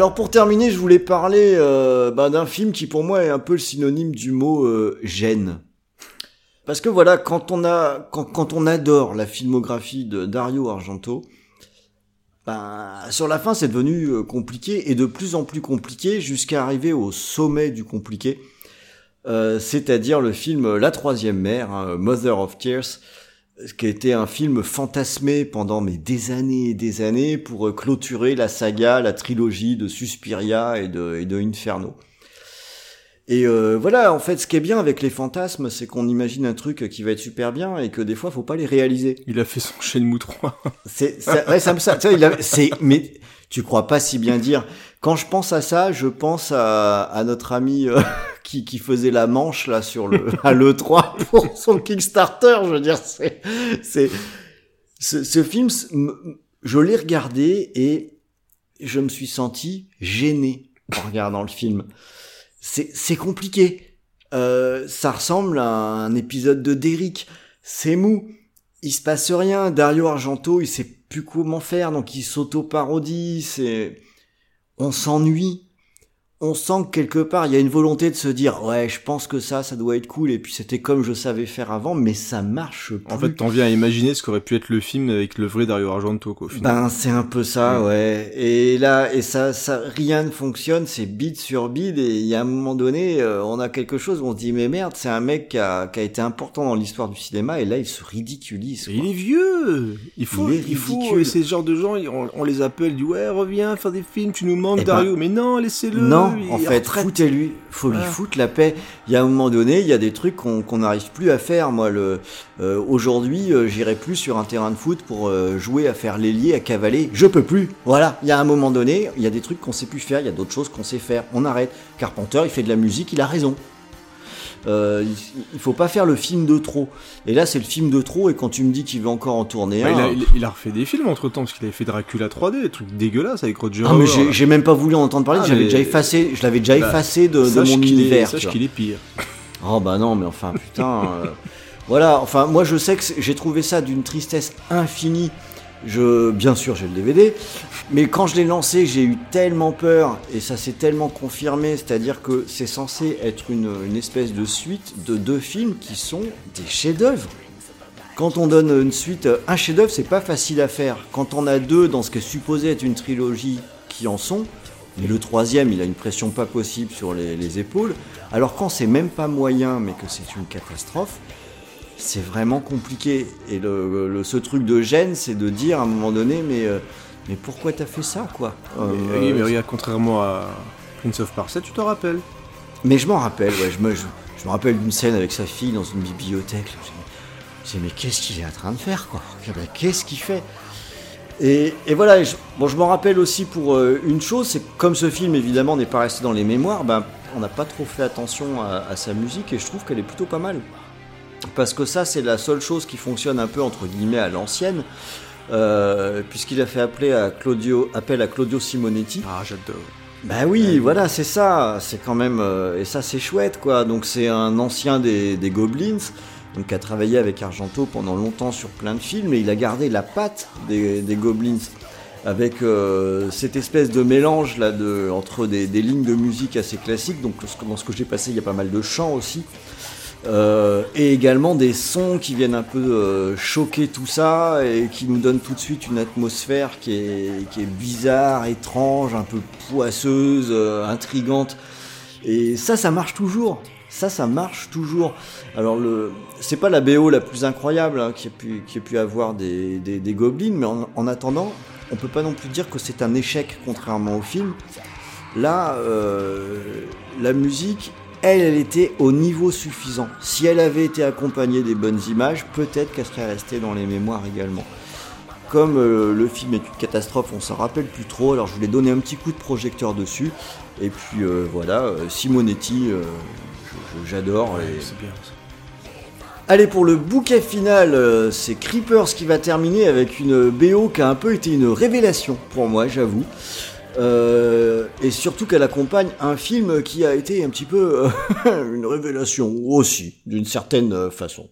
Alors pour terminer, je voulais parler euh, bah, d'un film qui pour moi est un peu le synonyme du mot euh, gêne. Parce que voilà, quand on adore la filmographie de Dario Argento, ben, sur la fin c'est devenu euh, compliqué et de plus en plus compliqué jusqu'à arriver au sommet du compliqué. C'est-à-dire le film La Troisième Mère, hein, Mother of Tears, qui a été un film fantasmé pendant mais des années et des années pour euh, clôturer la saga, la trilogie de Suspiria et de, et de Inferno. Et euh, voilà, en fait, ce qui est bien avec les fantasmes, c'est qu'on imagine un truc qui va être super bien et que des fois, faut pas les réaliser. Il a fait son Shenmue 3. C'est, ça, ouais, ça me ça. Tu vois, il a- c'est, mais tu crois pas si bien dire. Quand je pense à ça, je pense à, à notre ami euh, <laughs> qui, qui faisait la manche là sur le <laughs> à le 3 pour son Kickstarter. Je veux dire, c'est, c'est, ce, ce film, je l'ai regardé et je me suis senti gêné en regardant le film. C'est, c'est compliqué. Euh, ça ressemble à un épisode de Derrick. C'est mou il se passe rien. Dario Argento, il sait plus comment faire, donc il s'auto-parodie. C'est, on s'ennuie. On sent que quelque part il y a une volonté de se dire ouais, je pense que ça, ça doit être cool. Et puis c'était comme je savais faire avant, mais ça marche plus. En fait, t'en viens à imaginer ce qu'aurait pu être le film avec le vrai Dario Argento, quoi, au final. Ben c'est un peu ça, ouais. Et là, et ça, ça, rien ne fonctionne, c'est bide sur bide. Et il y a un moment donné, euh, on a quelque chose où on se dit mais merde, c'est un mec qui a, qui a été important dans l'histoire du cinéma. Et là, il se ridiculise. Et quoi. il est vieux Il faut, Il est il faut, et ces genres de gens, on, on les appelle, du ouais, reviens faire des films, tu nous manques, Eh ben, Dario. Mais non, laissez-le. Non, en fait, foutez-lui, faut lui Voilà. foutre la paix. Il y a un moment donné, il y a des trucs qu'on n'arrive plus à faire. Moi, le euh, aujourd'hui, euh, j'irai plus sur un terrain de foot pour euh, jouer à faire l'ailier, à cavaler. Je peux plus. Voilà. Il y a un moment donné, il y a des trucs qu'on sait plus faire. Il y a d'autres choses qu'on sait faire. On arrête. Carpenter, il fait de la musique, il a raison. Euh, il, faut pas faire le film de trop. Et là, c'est le film de trop. Et quand tu me dis qu'il veut encore en tourner Bah, un, il, a, il- il a refait des films entre temps, parce qu'il avait fait Dracula 3D, des trucs dégueulasses avec Roger ah mais j'ai même pas voulu en entendre parler. Ah, J'avais déjà effacé. Je l'avais déjà Bah, effacé de, mon est- univers. Sache qu'il est pire. <laughs> Oh bah non, mais enfin putain. euh, voilà, enfin moi je sais que j'ai trouvé ça d'une tristesse infinie. Bien sûr, j'ai le DVD, mais quand je l'ai lancé, j'ai eu tellement peur et ça s'est tellement confirmé. C'est-à-dire que c'est censé être une, espèce de suite de deux films qui sont des chefs-d'œuvre. Quand on donne une suite, un chef-d'œuvre, c'est pas facile à faire. Quand on a deux dans ce qui est supposé être une trilogie qui en sont, mais le troisième, il a une pression pas possible sur les épaules. Alors quand c'est même pas moyen, mais que c'est une catastrophe, c'est vraiment compliqué. Et le, le- ce truc de gêne, c'est de dire à un moment donné, mais, euh, mais pourquoi t'as fait ça, quoi Euh, Mais, oui, mais regarde, contrairement à Prince of Persia, tu te rappelles. Mais je m'en rappelle, ouais, je me, je, je me rappelle d'une scène avec sa fille dans une bibliothèque. Je me mais qu'est-ce qu'il est en train de faire, quoi Qu'est-ce qu'il fait et, et voilà, je, bon, je m'en rappelle aussi pour euh, une chose, c'est que comme ce film évidemment n'est pas resté dans les mémoires, ben, on n'a pas trop fait attention à, à sa musique et je trouve qu'elle est plutôt pas mal. Parce que ça, c'est la seule chose qui fonctionne un peu entre guillemets à l'ancienne, euh, puisqu'il a fait appeler à Claudio, appel à Claudio Simonetti. Ah, j'adore. Bah oui, voilà, c'est ça. C'est quand même euh, et ça c'est chouette quoi. Donc c'est un ancien des, des Goblins, donc qui a travaillé avec Argento pendant longtemps sur plein de films et il a gardé la patte des, des Goblins avec euh, cette espèce de mélange là de entre des, des lignes de musique assez classiques. Donc dans ce que j'ai passé, il y a pas mal de chants aussi. Euh, et également des sons qui viennent un peu euh, choquer tout ça et qui nous donnent tout de suite une atmosphère qui est, bizarre, étrange, un peu poisseuse, euh, intrigante. Et ça, ça marche toujours. Ça, ça marche toujours. Alors, le, c'est pas la BO la plus incroyable hein, qui, a pu, avoir des, des, gobelins, mais en, en attendant, on peut pas non plus dire que c'est un échec, contrairement au film. Là, la musique, elle, elle était au niveau suffisant. Si elle avait été accompagnée des bonnes images, peut-être qu'elle serait restée dans les mémoires également. Comme euh, le film est une catastrophe, on s'en rappelle plus trop, alors je voulais donner un petit coup de projecteur dessus. Et puis euh, voilà, Simonetti, euh, j'adore. et- C'est bien. ça. Allez, pour le bouquet final, euh, c'est Creepers qui va terminer avec une BO qui a un peu été une révélation pour moi, j'avoue. Euh, et surtout qu'elle accompagne un film qui a été un petit peu euh, <laughs> une révélation aussi, d'une certaine euh, façon.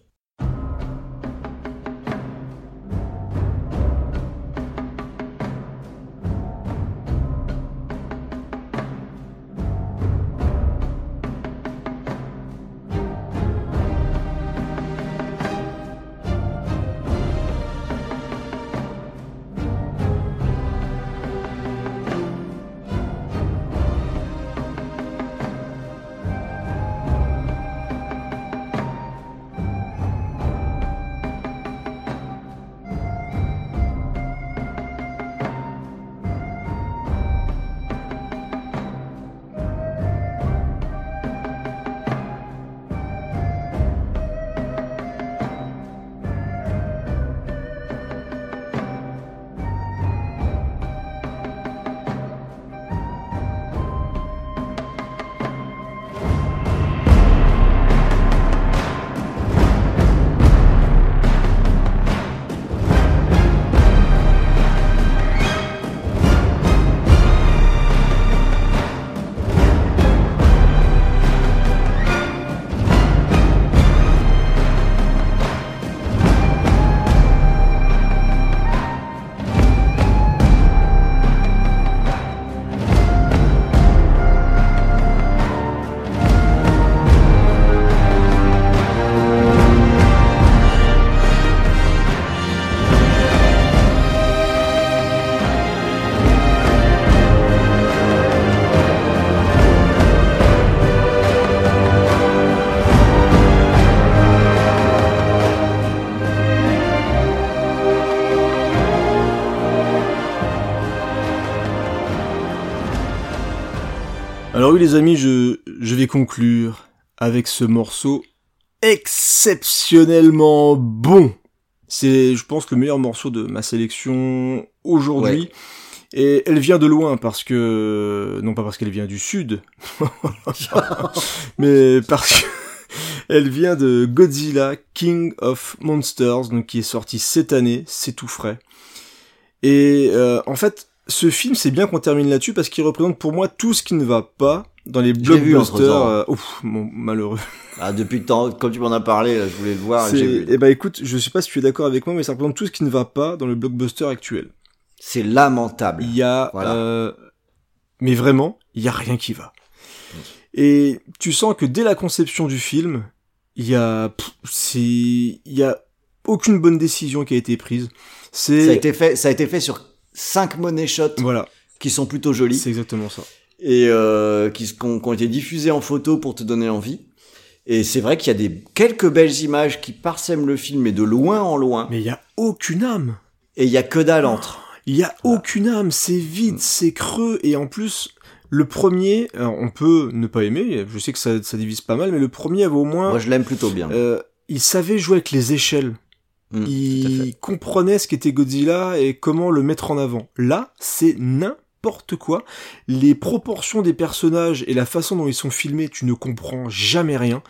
Alors oui les amis, je, je vais conclure avec ce morceau exceptionnellement bon. C'est, je pense, le meilleur morceau de ma sélection aujourd'hui. Et elle vient de loin parce que, non pas parce qu'elle vient du sud, <laughs> mais parce que elle vient de Godzilla King of Monsters, donc qui est sorti cette année, c'est tout frais. Et euh, en fait, ce film, c'est bien qu'on termine là-dessus parce qu'il représente pour moi tout ce qui ne va pas dans les blockbusters. euh, ouf, mon malheureux. Ah, depuis le temps, comme tu m'en as parlé, là, je voulais le voir. et. Eh ben écoute, je sais pas si tu es d'accord avec moi, mais ça représente tout ce qui ne va pas dans le blockbuster actuel. C'est lamentable. Il y a, Voilà. euh, mais vraiment, il y a rien qui va. Et tu sens que dès la conception du film, il y a, c'est, il y a aucune bonne décision qui a été prise. C'est, Ça a été fait, ça a été fait sur cinq money shots voilà, qui sont plutôt jolis c'est exactement ça. et euh, qui, ont, qui ont été diffusés en photo pour te donner envie. Et c'est vrai qu'il y a des quelques belles images qui parsèment le film, mais de loin en loin. Mais il y a aucune âme. Et il y a que dalle entre. Il y a aucune âme, c'est vide, c'est creux, et en plus, le premier, on peut ne pas aimer, je sais que ça, ça divise pas mal, mais le premier avait au moins, Moi, je l'aime plutôt bien. euh, il savait jouer avec les échelles. Mm, il comprenait ce qu'était Godzilla et comment le mettre en avant. Là, c'est n'importe quoi. Les proportions des personnages et la façon dont ils sont filmés, tu ne comprends jamais rien.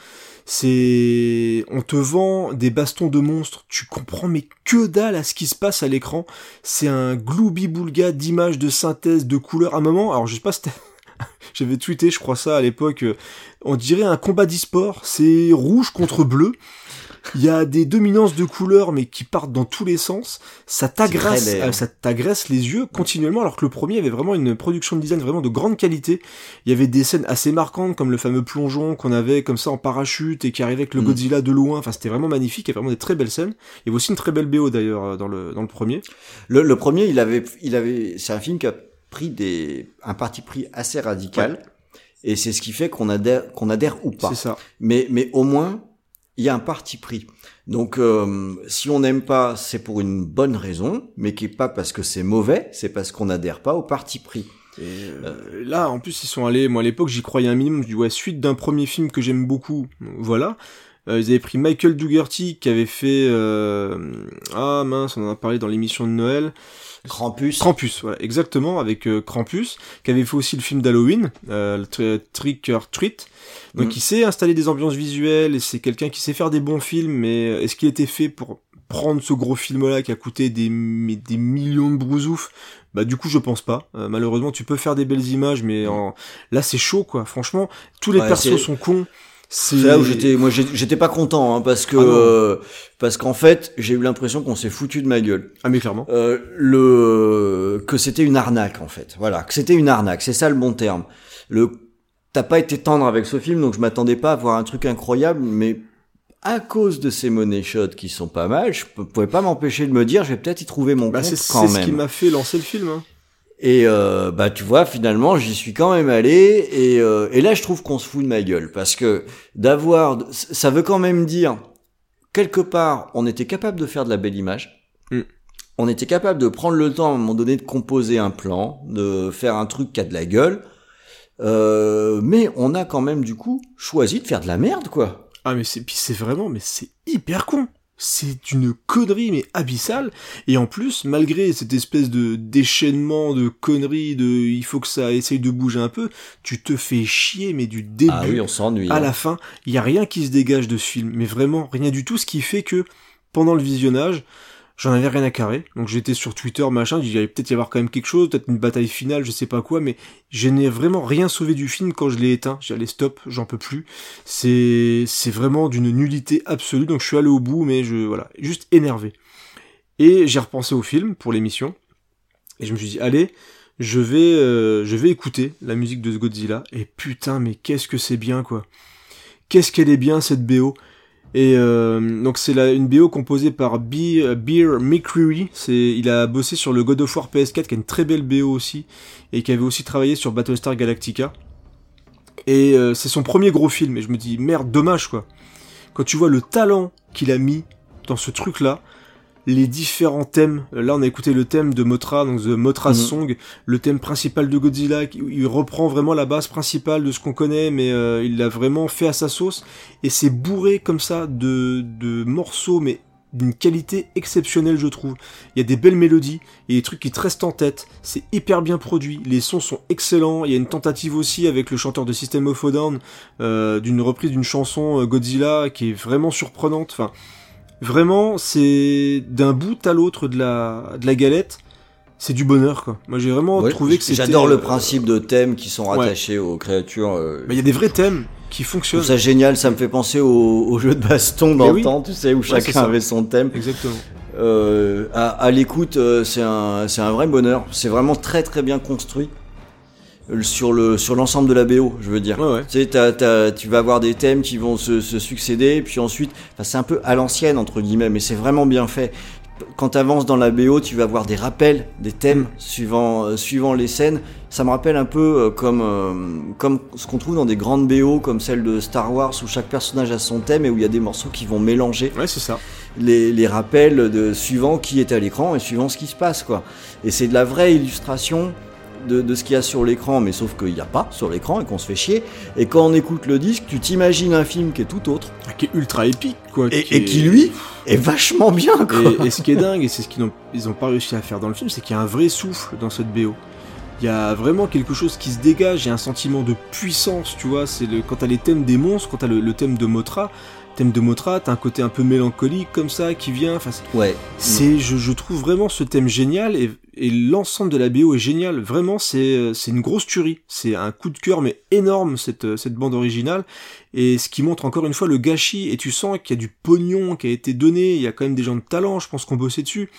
C'est, on te vend des bastons de monstres, tu comprends mais que dalle à ce qui se passe à l'écran. C'est un gloubi-boulga d'images, de synthèse, de couleurs. À un moment, alors je sais pas si <laughs> j'avais tweeté, je crois ça à l'époque, euh, on dirait un combat d'e-sport, c'est rouge contre bleu. Il y a des dominances de couleurs, mais qui partent dans tous les sens. Ça t'agresse, euh, ça t'agresse les yeux continuellement, alors que le premier avait vraiment une production de design vraiment de grande qualité. Il y avait des scènes assez marquantes, comme le fameux plongeon qu'on avait comme ça en parachute et qui arrivait avec le Mm. Godzilla de loin. Enfin, c'était vraiment magnifique. Il y avait vraiment des très belles scènes. Il y avait aussi une très belle BO d'ailleurs euh, dans le dans le premier. Le, le premier, il avait, il avait, c'est un film qui a pris des, un parti pris assez radical. Et c'est ce qui fait qu'on adhère, qu'on adhère ou pas. C'est ça. Mais, mais au moins, il y a un parti pris. Donc, euh, si on n'aime pas, c'est pour une bonne raison, mais qui est pas parce que c'est mauvais, c'est parce qu'on n'adhère pas au parti pris. Et euh, là, en plus, ils sont allés. Moi, à l'époque, j'y croyais un minimum. Je dis ouais, suite d'un premier film que j'aime beaucoup. Voilà. Euh, ils avaient pris Michael Dougherty qui avait fait euh, ah mince, on en a parlé dans l'émission de Noël. Krampus. Krampus, voilà, exactement, avec euh, Krampus, qui avait fait aussi le film d'Halloween, euh, Trick or Treat. Donc Mhm. il sait installer des ambiances visuelles, et c'est quelqu'un qui sait faire des bons films, mais euh, est-ce qu'il était fait pour prendre ce gros film-là qui a coûté des, des millions de brousoufs Bah du coup je pense pas. Euh, malheureusement tu peux faire des belles images, mais en... là c'est chaud quoi. Franchement, tous les Ouais, persos sont cons. C'est là où j'étais, moi j'étais pas content, hein, parce que, Ah euh, parce qu'en fait, j'ai eu l'impression qu'on s'est foutu de ma gueule. Ah mais clairement. Euh, le que c'était une arnaque en fait. Voilà, que c'était une arnaque, c'est ça le bon terme. Le t'as pas été tendre avec ce film, donc je m'attendais pas à voir un truc incroyable, mais à cause de ces money shots qui sont pas mal, je pouvais pas m'empêcher de me dire, je vais peut-être y trouver mon Bah, compte c'est quand c'est ce qui même. m'a fait lancer le film. Hein. Et euh, bah tu vois, finalement, j'y suis quand même allé, et, euh, et là je trouve qu'on se fout de ma gueule, parce que d'avoir, ça veut quand même dire quelque part, on était capable de faire de la belle image. Mm. On était capable de prendre le temps à un moment donné de composer un plan, de faire un truc qui a de la gueule. Euh, mais on a quand même du coup choisi de faire de la merde, quoi. Ah mais c'est puis c'est vraiment mais c'est hyper con. C'est une connerie mais abyssale et en plus malgré cette espèce de déchaînement de conneries de il faut que ça essaye de bouger un peu, tu te fais chier mais du début Ah oui, on s'ennuie. à hein. la fin, il y a rien qui se dégage de ce film mais vraiment rien du tout ce qui fait que pendant le visionnage, j'en avais rien à carrer. Donc j'étais sur Twitter, machin, il allait peut-être y avoir quand même quelque chose, peut-être une bataille finale, je sais pas quoi, mais je n'ai vraiment rien sauvé du film quand je l'ai éteint. J'ai allé stop, j'en peux plus. C'est, c'est vraiment d'une nullité absolue, donc je suis allé au bout, mais je, voilà, juste énervé. Et j'ai repensé au film pour l'émission, et je me suis dit, allez, je vais, euh, je vais écouter la musique de ce Godzilla, et putain, mais qu'est-ce que c'est bien, quoi. Qu'est-ce qu'elle est bien, cette BO. Et euh, donc c'est une BO composée par Be- Beer McCreary. C'est, il a bossé sur le God of War PS4, qui a une très belle BO aussi, et qui avait aussi travaillé sur Battlestar Galactica. Et euh, c'est son premier gros film. Et je me dis merde, dommage quoi. Quand tu vois le talent qu'il a mis dans ce truc-là, les différents thèmes. Là, on a écouté le thème de Motra, donc The Motra Mhm. Song, le thème principal de Godzilla. qui- Il reprend vraiment la base principale de ce qu'on connaît, mais euh, il l'a vraiment fait à sa sauce. Et c'est bourré comme ça de, de morceaux, mais d'une qualité exceptionnelle, je trouve. Il y a des belles mélodies, il y a des trucs qui te restent en tête. C'est hyper bien produit, les sons sont excellents. Il y a une tentative aussi avec le chanteur de System of a Down euh, d'une reprise d'une chanson euh, Godzilla qui est vraiment surprenante. Enfin, vraiment, c'est d'un bout à l'autre de la, de la galette. C'est du bonheur, quoi. Moi, j'ai vraiment Ouais, trouvé que c'était. J'adore euh, le principe de thèmes qui sont ouais. rattachés aux créatures. euh, bah, Il y a des vrais thèmes qui je fonctionnent. trouve ça génial, ça me fait penser au, au jeu de baston dans le temps, tu sais, où chacun avait son thème. Exactement. Euh, à à l'écoute, euh, c'est un, un vrai bonheur. C'est vraiment très très bien construit euh, sur le sur l'ensemble de la BO, je veux dire. Ouais, ouais. Tu sais, tu vas avoir des thèmes qui vont se, se succéder, puis ensuite, enfin, c'est un peu à l'ancienne entre guillemets, mais c'est vraiment bien fait. Quand tu avances dans la BO, tu vas avoir des rappels des thèmes suivant euh, suivant les scènes. Ça me rappelle un peu euh, comme euh, comme ce qu'on trouve dans des grandes BO comme celle de Star Wars où chaque personnage a son thème et où il y a des morceaux qui vont mélanger Ouais, c'est ça. les, les rappels de suivant qui est à l'écran et suivant ce qui se passe quoi. Et c'est de la vraie illustration de, de ce qu'il y a sur l'écran, mais sauf qu'il n'y a pas sur l'écran et qu'on se fait chier. Et quand on écoute le disque, tu t'imagines un film qui est tout autre Qui est ultra épique, quoi. et, qui et est- qui lui est vachement bien quoi. Et, et ce qui est dingue, et c'est ce qu'ils n'ont ils ont pas réussi à faire dans le film, c'est qu'il y a un vrai souffle dans cette BO. Il y a vraiment quelque chose qui se dégage, il y a un sentiment de puissance, tu vois. C'est le, quand t'as les thèmes des monstres, quand t'as le, le thème de Motra, thème de Motra, t'as un côté un peu mélancolique comme ça qui vient. Enfin, c'est- Ouais. c'est, je, je trouve vraiment ce thème génial et, et l'ensemble de la BO est génial. Vraiment, c'est, euh, c'est une grosse tuerie. C'est un coup de cœur mais énorme cette, euh, cette bande originale et ce qui montre encore une fois le gâchis et tu sens qu'il y a du pognon qui a été donné. Il y a quand même des gens de talent, je pense qu'on bossait dessus.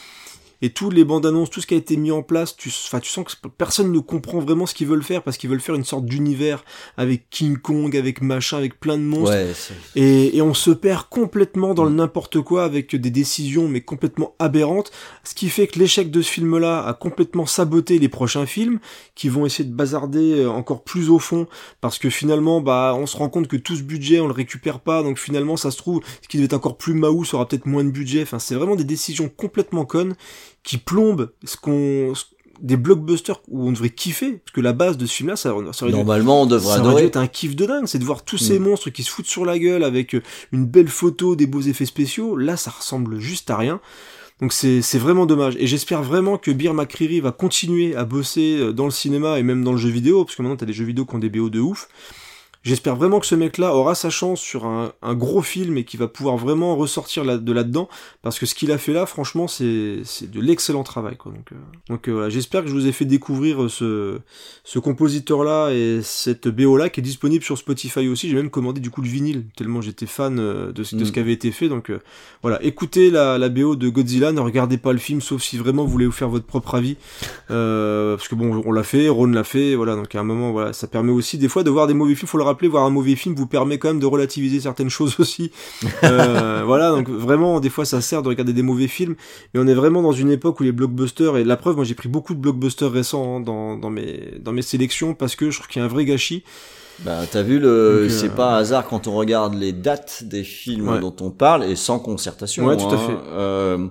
Et tous les bandes annonces, tout ce qui a été mis en place, tu, enfin, tu sens que personne ne comprend vraiment ce qu'ils veulent faire parce qu'ils veulent faire une sorte d'univers avec King Kong, avec machin, avec plein de monstres. Ouais, Et, et on se perd complètement dans le n'importe quoi avec des décisions mais complètement aberrantes, ce qui fait que l'échec de ce film-là a complètement saboté les prochains films qui vont essayer de bazarder euh, encore plus au fond. Parce que finalement bah on se rend compte que tout ce budget on le récupère pas. Donc finalement ça se trouve ce qui devait être encore plus maou ça aura peut-être moins de budget. Enfin c'est vraiment des décisions complètement connes qui plombent ce qu'on des blockbusters où on devrait kiffer parce que la base de ce film-là ça, ça aurait dû Normalement, on devrait ça aurait dû adorer. être un kiff de dingue, c'est de voir tous ces Mm. monstres qui se foutent sur la gueule avec euh, une belle photo, des beaux effets spéciaux. Là, ça ressemble juste à rien. Donc c'est vraiment dommage. Et j'espère vraiment que Beer McCreary va continuer à bosser euh, dans le cinéma et même dans le jeu vidéo, parce que maintenant t'as des jeux vidéo qui ont des BO de ouf. J'espère vraiment que ce mec-là aura sa chance sur un, un gros film et qu'il va pouvoir vraiment ressortir là, de là-dedans, parce que ce qu'il a fait là, franchement, c'est c'est de l'excellent travail. Quoi. Donc, euh, donc euh, voilà, j'espère que je vous ai fait découvrir euh, ce, ce compositeur-là et cette BO-là qui est disponible sur Spotify aussi. J'ai même commandé du coup le vinyle, tellement j'étais fan euh, de, ce- de ce Mm. qui avait été fait. Donc euh, voilà, écoutez la, la BO de Godzilla, ne regardez pas le film, sauf si vraiment vous voulez vous faire votre propre avis. Euh, parce que bon, on l'a fait, Ron l'a fait, voilà, donc à un moment, voilà, ça permet aussi des fois de voir des mauvais films, faut le rappeler, voir un mauvais film vous permet quand même de relativiser certaines <laughs> choses aussi. Euh, voilà, donc vraiment, des fois ça sert de regarder des mauvais films, mais on est vraiment dans une époque où les blockbusters, et la preuve, moi j'ai pris beaucoup de blockbusters récents hein, dans, dans, mes, dans mes sélections, parce que je trouve qu'il y a un vrai gâchis. Bah, t'as vu le, euh, c'est pas un hasard quand on regarde les dates des films Ouais. dont on parle et sans concertation. Ouais, tout à hein. fait. Euh,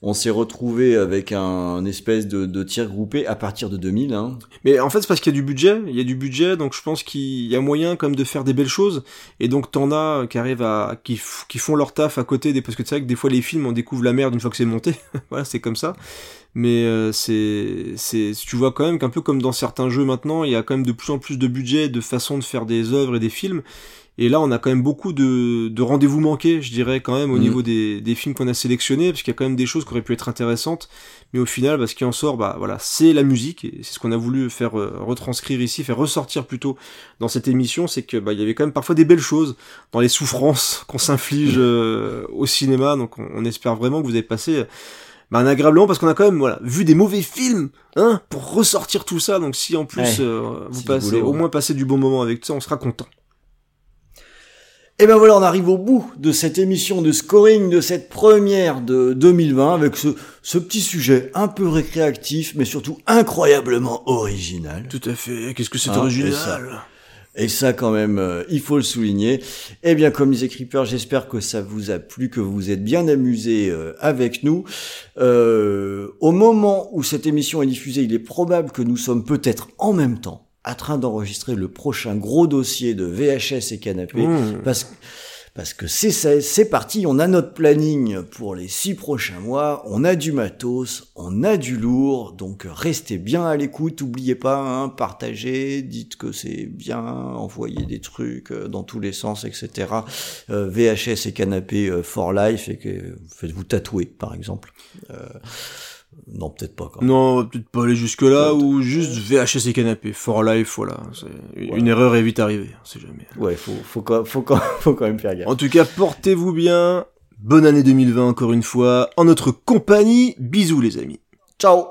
on s'est retrouvé avec un, espèce de, de tir groupé à partir de 2000. Hein. Mais en fait, c'est parce qu'il y a du budget, il y a du budget, donc je pense qu'il y a moyen quand même de faire des belles choses. Et donc t'en as qui arrivent à, qui, font leur taf à côté des, parce que c'est vrai que des fois les films on découvre la merde une fois que c'est monté. <laughs> voilà, c'est comme ça. Mais euh, c'est, c'est, tu vois quand même qu'un peu comme dans certains jeux maintenant, il y a quand même de plus en plus de budget, de façon de faire des œuvres et des films. Et là, on a quand même beaucoup de, de rendez-vous manqués, je dirais, quand même, au Mhm. niveau des, des films qu'on a sélectionnés, parce qu'il y a quand même des choses qui auraient pu être intéressantes. Mais au final, bah, ce qui en sort, bah, voilà, c'est la musique, et c'est ce qu'on a voulu faire euh, retranscrire ici, faire ressortir plutôt dans cette émission, c'est que, bah, il y avait quand même parfois des belles choses dans les souffrances <laughs> qu'on s'inflige euh, au cinéma. Donc, on, on espère vraiment que vous avez passé bah, un agréable moment, parce qu'on a quand même, voilà, vu des mauvais films, hein, pour ressortir tout ça. Donc, si en plus, Ouais, euh, vous passez, boulot, au ouais. moins passer du bon moment avec ça, on sera content. Et ben voilà, on arrive au bout de cette émission de scoring de cette première de 2020 avec ce, ce petit sujet un peu récréatif, mais surtout incroyablement original. Tout à fait. Qu'est-ce que c'est Ah, original et ça. Et ça, quand même, euh, il faut le souligner. Eh bien, comme disait Creeper, j'espère que ça vous a plu, que vous vous êtes bien amusés euh, avec nous. Euh, au moment où cette émission est diffusée, il est probable que nous sommes peut-être en même temps en train d'enregistrer le prochain gros dossier de VHS et canapé, Mmh. parce que parce que c'est c'est parti, on a notre planning pour les six prochains mois, on a du matos, on a du lourd, donc restez bien à l'écoute, n'oubliez pas, hein, partagez, dites que c'est bien, envoyez des trucs euh, dans tous les sens, etc. Euh, VHS et canapé euh, for life, et que faites-vous tatouer, par exemple. Euh, non, peut-être pas. Quand même. Non, peut-être pas aller jusque là, ou juste VHS et canapé, for life, voilà. Une erreur est vite arrivée, on sait jamais. Ouais, faut, faut, quand, faut, quand, <laughs> faut quand même faire gaffe. En tout cas, portez-vous bien. Bonne année 2020 encore une fois. En notre compagnie, bisous les amis. Ciao